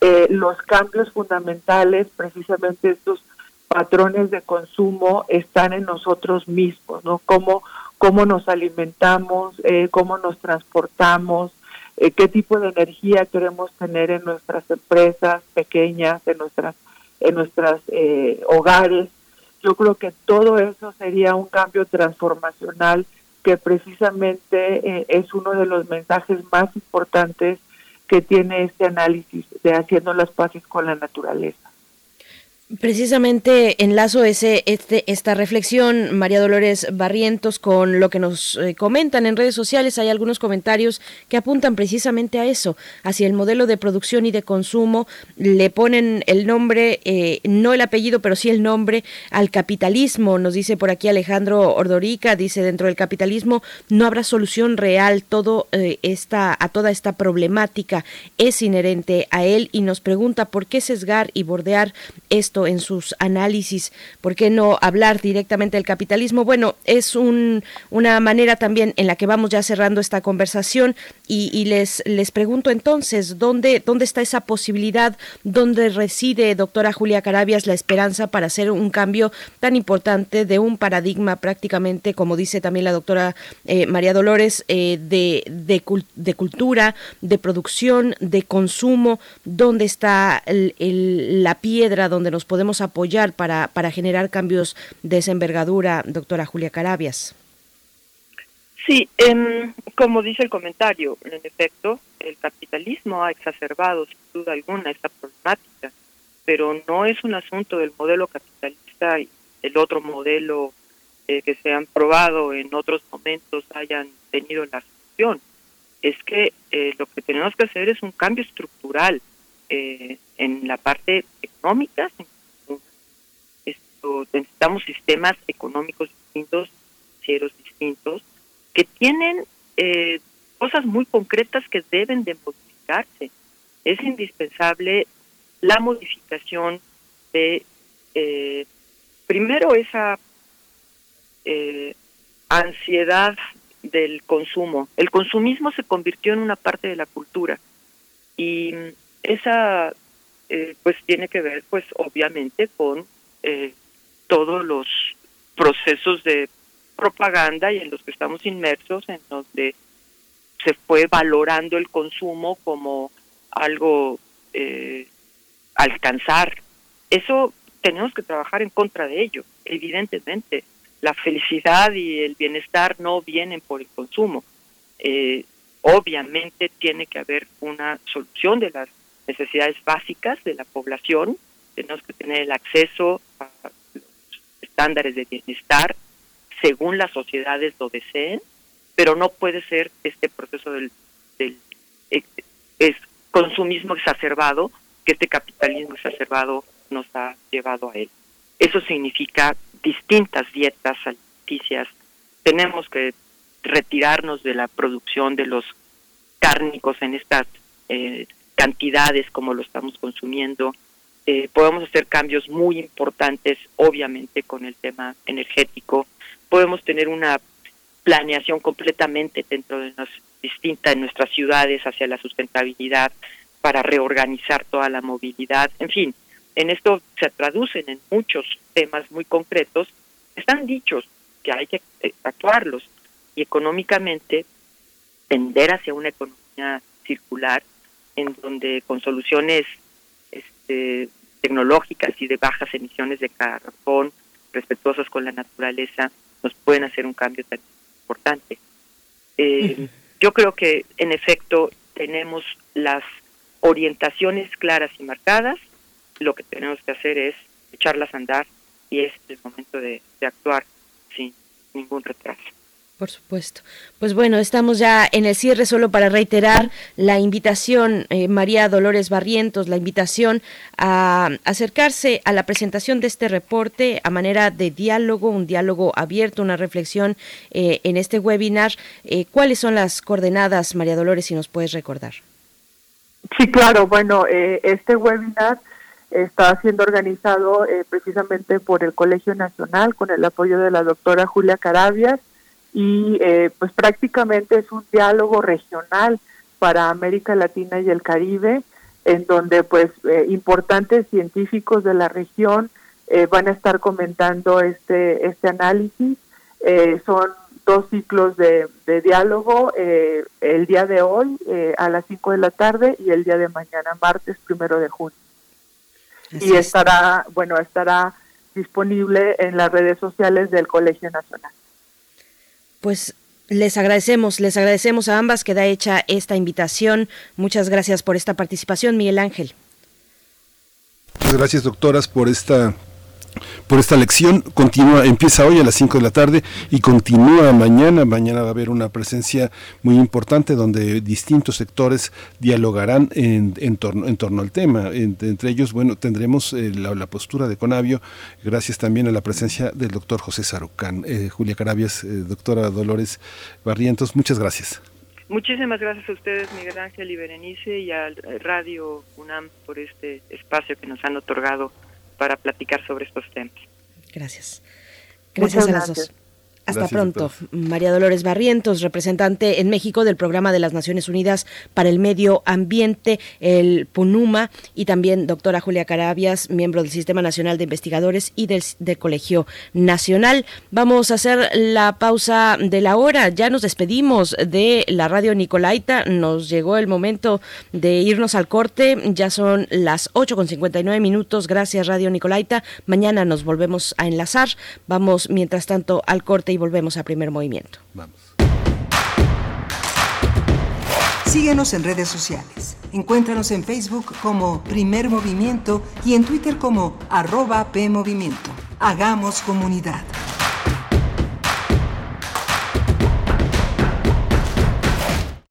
eh, los cambios fundamentales, precisamente estos patrones de consumo, están en nosotros mismos, ¿no? Cómo, cómo nos alimentamos, eh, cómo nos transportamos, eh, qué tipo de energía queremos tener en nuestras empresas pequeñas, en nuestras, en nuestras hogares. Yo creo que todo eso sería un cambio transformacional que precisamente es uno de los mensajes más importantes que tiene este análisis de haciendo las paces con la naturaleza. Precisamente enlazo ese, este, esta reflexión, María Dolores Barrientos, con lo que nos eh, comentan en redes sociales. Hay algunos comentarios que apuntan precisamente a eso, hacia el modelo de producción y de consumo. Le ponen el nombre, eh, no el apellido, pero sí el nombre al capitalismo. Nos dice por aquí Alejandro Ordorica, dice dentro del capitalismo no habrá solución real. Todo eh, esta, a toda esta problemática es inherente a él y nos pregunta por qué sesgar y bordear esto en sus análisis. ¿Por qué no hablar directamente del capitalismo? Bueno, es un, una manera también en la que vamos ya cerrando esta conversación y, les, les pregunto entonces, ¿dónde, ¿dónde está esa posibilidad? ¿Dónde reside, doctora Julia Carabias, la esperanza para hacer un cambio tan importante de un paradigma prácticamente, como dice también la doctora eh, María Dolores, eh, de, de, de, cultura, de producción, de consumo? ¿Dónde está la piedra donde nos podemos apoyar para, para generar cambios de esa envergadura, doctora Julia Carabias? Sí, em, como dice el comentario, en efecto, el capitalismo ha exacerbado sin duda alguna esta problemática, pero no es un asunto del modelo capitalista y el otro modelo eh, que se han probado en otros momentos hayan tenido la solución. Es que eh, lo que tenemos que hacer es un cambio estructural eh, en la parte económica. Esto, necesitamos sistemas económicos distintos, financieros distintos, que tienen eh, cosas muy concretas que deben de modificarse. Es indispensable la modificación de, eh, primero, esa eh, ansiedad del consumo. El consumismo se convirtió en una parte de la cultura y esa pues tiene que ver pues obviamente con todos los procesos de propaganda y en los que estamos inmersos, en donde se fue valorando el consumo como algo eh, alcanzar. Eso tenemos que trabajar en contra de ello, evidentemente. La felicidad y el bienestar no vienen por el consumo. Eh, obviamente tiene que haber una solución de las necesidades básicas de la población. Tenemos que tener el acceso a estándares de bienestar según las sociedades lo deseen, pero no puede ser este proceso del, del eh, es consumismo exacerbado que este capitalismo exacerbado nos ha llevado a él. Eso significa distintas dietas alimenticias. Tenemos que retirarnos de la producción de los cárnicos en estas eh, cantidades como lo estamos consumiendo. Eh, podemos hacer cambios muy importantes, obviamente, con el tema energético podemos tener una planeación completamente dentro de nos distinta en nuestras ciudades hacia la sustentabilidad para reorganizar toda la movilidad. En fin, en esto se traducen en muchos temas muy concretos. Están dichos que hay que eh, actuarlos y económicamente tender hacia una economía circular en donde con soluciones este, tecnológicas y de bajas emisiones de carbón respetuosas con la naturaleza nos pueden hacer un cambio tan importante. Eh, yo creo que en efecto tenemos las orientaciones claras y marcadas, lo que tenemos que hacer es echarlas a andar y es el momento de, de actuar sin ningún retraso. Por supuesto. Pues bueno, estamos ya en el cierre solo para reiterar la invitación, eh, María Dolores Barrientos, la invitación a acercarse a la presentación de este reporte a manera de diálogo, un diálogo abierto, una reflexión eh, en este webinar. Eh, ¿Cuáles son las coordenadas, María Dolores, si nos puedes recordar? Sí, claro. Bueno, este webinar está siendo organizado precisamente por el Colegio Nacional con el apoyo de la doctora Julia Carabias y eh, pues prácticamente es un diálogo regional para América Latina y el Caribe, en donde pues eh, importantes científicos de la región eh, van a estar comentando este este análisis. son dos ciclos de, de diálogo, el día de hoy a las 5 de la tarde y el día de mañana, martes primero de junio. y estará, bueno, estará disponible en las redes sociales del Colegio Nacional pues les agradecemos, les agradecemos a ambas que da hecha esta invitación. Muchas gracias por esta participación, Miguel Ángel. Muchas gracias, doctoras, por esta por esta lección. Continúa, empieza hoy a las 5 de la tarde y continúa mañana. Mañana va a haber una presencia muy importante donde distintos sectores dialogarán en, en, torno, en torno al tema. entre ellos, bueno, tendremos eh, la, postura de Conavio, gracias también a la presencia del doctor José Sarucán. Eh, Julia Carabias, eh, doctora Dolores Barrientos, muchas gracias. Muchísimas gracias a ustedes, Miguel Ángel y Berenice, y al Radio UNAM por este espacio que nos han otorgado para platicar sobre estos temas. Gracias. Gracias a las dos. Hasta pronto. María Dolores Barrientos, representante en México del Programa de las Naciones Unidas para el Medio Ambiente, el PUNUMA, y también doctora Julia Carabias, miembro del Sistema Nacional de Investigadores y del, Colegio Nacional. Vamos a hacer la pausa de la hora. Ya nos despedimos de la radio Nicolaita. Nos llegó el momento de irnos al corte. Ya son las 8 con 59 minutos. Gracias, Radio Nicolaita. Mañana nos volvemos a enlazar. Vamos, mientras tanto, al corte y volvemos a primer movimiento. Vamos. Síguenos en redes sociales. Encuéntranos en Facebook como Primer Movimiento y en Twitter como arroba PMovimiento. Hagamos comunidad.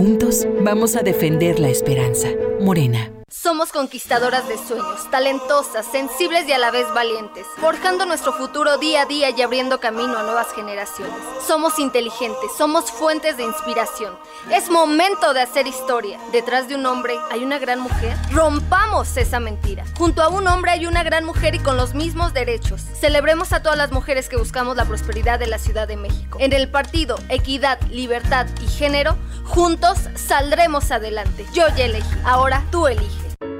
Juntos vamos a defender la esperanza. Morena. Somos conquistadoras de sueños, talentosas, sensibles y a la vez valientes, forjando nuestro futuro día a día y abriendo camino a nuevas generaciones. Somos inteligentes, somos fuentes de inspiración. Es momento de hacer historia. Detrás de un hombre hay una gran mujer. Rompamos esa mentira. Junto a un hombre hay una gran mujer y con los mismos derechos. Celebremos a todas las mujeres que buscamos la prosperidad de la Ciudad de México. En el partido Equidad, Libertad y Género, juntos saldremos adelante. Yo ya elegí, ahora tú eliges.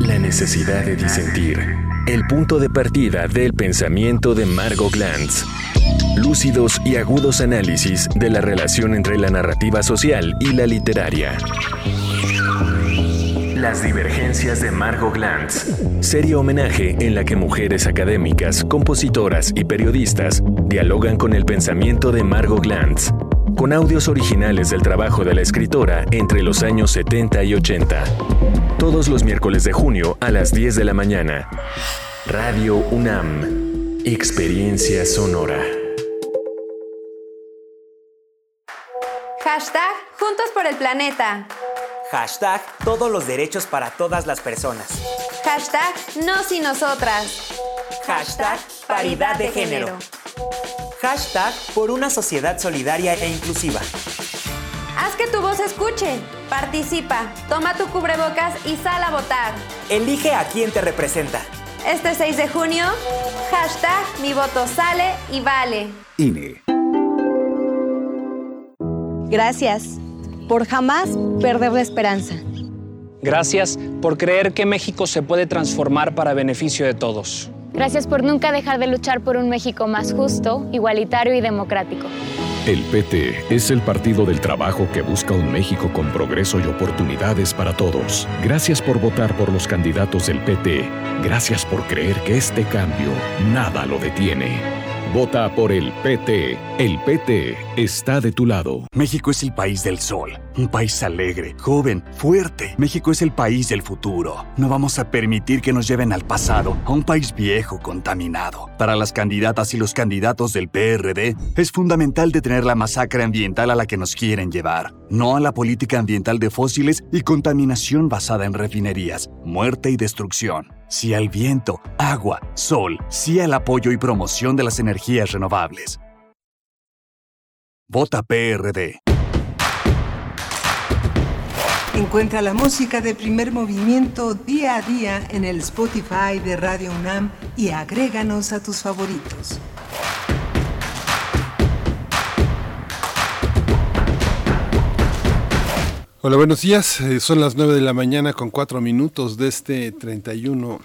La necesidad de disentir. El punto de partida del pensamiento de Margot Glantz. Lúcidos y agudos análisis de la relación entre la narrativa social y la literaria. Las divergencias de Margot Glantz. Serie homenaje en la que mujeres académicas, compositoras y periodistas dialogan con el pensamiento de Margot Glantz con audios originales del trabajo de la escritora entre los años 70 y 80. Todos los miércoles de junio a las 10 de la mañana. Radio UNAM. Experiencia sonora. Hashtag Juntos por el Planeta. Hashtag Todos los derechos para todas las personas. Hashtag Nos y Nosotras. Hashtag Paridad de Género. Hashtag por una sociedad solidaria e inclusiva. Haz que tu voz escuche. Participa, toma tu cubrebocas y sal a votar. Elige a quien te representa. Este 6 de junio, hashtag mi voto sale y vale. INE. Gracias por jamás perder la esperanza. Gracias por creer que México se puede transformar para beneficio de todos. Gracias por nunca dejar de luchar por un México más justo, igualitario y democrático. El PT es el partido del trabajo que busca un México con progreso y oportunidades para todos. Gracias por votar por los candidatos del PT. Gracias por creer que este cambio nada lo detiene. Vota por el PT. El PT está de tu lado. México es el país del sol, un país alegre, joven, fuerte. México es el país del futuro. No vamos a permitir que nos lleven al pasado, a un país viejo, contaminado. Para las candidatas y los candidatos del PRD, es fundamental detener la masacre ambiental a la que nos quieren llevar, no a la política ambiental de fósiles y contaminación basada en refinerías, muerte y destrucción. Sí al viento, agua, sol, sí al apoyo y promoción de las energías renovables. Vota PRD. Encuentra la música de primer movimiento día a día en el Spotify de Radio UNAM y agréganos a tus favoritos. Hola, buenos días. Eh, son las 9 de la mañana con 4 minutos de este 31,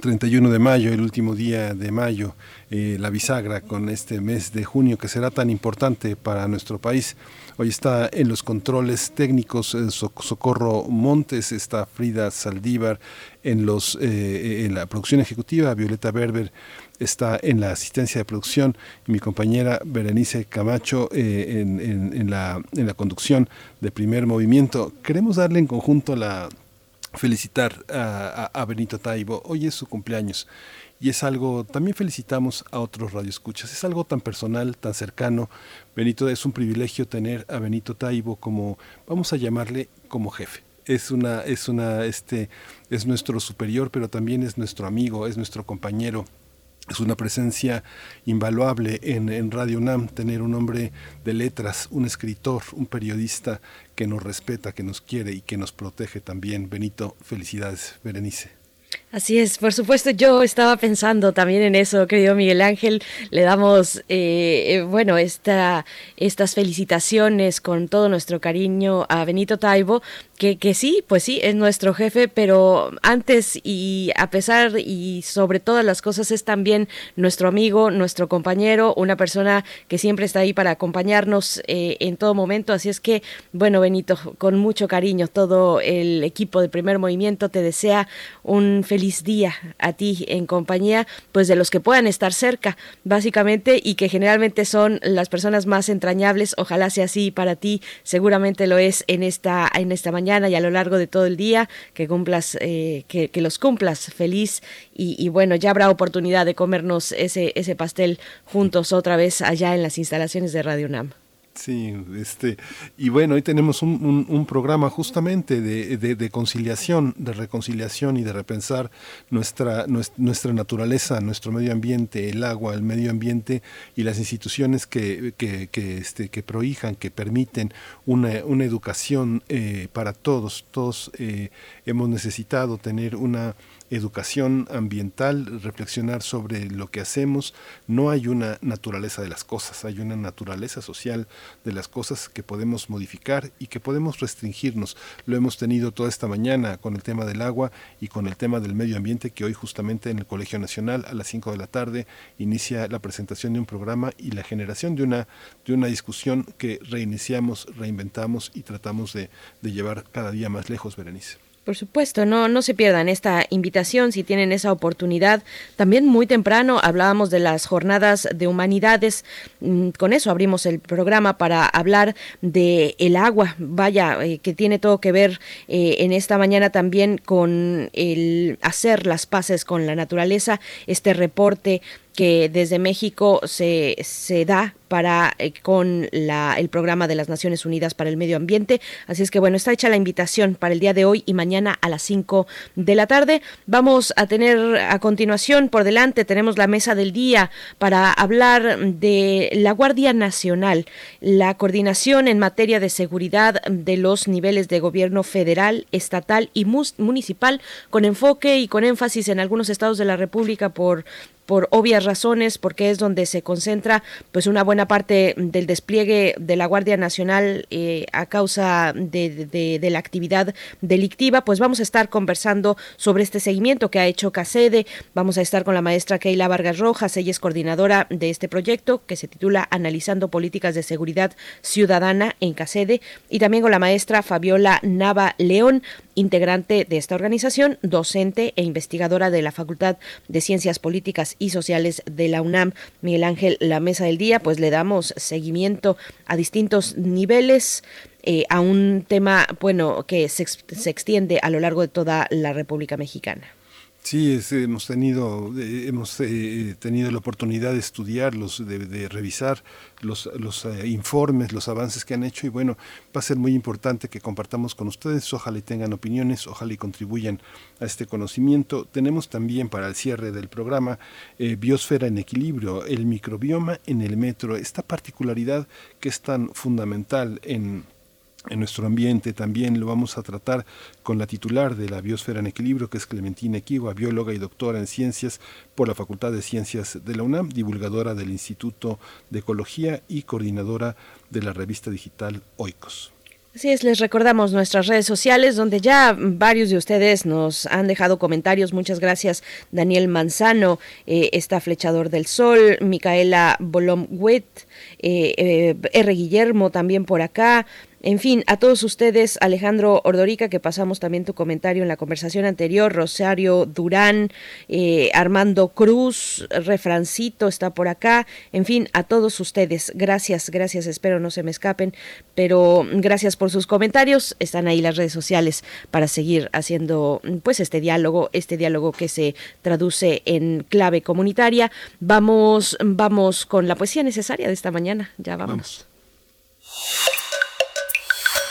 31 de mayo, el último día de mayo, eh, la bisagra con este mes de junio que será tan importante para nuestro país. Hoy está en los controles técnicos eh, Socorro Montes, está Frida Saldívar en, los, en la producción ejecutiva, Violeta Berber está en la asistencia de producción y mi compañera Berenice Camacho eh, en, la, en la conducción de primer movimiento. Queremos darle en conjunto la felicitar a, Benito Taibo. Hoy es su cumpleaños y es algo, también felicitamos a otros radioescuchas, es algo tan personal, tan cercano. Benito, es un privilegio tener a Benito Taibo como, vamos a llamarle como jefe. Es una, es una, este, es nuestro superior, pero también es nuestro amigo, es nuestro compañero, es una presencia invaluable en, Radio UNAM tener un hombre de letras, un escritor, un periodista que nos respeta, que nos quiere y que nos protege también. Benito, felicidades, Berenice. Así es, por supuesto, yo estaba pensando también en eso, querido Miguel Ángel. Le damos, eh, eh, bueno, esta, estas felicitaciones con todo nuestro cariño a Benito Taibo, que, sí, pues sí, es nuestro jefe, pero antes y a pesar y sobre todas las cosas es también nuestro amigo, nuestro compañero, una persona que siempre está ahí para acompañarnos eh, en todo momento. Así es que, bueno, Benito, con mucho cariño, todo el equipo de primer movimiento te desea un feliz feliz día a ti en compañía pues de los que puedan estar cerca básicamente y que generalmente son las personas más entrañables ojalá sea así para ti seguramente lo es en esta en esta mañana y a lo largo de todo el día que cumplas eh, que, los cumplas feliz. Y, y, bueno ya habrá oportunidad de comernos ese ese pastel juntos otra vez allá en las instalaciones de Radio UNAM Sí, este, y bueno, hoy tenemos un, un, programa justamente de, de, conciliación, de reconciliación y de repensar nuestra, nuestra naturaleza, nuestro medio ambiente, el agua, el medio ambiente y las instituciones que, que, que, este, que prohijan, que permiten una, una educación eh, para todos. Todos eh, hemos necesitado tener una educación ambiental, reflexionar sobre lo que hacemos. No hay una naturaleza de las cosas, hay una naturaleza social de las cosas que podemos modificar y que podemos restringirnos. Lo hemos tenido toda esta mañana con el tema del agua y con el tema del medio ambiente que hoy justamente en el Colegio Nacional a las 5 de la tarde inicia la presentación de un programa y la generación de una, de una discusión que reiniciamos, reinventamos y tratamos de, de llevar cada día más lejos, Berenice. Por supuesto, no, no se pierdan esta invitación si tienen esa oportunidad. También muy temprano hablábamos de las jornadas de humanidades. Mm, con eso abrimos el programa para hablar de el agua. Vaya, eh, que tiene todo que ver eh, en esta mañana también con el hacer las paces con la naturaleza. Este reporte que desde México se, se da para eh, con la, el programa de las Naciones Unidas para el Medio Ambiente. Así es que bueno, está hecha la invitación para el día de hoy y mañana a las 5 de la tarde. Vamos a tener a continuación por delante, tenemos la mesa del día para hablar de la Guardia Nacional, la coordinación en materia de seguridad de los niveles de gobierno federal, estatal y municipal, con enfoque y con énfasis en algunos estados de la República por por obvias razones, porque es donde se concentra pues una buena parte del despliegue de la Guardia Nacional eh, a causa de, la actividad delictiva, pues vamos a estar conversando sobre este seguimiento que ha hecho CACEDE, vamos a estar con la maestra Keila Vargas Rojas, ella es coordinadora de este proyecto que se titula Analizando Políticas de Seguridad Ciudadana en CACEDE, y también con la maestra Fabiola Nava León, integrante de esta organización, docente e investigadora de la Facultad de Ciencias Políticas y Sociales de la UNAM. Miguel Ángel, la mesa del día, pues le damos seguimiento a distintos niveles. Eh, a un tema, bueno, que se, se extiende a lo largo de toda la República Mexicana. Sí, hemos tenido eh, hemos eh, tenido la oportunidad de estudiarlos, de, de revisar los, los eh, informes, los avances que han hecho y bueno, va a ser muy importante que compartamos con ustedes, ojalá tengan opiniones, ojalá y contribuyan a este conocimiento. Tenemos también para el cierre del programa Biosfera en Equilibrio, el microbioma en el metro, esta particularidad que es tan fundamental en en nuestro ambiente. También lo vamos a tratar con la titular de la Biosfera en Equilibrio, que es Clementina Equigua, bióloga y doctora en ciencias por la Facultad de Ciencias de la UNAM, divulgadora del Instituto de Ecología y coordinadora de la revista digital Oikos. Así es, les recordamos nuestras redes sociales donde ya varios de ustedes nos han dejado comentarios. Muchas gracias, Daniel Manzano, eh, está Flechador del Sol, Micaela Bolomwet, eh, eh, R. Guillermo también por acá, en fin, a todos ustedes, Alejandro Ordorica, que pasamos también tu comentario en la conversación anterior, Rosario Durán, eh, Armando Cruz, Refrancito está por acá, en fin, a todos ustedes, gracias, gracias, espero no se me escapen, pero gracias por sus comentarios, están ahí las redes sociales para seguir haciendo pues este diálogo, este diálogo que se traduce en clave comunitaria. Vamos, vamos con la poesía necesaria de esta mañana, ya vámonos.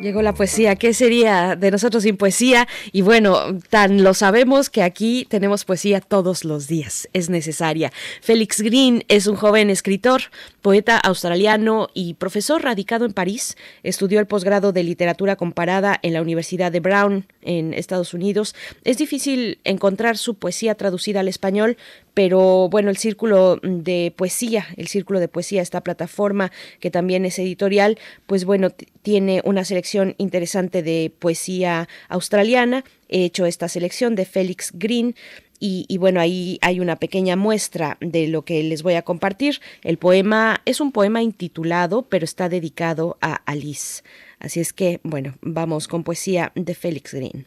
Llegó la poesía. ¿Qué sería de nosotros sin poesía? Y bueno, tan lo sabemos que aquí tenemos poesía todos los días. Es necesaria. Félix Green es un joven escritor, poeta australiano y profesor radicado en París. Estudió el posgrado de literatura comparada en la Universidad de Brown en Estados Unidos. Es difícil encontrar su poesía traducida al español, pero bueno, el Círculo de Poesía, el Círculo de Poesía, esta plataforma que también es editorial, pues bueno, tiene una selección interesante de poesía australiana. He hecho esta selección de Félix Green. Y, y, bueno, ahí hay una pequeña muestra de lo que les voy a compartir. El poema es un poema intitulado, pero está dedicado a Alice. Así es que, bueno, vamos con poesía de Félix Green.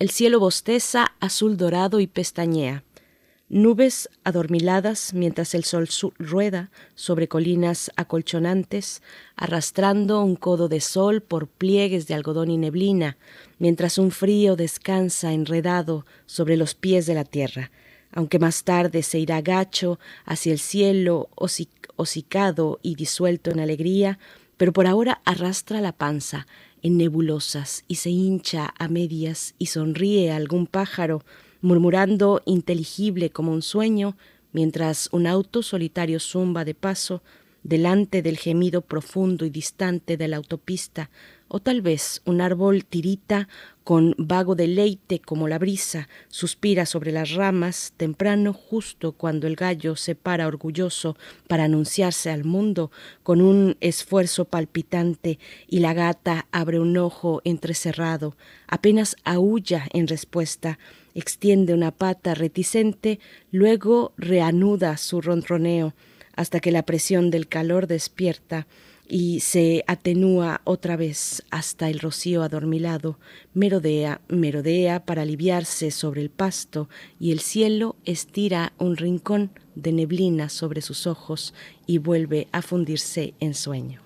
El cielo bosteza, azul dorado y pestañea. Nubes adormiladas mientras el sol rueda sobre colinas acolchonantes, arrastrando un codo de sol por pliegues de algodón y neblina, mientras un frío descansa enredado sobre los pies de la tierra, aunque más tarde se irá gacho hacia el cielo hocicado y disuelto en alegría, pero por ahora arrastra la panza, en nebulosas y se hincha a medias y sonríe a algún pájaro, murmurando inteligible como un sueño, mientras un auto solitario zumba de paso delante del gemido profundo y distante de la autopista, o tal vez un árbol tirita con vago deleite como la brisa, suspira sobre las ramas, temprano justo cuando el gallo se para orgulloso para anunciarse al mundo con un esfuerzo palpitante y la gata abre un ojo entrecerrado, apenas aúlla en respuesta, extiende una pata reticente, luego reanuda su ronroneo, hasta que la presión del calor despierta y se atenúa otra vez hasta el rocío adormilado, merodea, merodea para aliviarse sobre el pasto y el cielo estira un rincón de neblina sobre sus ojos y vuelve a fundirse en sueño.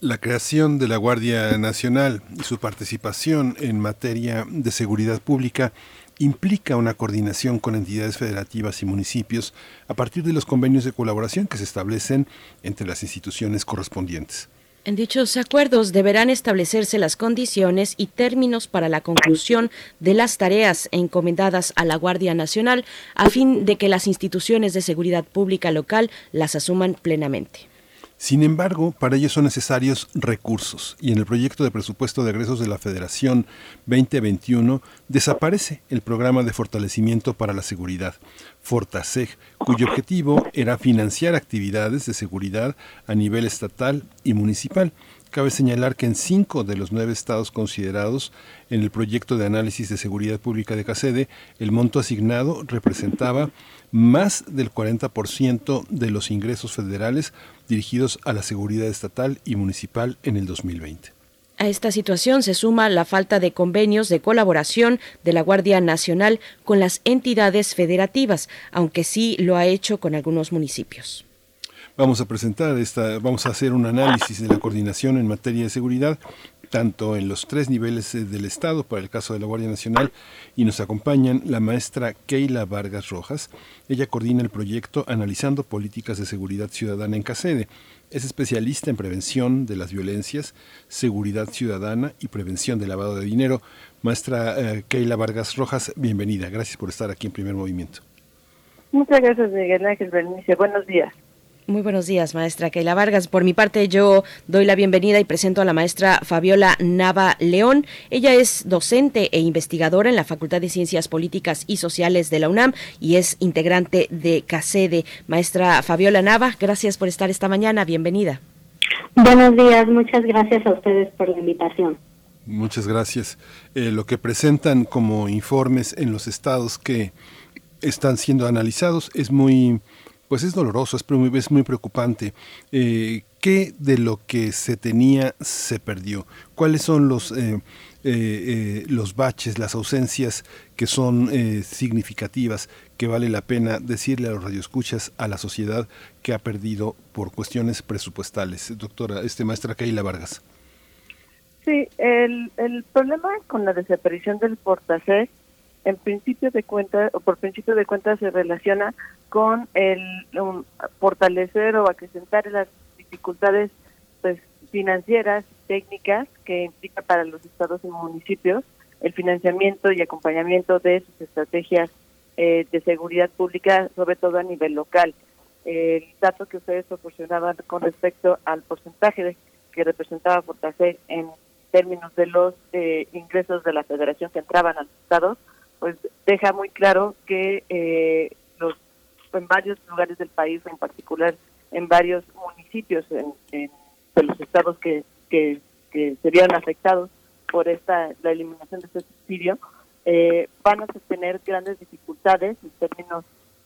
La creación de la Guardia Nacional y su participación en materia de seguridad pública implica una coordinación con entidades federativas y municipios a partir de los convenios de colaboración que se establecen entre las instituciones correspondientes. En dichos acuerdos deberán establecerse las condiciones y términos para la conclusión de las tareas encomendadas a la Guardia Nacional a fin de que las instituciones de seguridad pública local las asuman plenamente. Sin embargo, para ello son necesarios recursos y en el proyecto de presupuesto de egresos de la Federación 2021 desaparece el programa de fortalecimiento para la seguridad, Fortaseg, cuyo objetivo era financiar actividades de seguridad a nivel estatal y municipal. Cabe señalar que en cinco de los nueve estados considerados en el proyecto de análisis de seguridad pública de CACEDE, el monto asignado representaba más del 40% de los ingresos federales dirigidos a la seguridad estatal y municipal en el 2020. A esta situación se suma la falta de convenios de colaboración de la Guardia Nacional con las entidades federativas, aunque sí lo ha hecho con algunos municipios. Vamos a presentar esta, vamos a hacer un análisis de la coordinación en materia de seguridad tanto en los tres niveles eh, del Estado, para el caso de la Guardia Nacional, y nos acompañan la maestra Keila Vargas Rojas. Ella coordina el proyecto Analizando Políticas de Seguridad Ciudadana en CACEDE. Es especialista en prevención de las violencias, seguridad ciudadana y prevención del lavado de dinero. Maestra eh, Keila Vargas Rojas, bienvenida. Gracias por estar aquí en Primer Movimiento. Muchas gracias, Miguel Ángel Bernice. Buenos días. Muy buenos días, maestra Keila Vargas. Por mi parte, yo doy la bienvenida y presento a la maestra Fabiola Nava León. Ella es docente e investigadora en la Facultad de Ciencias Políticas y Sociales de la UNAM y es integrante de CACEDE. Maestra Fabiola Nava, gracias por estar esta mañana. Bienvenida. Buenos días, muchas gracias a ustedes por la invitación. Muchas gracias. Eh, lo que presentan como informes en los estados que están siendo analizados es muy pues es doloroso, es muy, es muy preocupante. Eh, ¿Qué de lo que se tenía se perdió? ¿Cuáles son los, eh, eh, los baches, las ausencias que son significativas, que vale la pena decirle a los radioescuchas, a la sociedad que ha perdido por cuestiones presupuestales? Doctora, este maestra Keila Vargas. Sí, el, el problema con la desaparición del portacer en principio de cuenta o por principio de cuentas se relaciona con el fortalecer o acrecentar las dificultades pues financieras técnicas que implica para los estados y municipios el financiamiento y acompañamiento de sus estrategias eh, de seguridad pública sobre todo a nivel local. El dato que ustedes proporcionaban con respecto al porcentaje que representaba Fortacer en términos de los eh, ingresos de la federación que entraban a los estados pues deja muy claro que eh, los en varios lugares del país, en particular en varios municipios en, de los estados que, que, se vieron afectados por esta la eliminación de este subsidio, eh, van a tener grandes dificultades en términos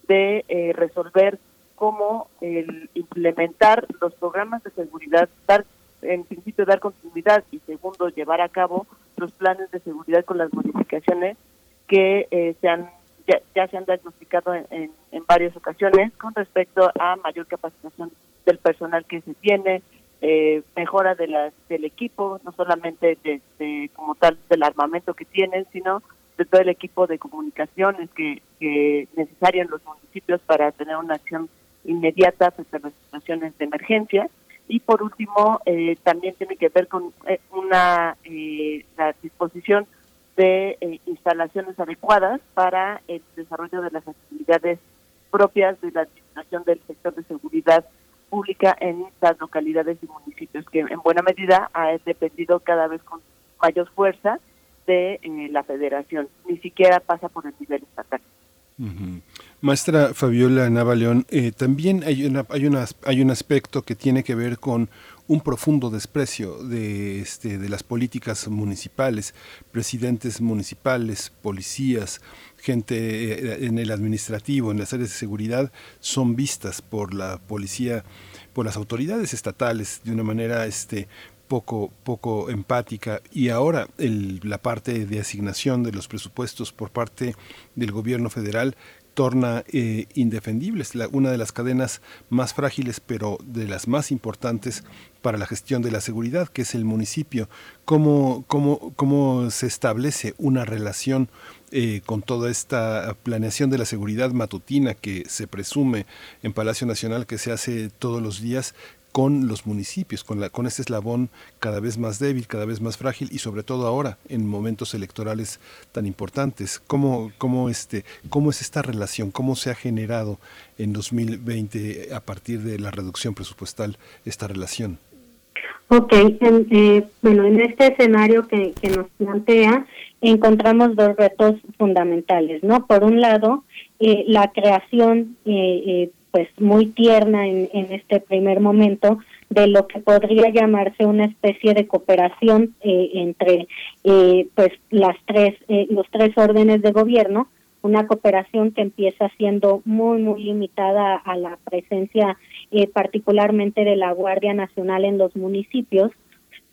de eh, resolver cómo el implementar los programas de seguridad, dar en principio dar continuidad y segundo llevar a cabo los planes de seguridad con las modificaciones que eh, se han, ya, se han diagnosticado en, en, varias ocasiones con respecto a mayor capacitación del personal que se tiene, eh, mejora de la, del equipo, no solamente de, como tal del armamento que tienen, sino de todo el equipo de comunicaciones que, que necesario en los municipios para tener una acción inmediata frente a las situaciones de emergencia. Y por último, eh, también tiene que ver con eh, una la disposición de eh, instalaciones adecuadas para el desarrollo de las actividades propias de la administración del sector de seguridad pública en las localidades y municipios, que en buena medida ha dependido cada vez con mayor fuerza de eh, la federación, ni siquiera pasa por el nivel estatal. Maestra Fabiola Navaleón, eh, también hay, una, hay, una, hay un aspecto que tiene que ver con un profundo desprecio de, este, de las políticas municipales, presidentes municipales, policías, gente eh, en el administrativo, en las áreas de seguridad, son vistas por la policía, por las autoridades estatales de una manera este, poco, poco empática. Y ahora el, la parte de asignación de los presupuestos por parte del gobierno federal torna eh, indefendibles, una de las cadenas más frágiles pero de las más importantes para la gestión de la seguridad, que es el municipio. ¿Cómo, cómo, cómo se establece una relación eh, con toda esta planeación de la seguridad matutina que se presume en Palacio Nacional que se hace todos los días con los municipios, con, la, con este eslabón cada vez más débil, cada vez más frágil y sobre todo ahora en momentos electorales tan importantes. ¿Cómo, cómo, este, cómo es esta relación? ¿Cómo se ha generado en 2020 a partir de la reducción presupuestal esta relación? Ok, eh, bueno, en este escenario que, nos plantea encontramos dos retos fundamentales, ¿no? Por un lado, eh, la creación eh, eh pues muy tierna en, en este primer momento de lo que podría llamarse una especie de cooperación eh, entre eh, pues las tres los tres órdenes de gobierno una cooperación que empieza siendo muy muy limitada a la presencia particularmente de la Guardia Nacional en los municipios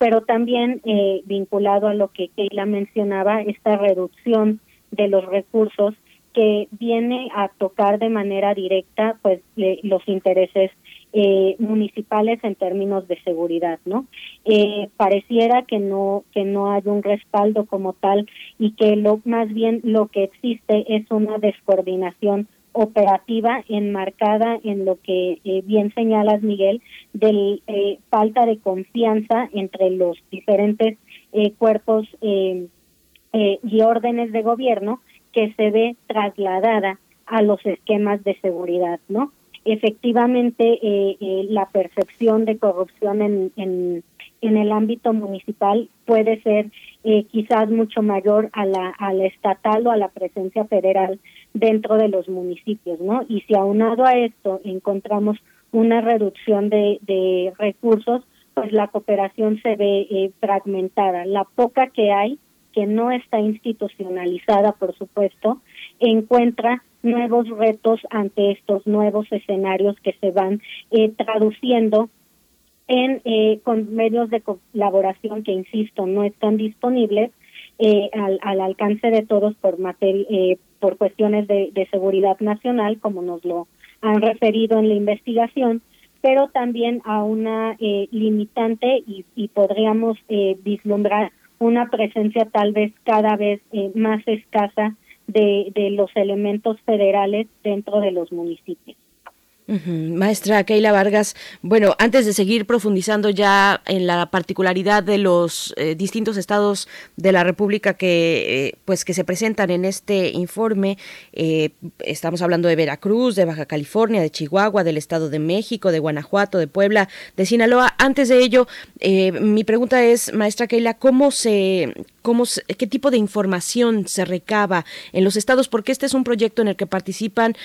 pero también eh, vinculado a lo que Keila mencionaba, esta reducción de los recursos que viene a tocar de manera directa pues los intereses eh, municipales en términos de seguridad, ¿no? Eh, pareciera que no que no hay un respaldo como tal y que lo más bien lo que existe es una descoordinación operativa enmarcada en lo que eh, bien señalas Miguel de eh, falta de confianza entre los diferentes eh, cuerpos y órdenes de gobierno que se ve trasladada a los esquemas de seguridad, ¿no? Efectivamente, la percepción de corrupción en, en, en el ámbito municipal puede ser quizás mucho mayor a la, a la estatal o a la presencia federal dentro de los municipios, ¿no? Y si aunado a esto encontramos una reducción de, de recursos, pues la cooperación se ve eh, fragmentada. La poca que hay, que no está institucionalizada, por supuesto, encuentra nuevos retos ante estos nuevos escenarios que se van eh, traduciendo en eh, con medios de colaboración que, insisto, no están disponibles eh, al, al, alcance de todos por materia, eh, por cuestiones de, de, seguridad nacional, como nos lo han referido en la investigación, pero también a una eh, limitante y, y podríamos eh, vislumbrar una presencia tal vez cada vez eh, más escasa de los elementos federales dentro de los municipios. Maestra Keila Vargas, bueno, antes de seguir profundizando ya en la particularidad de los eh, distintos estados de la República que eh, pues que se presentan en este informe, eh, estamos hablando de Veracruz, de Baja California, de Chihuahua, del Estado de México, de Guanajuato, de Puebla, de Sinaloa. Antes de ello, mi pregunta es, maestra Keila, ¿cómo se cómo, qué tipo de información se recaba en los estados, porque este es un proyecto en el que participan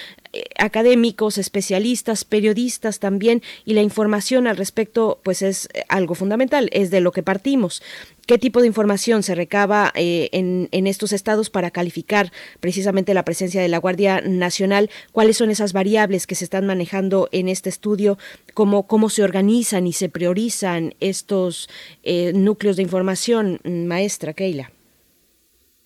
académicos, especialistas, periodistas también, y la información al respecto, pues es eh, algo fundamental, es de lo que partimos. Qué tipo de información se recaba eh, en, en, estos estados para calificar precisamente la presencia de la Guardia Nacional, cuáles son esas variables que se están manejando en este estudio, cómo, cómo se organizan y se priorizan estos eh, núcleos de información, maestra Keila.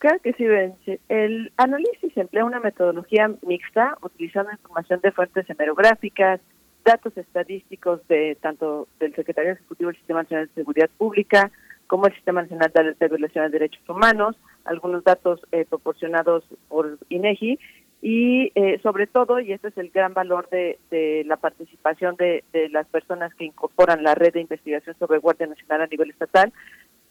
Que sí, Bence. El análisis emplea una metodología mixta utilizando información de fuentes hemerográficas, datos estadísticos de tanto del Secretario Ejecutivo del Sistema Nacional de Seguridad Pública, como el Sistema Nacional de Violación de Derechos Humanos, algunos datos eh, proporcionados por INEGI y eh, sobre todo, y este es el gran valor de, la participación de, las personas que incorporan la red de investigación sobre Guardia Nacional a nivel estatal,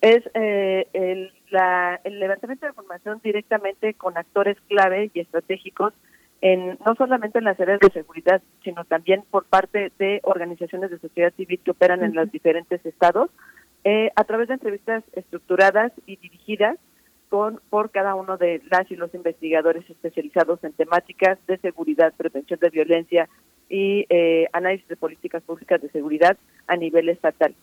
es eh, el, la, el levantamiento de información directamente con actores clave y estratégicos en no solamente en las áreas de seguridad, sino también por parte de organizaciones de sociedad civil que operan en los diferentes estados, eh, a través de entrevistas estructuradas y dirigidas con por cada uno de las y los investigadores especializados en temáticas de seguridad, prevención de violencia y eh, análisis de políticas públicas de seguridad a nivel estatal.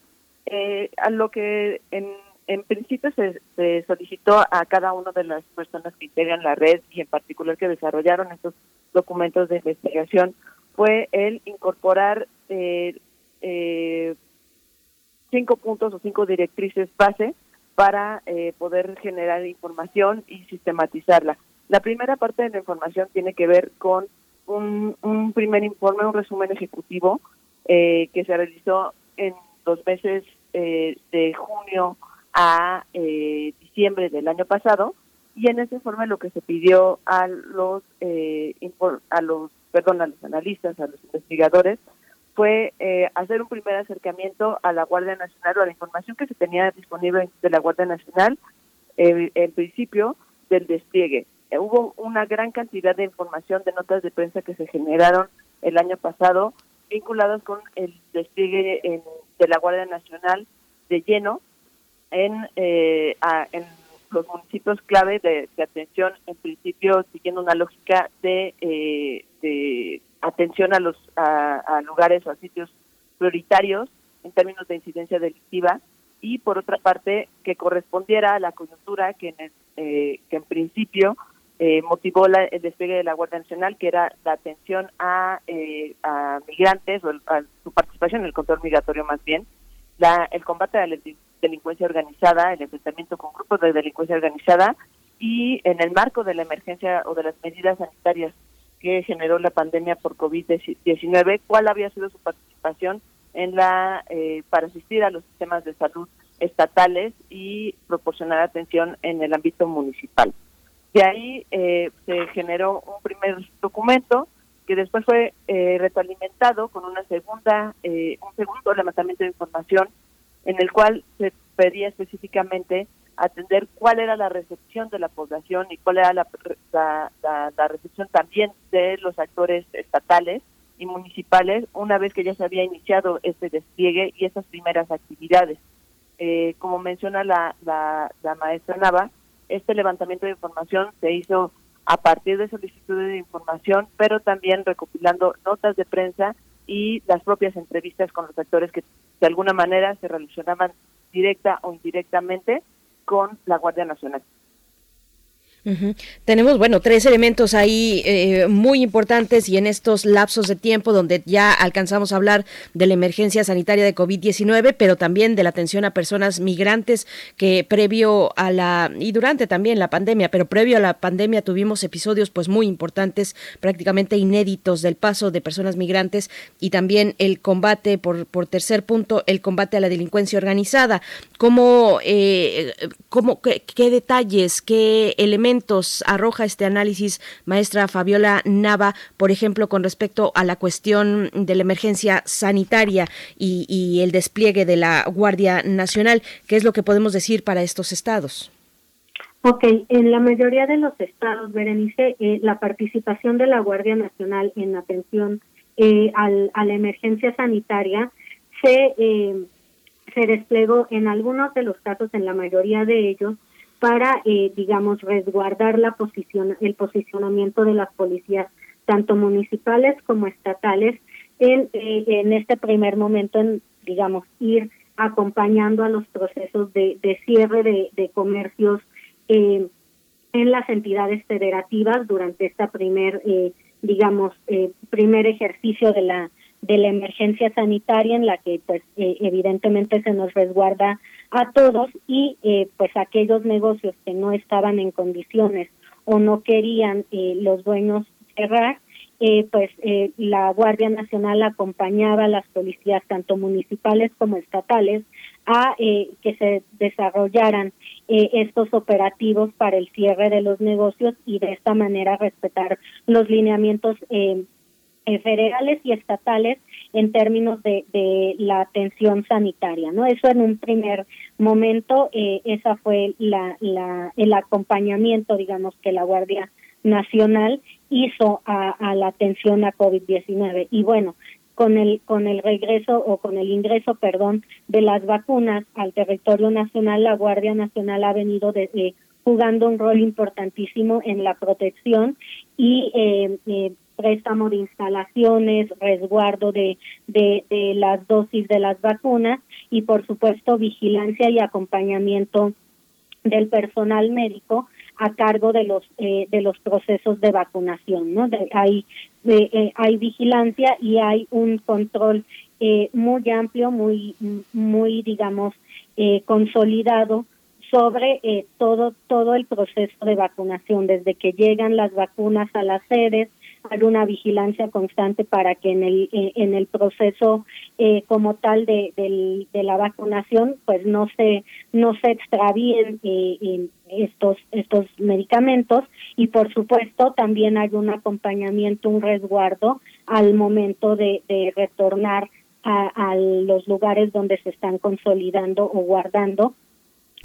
Eh, a lo que en, en principio se, se, solicitó a cada una de las personas que integran la red y en particular que desarrollaron estos documentos de investigación fue el incorporar eh, eh, cinco puntos o cinco directrices base para eh, poder generar información y sistematizarla. La primera parte de la información tiene que ver con un, un primer informe, un resumen ejecutivo eh, que se realizó en los meses eh, de junio a eh, diciembre del año pasado y en ese informe lo que se pidió a los eh, a los perdón a los analistas a los investigadores fue eh, hacer un primer acercamiento a la Guardia Nacional o a la información que se tenía disponible de la Guardia Nacional, en principio del despliegue. Eh, hubo una gran cantidad de información, de notas de prensa que se generaron el año pasado vinculadas con el despliegue de la Guardia Nacional de lleno en, eh, a, en los municipios clave de, atención, en principio siguiendo una lógica de, eh, de atención a los a, a, lugares o a sitios prioritarios en términos de incidencia delictiva y por otra parte que correspondiera a la coyuntura que en, el, eh, que en principio eh, motivó la, el despegue de la Guardia Nacional, que era la atención a, eh, a migrantes o el, a su participación en el control migratorio más bien, la, el combate a la delincuencia organizada, el enfrentamiento con grupos de delincuencia organizada y en el marco de la emergencia o de las medidas sanitarias que generó la pandemia por COVID-19, cuál había sido su participación en la eh, para asistir a los sistemas de salud estatales y proporcionar atención en el ámbito municipal. De ahí eh, se generó un primer documento que después fue eh, retroalimentado con una segunda, eh, un segundo levantamiento de información en el cual se pedía específicamente atender cuál era la recepción de la población y cuál era la, la, recepción también de los actores estatales y municipales una vez que ya se había iniciado este despliegue y esas primeras actividades. Eh, como menciona la, la, la maestra Nava, este levantamiento de información se hizo a partir de solicitudes de información, pero también recopilando notas de prensa y las propias entrevistas con los actores que de alguna manera se relacionaban directa o indirectamente con la Guardia Nacional. Tenemos, bueno, tres elementos ahí eh, muy importantes y en estos lapsos de tiempo donde ya alcanzamos a hablar de la emergencia sanitaria de COVID-19, pero también de la atención a personas migrantes que previo a la, y durante también la pandemia, pero previo a la pandemia tuvimos episodios pues muy importantes, prácticamente inéditos del paso de personas migrantes y también el combate, por, por tercer punto, el combate a la delincuencia organizada. ¿Cómo, eh, cómo qué, qué detalles, qué elementos arroja este análisis, maestra Fabiola Nava, por ejemplo, con respecto a la cuestión de la emergencia sanitaria y, el despliegue de la Guardia Nacional? ¿Qué es lo que podemos decir para estos estados? Ok, en la mayoría de los estados, Berenice, eh, la participación de la Guardia Nacional en atención eh, a la emergencia sanitaria se, eh, se desplegó en algunos de los casos, en la mayoría de ellos, para, eh, digamos, resguardar la posición, el posicionamiento de las policías, tanto municipales como estatales, en, eh, en este primer momento, en, digamos, ir acompañando a los procesos de, cierre de, de comercios eh, en las entidades federativas durante esta primer, eh, digamos, eh, primer ejercicio de la de la emergencia sanitaria en la que pues eh, evidentemente se nos resguarda a todos y eh, pues aquellos negocios que no estaban en condiciones o no querían eh, los dueños cerrar pues la Guardia Nacional acompañaba a las policías tanto municipales como estatales a que se desarrollaran estos operativos para el cierre de los negocios y de esta manera respetar los lineamientos eh, federales y estatales en términos de, de, la atención sanitaria, ¿no? Eso en un primer momento, eh, esa fue la, el acompañamiento, digamos, que la Guardia Nacional hizo a, la atención a COVID-19. Y bueno, con el con el regreso o con el ingreso, perdón, de las vacunas al territorio nacional, la Guardia Nacional ha venido de, eh, jugando un rol importantísimo en la protección y eh, eh, préstamo de instalaciones, resguardo de, de, de las dosis de las vacunas y por supuesto vigilancia y acompañamiento del personal médico a cargo de los eh, de los procesos de vacunación no de, hay eh, hay vigilancia y hay un control eh, muy amplio muy muy digamos eh, consolidado sobre eh, todo todo el proceso de vacunación desde que llegan las vacunas a las sedes hay una vigilancia constante para que en el eh, en el proceso eh, como tal de, de, la vacunación pues no se no se extravíen eh, estos estos medicamentos. Y por supuesto también hay un acompañamiento un resguardo al momento de, de retornar a, a los lugares donde se están consolidando o guardando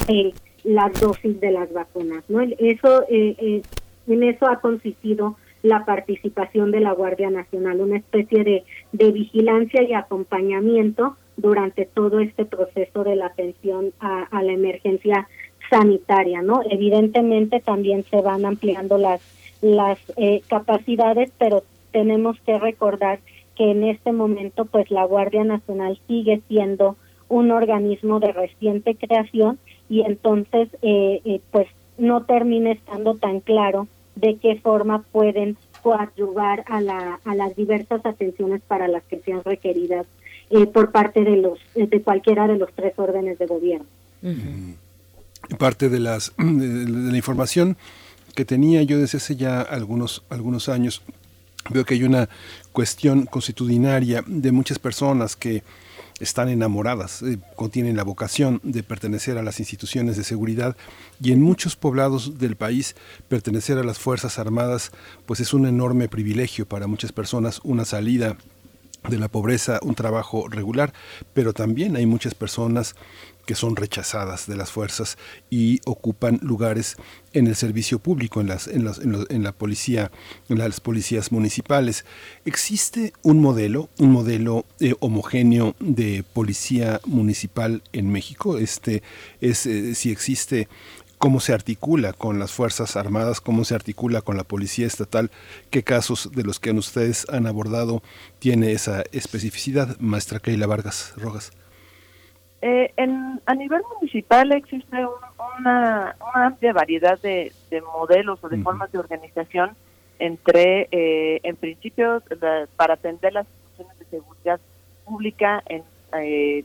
eh, las dosis de las vacunas no eso eh, eh, en eso ha consistido la participación de la Guardia Nacional, una especie de, de vigilancia y acompañamiento durante todo este proceso de la atención a, la emergencia sanitaria, ¿no? Evidentemente también se van ampliando las las eh, capacidades, pero tenemos que recordar que en este momento, pues la Guardia Nacional sigue siendo un organismo de reciente creación y entonces, eh, eh, pues no termina estando tan claro de qué forma pueden coadyuvar a, la, a las diversas atenciones para las que sean requeridas eh, por parte de los de cualquiera de los tres órdenes de gobierno. Parte de, las, de la información que tenía yo desde hace ya algunos, algunos años, veo que hay una cuestión constitucionaria de muchas personas que están enamoradas, eh, contienen la vocación de pertenecer a las instituciones de seguridad y en muchos poblados del país pertenecer a las Fuerzas Armadas pues es un enorme privilegio para muchas personas, una salida de la pobreza, un trabajo regular, pero también hay muchas personas que son rechazadas de las fuerzas y ocupan lugares en el servicio público, en, las, en, las, en, la policía, en las policías municipales. ¿Existe un modelo, un modelo eh, homogéneo de policía municipal en México? Este es eh, si existe cómo se articula con las Fuerzas Armadas, cómo se articula con la Policía Estatal, qué casos de los que ustedes han abordado tiene esa especificidad, maestra Keila Vargas Rojas. Eh, en, a nivel municipal existe una, amplia variedad de, modelos o de formas de organización entre, eh, en principio, para atender las instituciones de seguridad pública en, eh,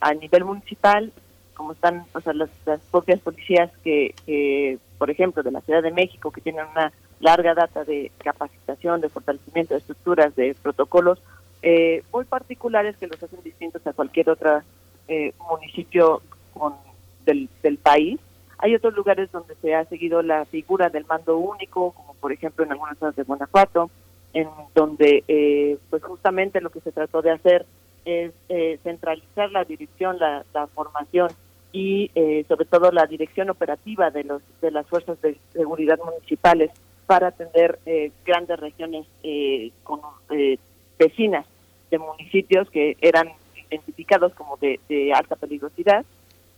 a nivel municipal, como están o sea, las, propias policías que, por ejemplo, de la Ciudad de México, que tienen una larga data de capacitación, de fortalecimiento de estructuras, de protocolos muy particulares que los hacen distintos a cualquier otra eh, municipio con, del, del país. Hay otros lugares donde se ha seguido la figura del mando único, como por ejemplo en algunas zonas de Guanajuato, en donde eh, pues justamente lo que se trató de hacer es eh, centralizar la dirección, la, formación y eh, sobre todo la dirección operativa de los de las fuerzas de seguridad municipales para atender eh, grandes regiones eh, con eh, vecinas de municipios que eran identificados como de, alta peligrosidad.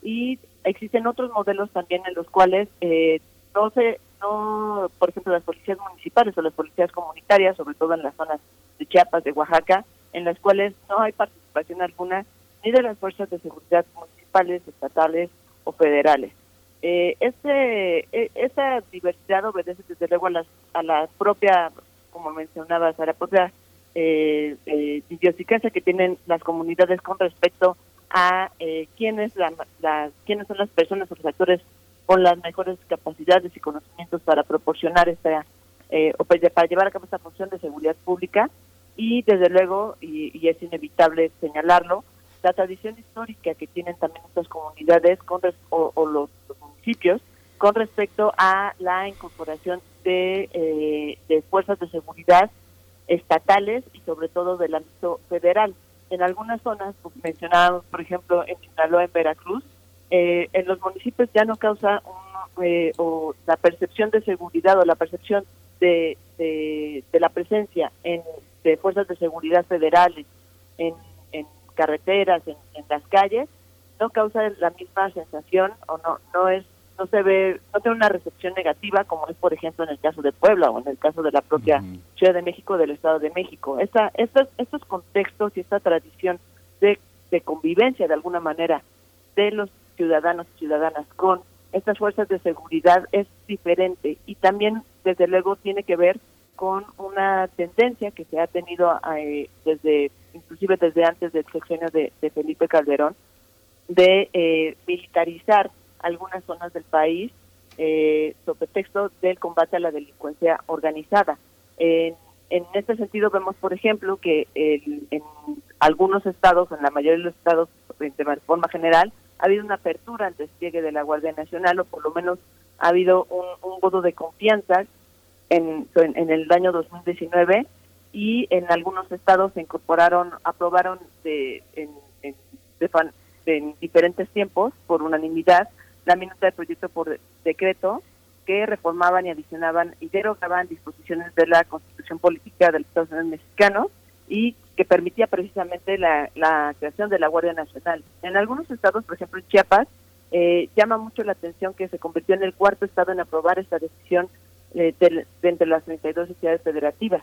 Y existen otros modelos también en los cuales eh, no se no por ejemplo las policías municipales o las policías comunitarias sobre todo en las zonas de Chiapas de Oaxaca en las cuales no hay participación alguna ni de las fuerzas de seguridad municipales estatales o federales. Eh, este e, esa diversidad obedece desde luego a, las, a la propia como mencionabas a la propia eh, eh, idiosincrasia que tienen las comunidades con respecto a eh, quiénes, la, quiénes son las personas o los actores con las mejores capacidades y conocimientos para proporcionar esta, eh, o para llevar a cabo esta función de seguridad pública. Y desde luego, y, es inevitable señalarlo, la tradición histórica que tienen también estas comunidades con o, los, municipios con respecto a la incorporación de, eh, de fuerzas de seguridad estatales y sobre todo del ámbito federal. En algunas zonas, pues, mencionábamos, por ejemplo, en Sinaloa, en Veracruz, eh, en los municipios ya no causa eh, o la percepción de seguridad o la percepción de, de, la presencia en, de fuerzas de seguridad federales en, en carreteras, en, en las calles, no causa la misma sensación o no no es no se ve, no tiene una recepción negativa como es por ejemplo en el caso de Puebla o en el caso de la propia Ciudad de México del Estado de México. Esta, estos, estos contextos y esta tradición de, de convivencia de alguna manera de los ciudadanos y ciudadanas con estas fuerzas de seguridad es diferente y también desde luego tiene que ver con una tendencia que se ha tenido eh, desde inclusive desde antes del sexenio de, Felipe Calderón de eh, militarizar algunas zonas del país eh, sobre texto del combate a la delincuencia organizada. En, en este sentido vemos, por ejemplo, que en algunos estados, en la mayoría de los estados de forma general, ha habido una apertura al despliegue de la Guardia Nacional o por lo menos ha habido un, un voto de confianza en, en, el año 2019 y en algunos estados se incorporaron, aprobaron de, en, en, en diferentes tiempos por unanimidad la minuta de proyecto por decreto que reformaban y adicionaban y derogaban disposiciones de la Constitución Política del Estado Unidos Mexicano y que permitía precisamente la, creación de la Guardia Nacional. En algunos estados, por ejemplo en Chiapas, eh, llama mucho la atención que se convirtió en el cuarto estado en aprobar esta decisión eh, de, entre las 32 ciudades federativas.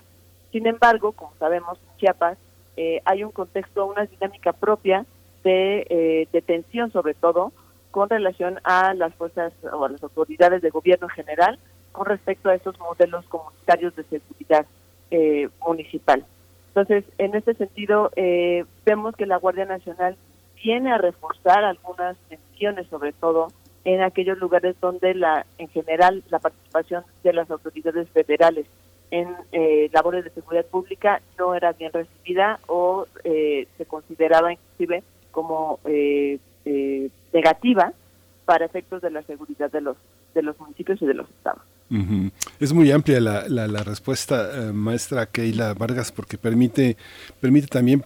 Sin embargo, como sabemos, en Chiapas eh, hay un contexto, una dinámica propia de, eh, de tensión sobre todo, con relación a las fuerzas o a las autoridades de gobierno en general con respecto a esos modelos comunitarios de seguridad eh, municipal. Entonces, en este sentido, eh, vemos que la Guardia Nacional viene a reforzar algunas tensiones, sobre todo en aquellos lugares donde la en general la participación de las autoridades federales en eh, labores de seguridad pública no era bien recibida o eh, se consideraba inclusive como eh, eh, negativa para efectos de la seguridad de los de los municipios y de los estados. Es muy amplia la, la, la respuesta, eh, maestra Keila Vargas, porque permite, permite también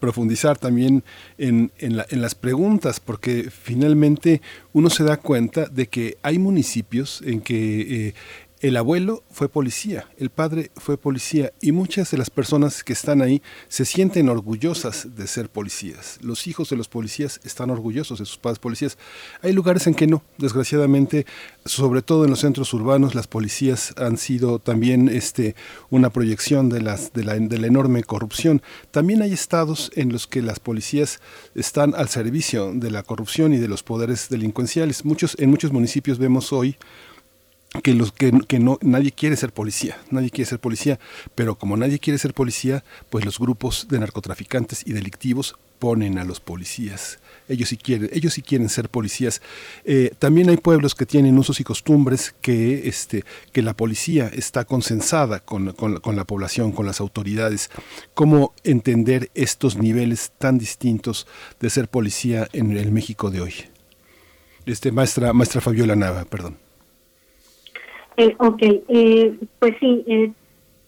profundizar también en, en las preguntas, porque finalmente uno se da cuenta de que hay municipios en que eh, el abuelo fue policía, el padre fue policía y muchas de las personas que están ahí se sienten orgullosas de ser policías. Los hijos de los policías están orgullosos de sus padres policías. Hay lugares en que no, desgraciadamente, sobre todo en los centros urbanos, las policías han sido también este, una proyección de, las, de, la, de la enorme corrupción. También hay estados en los que las policías están al servicio de la corrupción y de los poderes delincuenciales. Muchos, en muchos municipios vemos hoy que los que, que no nadie quiere ser policía, nadie quiere ser policía, pero como nadie quiere ser policía, pues los grupos de narcotraficantes y delictivos ponen a los policías. Ellos sí quieren, ellos sí quieren ser policías. Eh, también hay pueblos que tienen usos y costumbres que, este, que la policía está consensada con, con- con la población, con las autoridades. ¿Cómo entender estos niveles tan distintos de ser policía en el México de hoy? Este, maestra, maestra Fabiola Nava, perdón. Eh, ok, eh, pues sí, eh,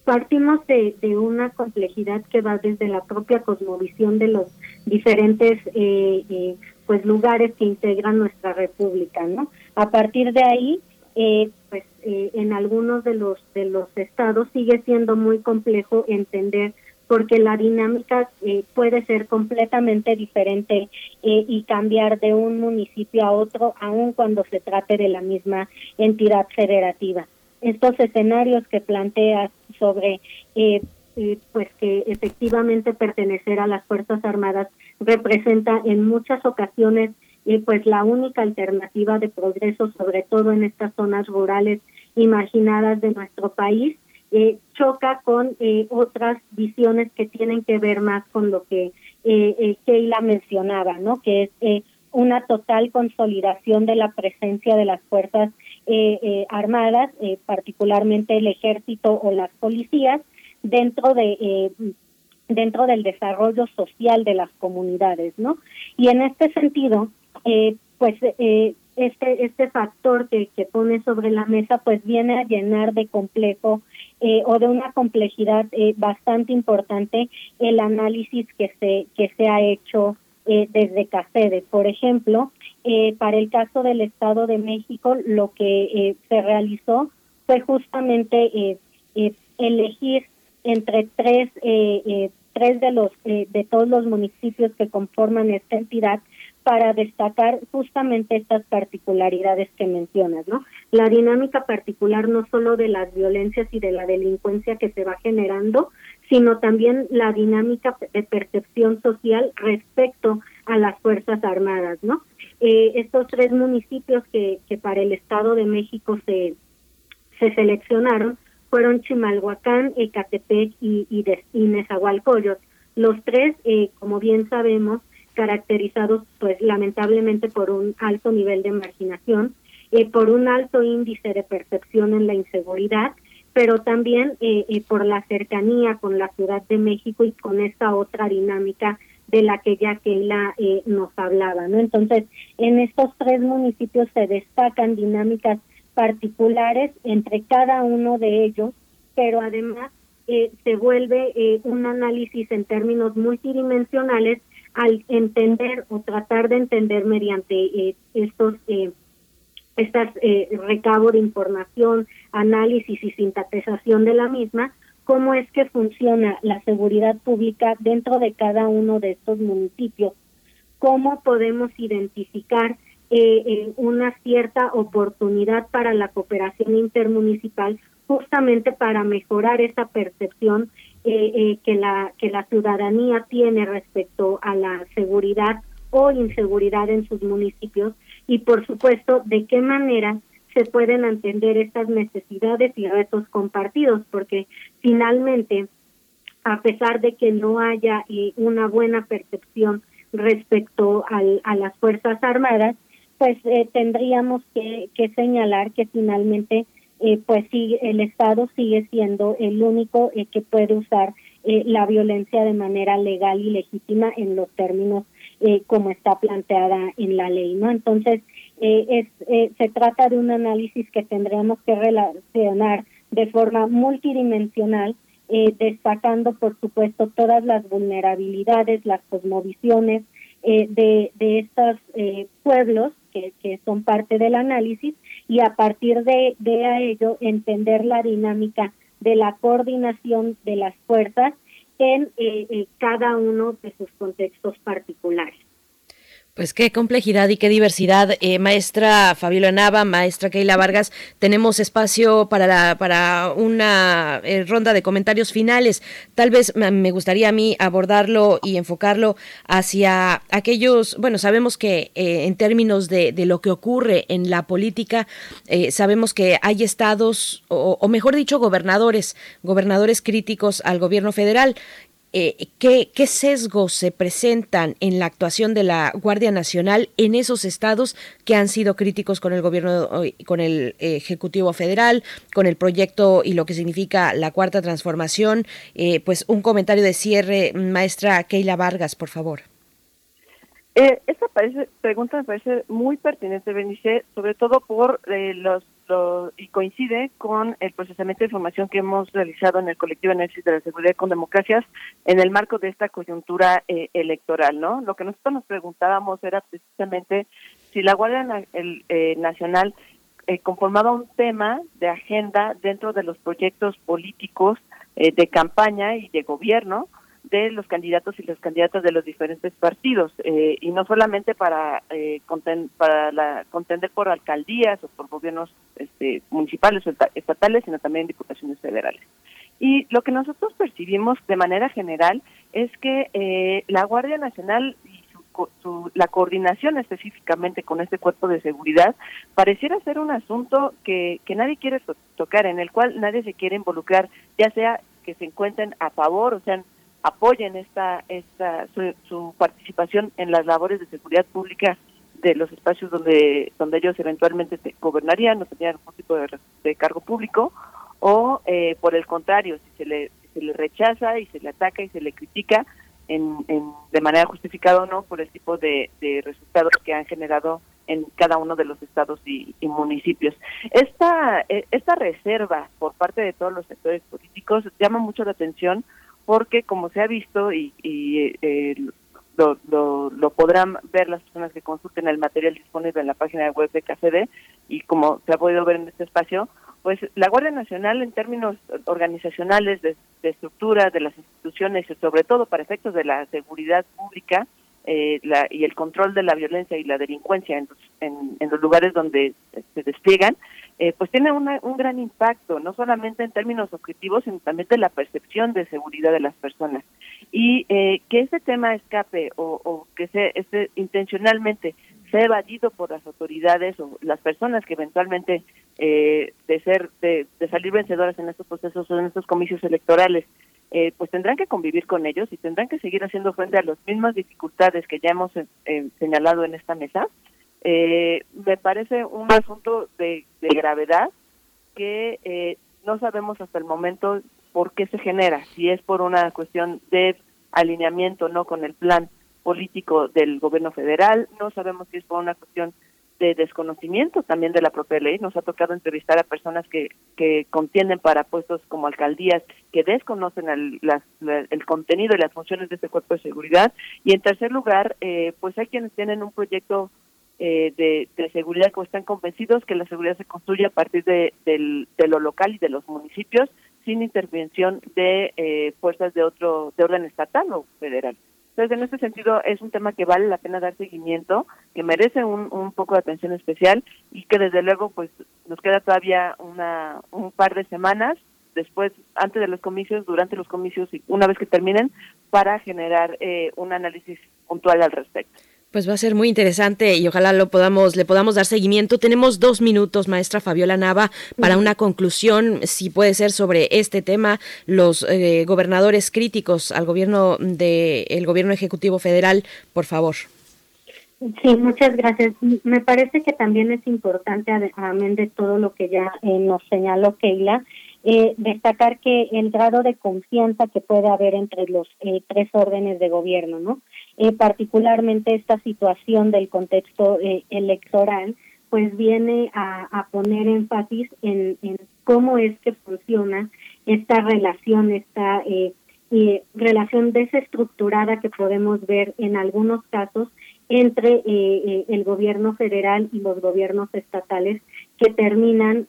partimos de, de una complejidad que va desde la propia cosmovisión de los diferentes eh, eh, pues lugares que integran nuestra república, ¿no? A partir de ahí, eh, pues en algunos de los de los estados sigue siendo muy complejo entender porque la dinámica eh, puede ser completamente diferente eh, y cambiar de un municipio a otro, aun cuando se trate de la misma entidad federativa. Estos escenarios que planteas sobre, eh, eh, pues que efectivamente pertenecer a las Fuerzas Armadas representa en muchas ocasiones eh, pues la única alternativa de progreso, sobre todo en estas zonas rurales y marginadas de nuestro país, eh, choca con eh, otras visiones que tienen que ver más con lo que eh, eh, Keila mencionaba, ¿no? Que es eh, una total consolidación de la presencia de las fuerzas armadas, particularmente el ejército o las policías, dentro de dentro del desarrollo social de las comunidades, ¿no? Y en este sentido, eh, pues eh, este este factor que, que pone sobre la mesa, pues viene a llenar de complejo eh, o de una complejidad eh, bastante importante el análisis que se que se ha hecho eh, desde CACEDE. Por ejemplo, eh, para el caso del Estado de México, lo que eh, se realizó fue justamente eh, elegir entre tres tres de los de todos los municipios que conforman esta entidad para destacar justamente estas particularidades que mencionas, ¿no? La dinámica particular no solo de las violencias y de la delincuencia que se va generando, sino también la dinámica de percepción social respecto a las Fuerzas Armadas, ¿no? Eh, estos tres municipios que, que para el Estado de México se, se seleccionaron fueron Chimalhuacán, Ecatepec y, y, Nezahualcóyotl. Los tres, eh, como bien sabemos, caracterizados pues lamentablemente por un alto nivel de marginación, eh, por un alto índice de percepción en la inseguridad, pero también eh, eh, por la cercanía con la Ciudad de México y con esta otra dinámica de la que ya Keila eh, nos hablaba, ¿no? Entonces, en estos tres municipios se destacan dinámicas particulares entre cada uno de ellos, pero además eh, se vuelve eh, un análisis en términos multidimensionales al entender o tratar de entender mediante eh, estos eh, estas eh, recabo de información, análisis y sintetización de la misma, cómo es que funciona la seguridad pública dentro de cada uno de estos municipios, cómo podemos identificar eh, eh, una cierta oportunidad para la cooperación intermunicipal justamente para mejorar esa percepción eh, eh, que la que la ciudadanía tiene respecto a la seguridad o inseguridad en sus municipios y por supuesto de qué manera se pueden entender estas necesidades y retos compartidos porque finalmente a pesar de que no haya eh, una buena percepción respecto al, a las Fuerzas Armadas, pues eh, tendríamos que, que señalar que finalmente eh, pues sí, el Estado sigue siendo el único eh, que puede usar eh, la violencia de manera legal y legítima en los términos eh, como está planteada en la ley, ¿no? Entonces, eh, es, eh, se trata de un análisis que tendríamos que relacionar de forma multidimensional, destacando, por supuesto, todas las vulnerabilidades, las cosmovisiones de, de estos pueblos que, que son parte del análisis y a partir de, ello entender la dinámica de la coordinación de las fuerzas en eh, eh, cada uno de sus contextos particulares. Pues qué complejidad y qué diversidad. Eh, maestra Fabiola Nava, maestra Keila Vargas, tenemos espacio para, la, para una eh, ronda de comentarios finales. Tal vez me gustaría a mí abordarlo y enfocarlo hacia aquellos, bueno, sabemos que eh, en términos de, de, lo que ocurre en la política, sabemos que hay estados, o, o mejor dicho, gobernadores, gobernadores críticos al gobierno federal eh, ¿qué, ¿qué, sesgos se presentan en la actuación de la Guardia Nacional en esos estados que han sido críticos con el gobierno, con el Ejecutivo Federal, con el proyecto y lo que significa la cuarta transformación? Eh, pues un comentario de cierre, maestra Keila Vargas, por favor. Eh, esta parece, pregunta me parece muy pertinente, Benice, sobre todo por eh, los, lo, y coincide con el procesamiento de información que hemos realizado en el colectivo Análisis de la Seguridad con Democracias en el marco de esta coyuntura eh, electoral, ¿no? Lo que nosotros nos preguntábamos era precisamente si la Guardia Na el, eh, Nacional eh, conformaba un tema de agenda dentro de los proyectos políticos eh, de campaña y de gobierno, de los candidatos y las candidatas de los diferentes partidos eh, y no solamente para eh, conten, para la, contender por alcaldías o por gobiernos este, municipales o estatales sino también diputaciones federales. Y lo que nosotros percibimos de manera general es que eh, la Guardia Nacional y su, su, la coordinación específicamente con este cuerpo de seguridad pareciera ser un asunto que, que nadie quiere to tocar en el cual nadie se quiere involucrar ya sea que se encuentren a favor o sean apoyen esta, esta su, participación en las labores de seguridad pública de los espacios donde donde ellos eventualmente te gobernarían no tenían algún tipo de, de cargo público o eh, por el contrario si se le se le rechaza y se le ataca y se le critica en, en de manera justificada o no por el tipo de, resultados que han generado en cada uno de los estados y, y, municipios. Esta, esta reserva por parte de todos los sectores políticos llama mucho la atención porque como se ha visto y, y eh, lo, lo, lo, podrán ver las personas que consulten el material disponible en la página web de KCD y como se ha podido ver en este espacio, pues la Guardia Nacional en términos organizacionales, de, de estructura de las instituciones y sobre todo para efectos de la seguridad pública eh, la, y el control de la violencia y la delincuencia en, en, en los lugares donde se despliegan, eh, pues tiene una, un gran impacto, no solamente en términos objetivos, sino también de la percepción de seguridad de las personas. Y eh, que ese tema escape o, que se este, intencionalmente sea evadido por las autoridades o las personas que eventualmente eh, de ser de, salir vencedoras en estos procesos o en estos comicios electorales eh, pues tendrán que convivir con ellos y tendrán que seguir haciendo frente a las mismas dificultades que ya hemos eh, señalado en esta mesa. Eh, me parece un asunto de, de gravedad que eh, no sabemos hasta el momento por qué se genera, si es por una cuestión de alineamiento no con el plan político del gobierno federal, no sabemos si es por una cuestión de desconocimiento también de la propia ley. Nos ha tocado entrevistar a personas que, que contienden para puestos como alcaldías que desconocen el, las, la, el contenido y las funciones de este cuerpo de seguridad. Y en tercer lugar, eh, pues hay quienes tienen un proyecto eh, de, seguridad que están convencidos que la seguridad se construye a partir de, de, de lo local y de los municipios sin intervención de eh, fuerzas de otro de orden estatal o federal. Entonces, en ese sentido, es un tema que vale la pena dar seguimiento, que merece un, un poco de atención especial y que desde luego, pues, nos queda todavía una un par de semanas después, antes de los comicios, durante los comicios y una vez que terminen, para generar eh, un análisis puntual al respecto. Pues va a ser muy interesante y ojalá lo podamos, le podamos dar seguimiento. Tenemos dos minutos, maestra Fabiola Nava, para una conclusión, si puede ser sobre este tema, los eh, gobernadores críticos al gobierno de el gobierno ejecutivo federal, por favor. Sí, muchas gracias. Me parece que también es importante, además de todo lo que ya eh, nos señaló Keila, eh, destacar que el grado de confianza que puede haber entre los eh, tres órdenes de gobierno, ¿no? Eh, particularmente esta situación del contexto eh, electoral, pues viene a, a poner énfasis en, en, cómo es que funciona esta relación, esta eh, relación desestructurada que podemos ver en algunos casos entre el gobierno federal y los gobiernos estatales que terminan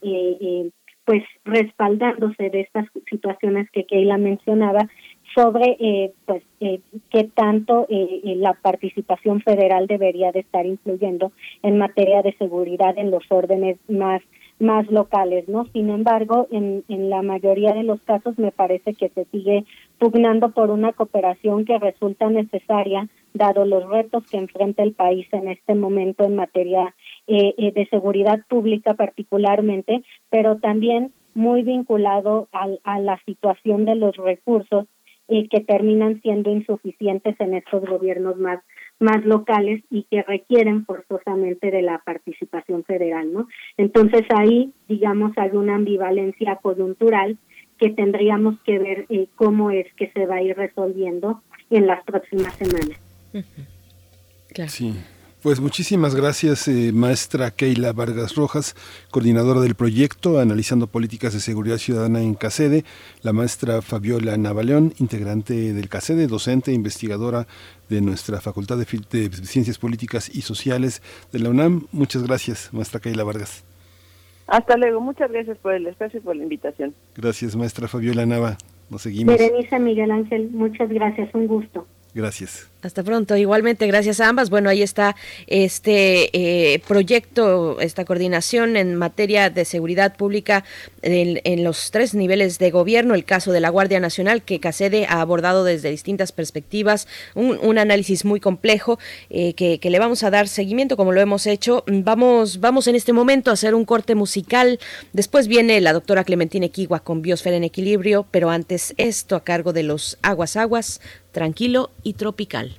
pues respaldándose de estas situaciones que Keila mencionaba sobre eh, pues eh, qué tanto eh, eh, la participación federal debería de estar influyendo en materia de seguridad en los órdenes más más locales, ¿no? Sin embargo, en, en la mayoría de los casos me parece que se sigue pugnando por una cooperación que resulta necesaria, dado los retos que enfrenta el país en este momento en materia eh, eh, de seguridad pública particularmente, pero también muy vinculado al, a la situación de los recursos eh, que terminan siendo insuficientes en estos gobiernos más más locales y que requieren forzosamente de la participación federal, ¿no? Entonces ahí, digamos, hay una ambivalencia coyuntural que tendríamos que ver eh, cómo es que se va a ir resolviendo en las próximas semanas. Claro. Sí. Pues muchísimas gracias, eh, maestra Keila Vargas Rojas, coordinadora del proyecto Analizando Políticas de Seguridad Ciudadana en CACEDE, la maestra Fabiola Navaleón, integrante del CACEDE, docente e investigadora de nuestra Facultad de, de, Ciencias Políticas y Sociales de la UNAM. Muchas gracias, maestra Keila Vargas. Hasta luego, muchas gracias por el espacio y por la invitación. Gracias, maestra Fabiola Nava. Nos seguimos. Berenice Miguel Ángel, muchas gracias, un gusto. Gracias. Hasta pronto. Igualmente, gracias a ambas. Bueno, ahí está este eh, proyecto, esta coordinación en materia de seguridad pública en, los tres niveles de gobierno. El caso de la Guardia Nacional, que CACEDE ha abordado desde distintas perspectivas, un, análisis muy complejo eh, que, le vamos a dar seguimiento, como lo hemos hecho. Vamos, vamos en este momento a hacer un corte musical. Después viene la doctora Clementina Equigua con Biosfera en Equilibrio, pero antes esto a cargo de los Aguas Aguas tranquilo y tropical.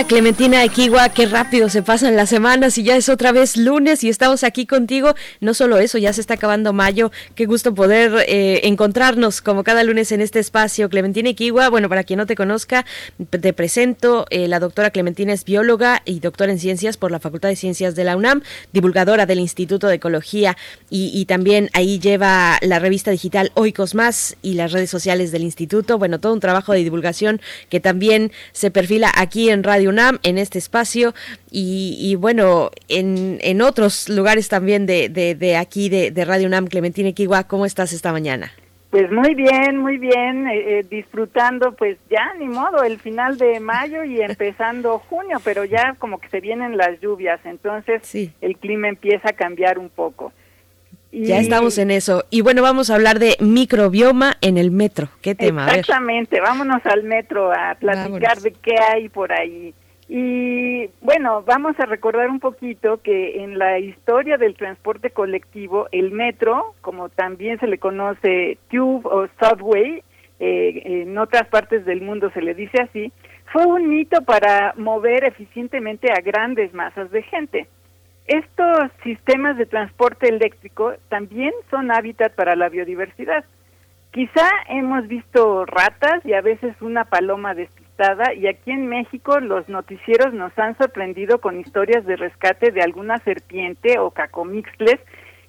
Clementina Equigua, qué rápido se pasan las semanas y ya es otra vez lunes y estamos aquí contigo. No solo eso, ya se está acabando mayo. Qué gusto poder eh, encontrarnos como cada lunes en este espacio. Clementina Equigua, bueno, para quien no te conozca, te presento. Eh, la doctora Clementina es bióloga y doctora en ciencias por la Facultad de Ciencias de la UNAM, divulgadora del Instituto de Ecología y, y también ahí lleva la revista digital Oikos Más y las redes sociales del instituto. Bueno, todo un trabajo de divulgación que también se perfila aquí en Radio UNAM, en este espacio y, y bueno, en, en, otros lugares también de, de, de aquí de, de, Radio UNAM. Clementina Equigua, ¿cómo estás esta mañana? Pues muy bien, muy bien, eh, eh, disfrutando pues ya ni modo el final de mayo y empezando junio, pero ya como que se vienen las lluvias, entonces sí. el clima empieza a cambiar un poco. Y... Ya estamos en eso. Y bueno, vamos a hablar de microbioma en el metro. ¿Qué tema? Exactamente, vámonos al metro a platicar vámonos. de qué hay por ahí. Y bueno, vamos a recordar un poquito que en la historia del transporte colectivo, el metro, como también se le conoce tube o subway, eh, en otras partes del mundo se le dice así, fue un hito para mover eficientemente a grandes masas de gente. Estos sistemas de transporte eléctrico también son hábitat para la biodiversidad. Quizá hemos visto ratas y a veces una paloma despistada y aquí en México los noticieros nos han sorprendido con historias de rescate de alguna serpiente o cacomixles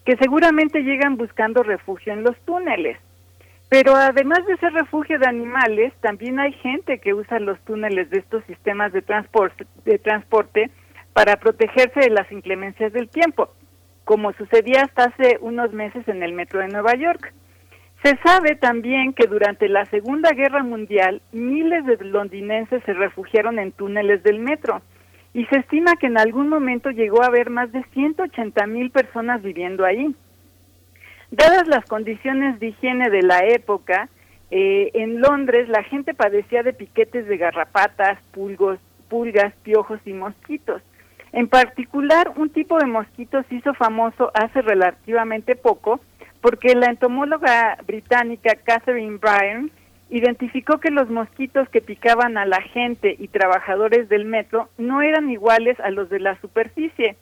que seguramente llegan buscando refugio en los túneles. Pero además de ser refugio de animales, también hay gente que usa los túneles de estos sistemas de transporte, de transporte para protegerse de las inclemencias del tiempo, como sucedía hasta hace unos meses en el metro de Nueva York. Se sabe también que durante la Segunda Guerra Mundial miles de londinenses se refugiaron en túneles del metro y se estima que en algún momento llegó a haber más de 180 mil personas viviendo ahí. Dadas las condiciones de higiene de la época, eh, en Londres la gente padecía de piquetes de garrapatas, pulgos, pulgas, piojos y mosquitos. En particular, un tipo de mosquito se hizo famoso hace relativamente poco porque la entomóloga británica Catherine Bryan identificó que los mosquitos que picaban a la gente y trabajadores del metro no eran iguales a los de la superficie.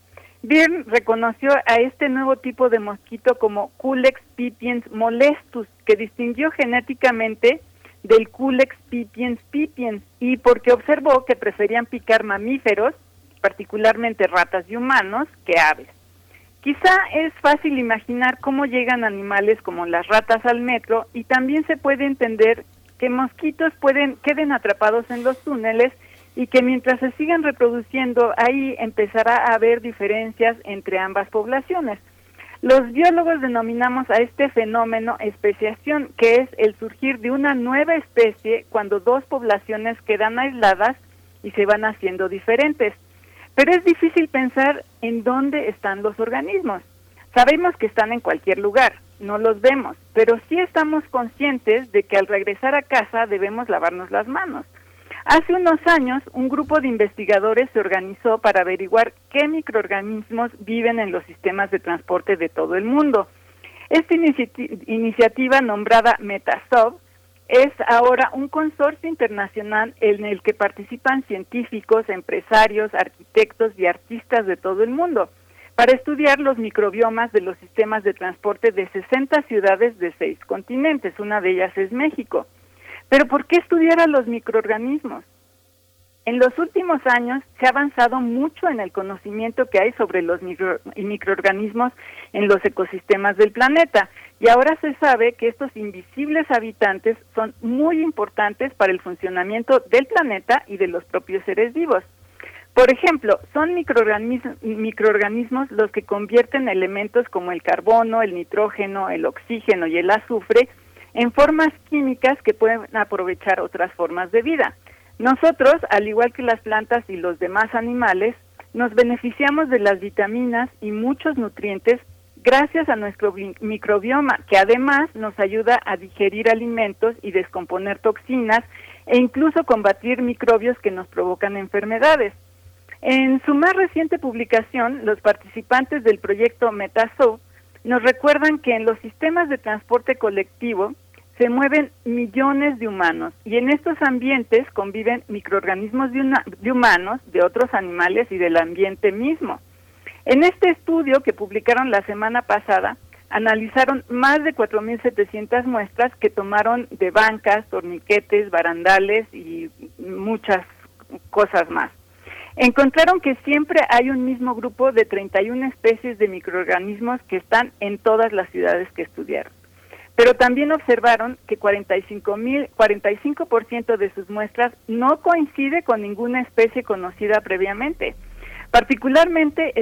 Byrne reconoció a este nuevo tipo de mosquito como Culex pipiens molestus, que distinguió genéticamente del Culex pipiens pipiens y porque observó que preferían picar mamíferos particularmente ratas y humanos, que aves. Quizá es fácil imaginar cómo llegan animales como las ratas al metro y también se puede entender que mosquitos pueden queden atrapados en los túneles y que mientras se sigan reproduciendo ahí empezará a haber diferencias entre ambas poblaciones. Los biólogos denominamos a este fenómeno especiación, que es el surgir de una nueva especie cuando dos poblaciones quedan aisladas y se van haciendo diferentes. Pero es difícil pensar en dónde están los organismos. Sabemos que están en cualquier lugar, no los vemos, pero sí estamos conscientes de que al regresar a casa debemos lavarnos las manos. Hace unos años, un grupo de investigadores se organizó para averiguar qué microorganismos viven en los sistemas de transporte de todo el mundo. Esta iniciativa nombrada Metasov es ahora un consorcio internacional en el que participan científicos, empresarios, arquitectos y artistas de todo el mundo para estudiar los microbiomas de los sistemas de transporte de 60 ciudades de seis continentes. Una de ellas es México. Pero ¿por qué estudiar a los microorganismos? En los últimos años se ha avanzado mucho en el conocimiento que hay sobre los microorganismos en los ecosistemas del planeta y ahora se sabe que estos invisibles habitantes son muy importantes para el funcionamiento del planeta y de los propios seres vivos. Por ejemplo, son microorganismos, los que convierten elementos como el carbono, el nitrógeno, el oxígeno y el azufre en formas químicas que pueden aprovechar otras formas de vida. Nosotros, al igual que las plantas y los demás animales, nos beneficiamos de las vitaminas y muchos nutrientes gracias a nuestro microbioma, que además nos ayuda a digerir alimentos y descomponer toxinas e incluso combatir microbios que nos provocan enfermedades. En su más reciente publicación, los participantes del proyecto Metaso nos recuerdan que en los sistemas de transporte colectivo se mueven millones de humanos y en estos ambientes conviven microorganismos de, humanos, de otros animales y del ambiente mismo. En este estudio que publicaron la semana pasada, analizaron más de 4.700 muestras que tomaron de bancas, torniquetes, barandales y muchas cosas más. Encontraron que siempre hay un mismo grupo de 31 especies de microorganismos que están en todas las ciudades que estudiaron. Pero también observaron que 45 45% de sus muestras no coincide con ninguna especie conocida previamente. Particularmente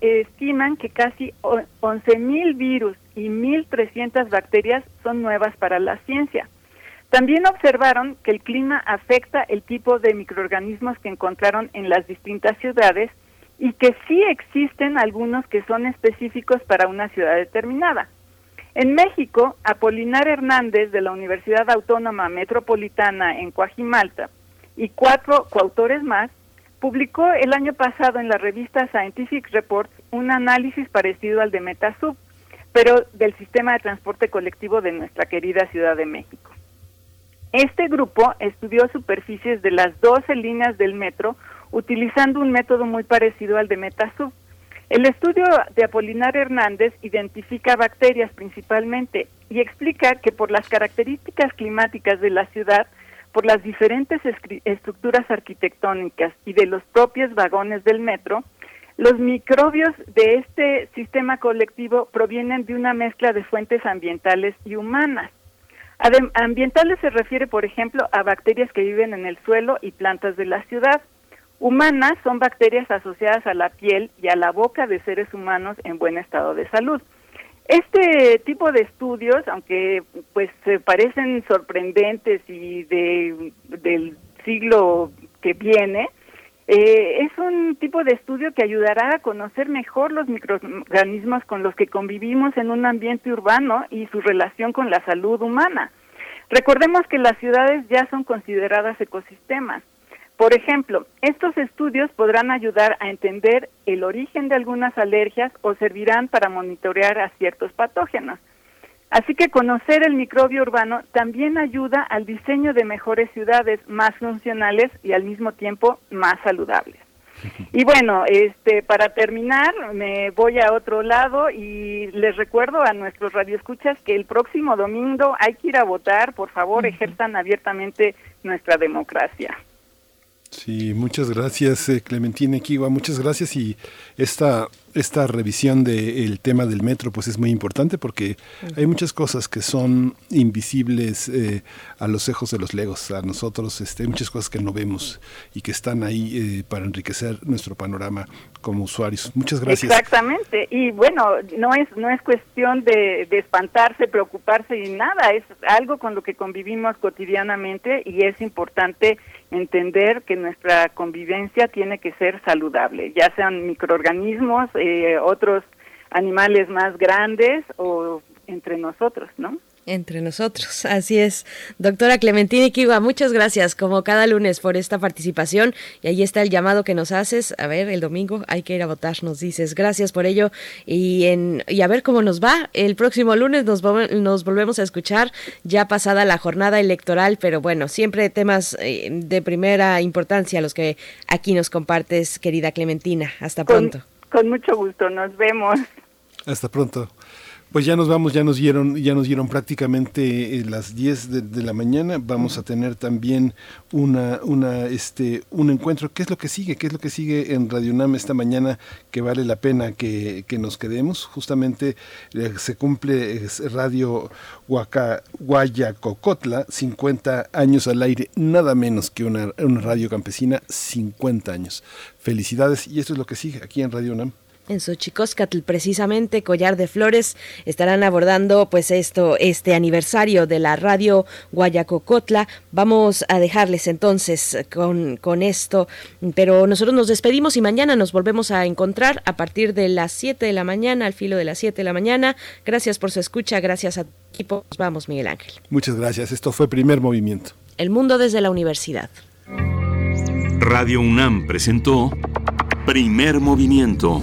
estiman que casi 11.000 virus y 1.300 bacterias son nuevas para la ciencia. También observaron que el clima afecta el tipo de microorganismos que encontraron en las distintas ciudades y que sí existen algunos que son específicos para una ciudad determinada. En México, Apolinar Hernández de la Universidad Autónoma Metropolitana en Coajimalta y cuatro coautores más publicó el año pasado en la revista Scientific Reports un análisis parecido al de Metasub, pero del sistema de transporte colectivo de nuestra querida Ciudad de México. Este grupo estudió superficies de las 12 líneas del metro utilizando un método muy parecido al de Metasub. El estudio de Apolinar Hernández identifica bacterias principalmente y explica que por las características climáticas de la ciudad, por las diferentes estructuras arquitectónicas y de los propios vagones del metro, los microbios de este sistema colectivo provienen de una mezcla de fuentes ambientales y humanas. ambientales se refiere, por ejemplo, a bacterias que viven en el suelo y plantas de la ciudad. Humanas son bacterias asociadas a la piel y a la boca de seres humanos en buen estado de salud. Este tipo de estudios, aunque pues se parecen sorprendentes y de, del siglo que viene, eh, es un tipo de estudio que ayudará a conocer mejor los microorganismos con los que convivimos en un ambiente urbano y su relación con la salud humana. Recordemos que las ciudades ya son consideradas ecosistemas por ejemplo, estos estudios podrán ayudar a entender el origen de algunas alergias o servirán para monitorear a ciertos patógenos. Así que conocer el microbio urbano también ayuda al diseño de mejores ciudades más funcionales y al mismo tiempo más saludables. Y bueno, este para terminar, me voy a otro lado y les recuerdo a nuestros radioescuchas que el próximo domingo hay que ir a votar, por favor, ejerzan abiertamente nuestra democracia. Sí, muchas gracias eh, Clementina Equigua, muchas gracias y esta esta revisión del tema del metro pues es muy importante porque hay muchas cosas que son invisibles eh, a los ojos de los legos, a nosotros este, hay muchas cosas que no vemos y que están ahí eh, para enriquecer nuestro panorama como usuarios. Muchas gracias. Exactamente, y bueno, no es, no es cuestión de, de espantarse, preocuparse y nada, es algo con lo que convivimos cotidianamente y es importante entender que nuestra convivencia tiene que ser saludable, ya sean microorganismos, eh, otros animales más grandes o entre nosotros, ¿no? Entre nosotros, así es. Doctora Clementina Iquigua, muchas gracias como cada lunes por esta participación y ahí está el llamado que nos haces. A ver, el domingo hay que ir a votar, nos dices. Gracias por ello y, en, y a ver cómo nos va. El próximo lunes nos, nos volvemos a escuchar ya pasada la jornada electoral, pero bueno, siempre temas eh, de primera importancia los que aquí nos compartes, querida Clementina. Hasta pronto. Con, con mucho gusto, nos vemos. Hasta pronto. Pues ya nos vamos, ya nos dieron, ya nos dieron prácticamente eh, las 10 de, la mañana. Vamos a tener también una, una, este, un encuentro. ¿Qué es lo que sigue? ¿Qué es lo que sigue en Radio UNAM esta mañana que vale la pena que, nos quedemos? Justamente eh, se cumple Radio Huaca, Guayacocotla, 50 años al aire, nada menos que una, una radio campesina, 50 años. Felicidades y esto es lo que sigue aquí en Radio UNAM en Xochicóscatl, precisamente Collar de Flores, estarán abordando pues esto, este aniversario de la radio Guayacocotla. Vamos a dejarles entonces con, con esto, pero nosotros nos despedimos y mañana nos volvemos a encontrar a partir de las 7 de la mañana, al filo de las 7 de la mañana. Gracias por su escucha, gracias a equipo. Nos vamos, Miguel Ángel. Muchas gracias. Esto fue Primer Movimiento. El mundo desde la universidad. Radio UNAM presentó Primer Movimiento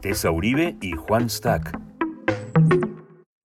Tessa Uribe y Juan Stack.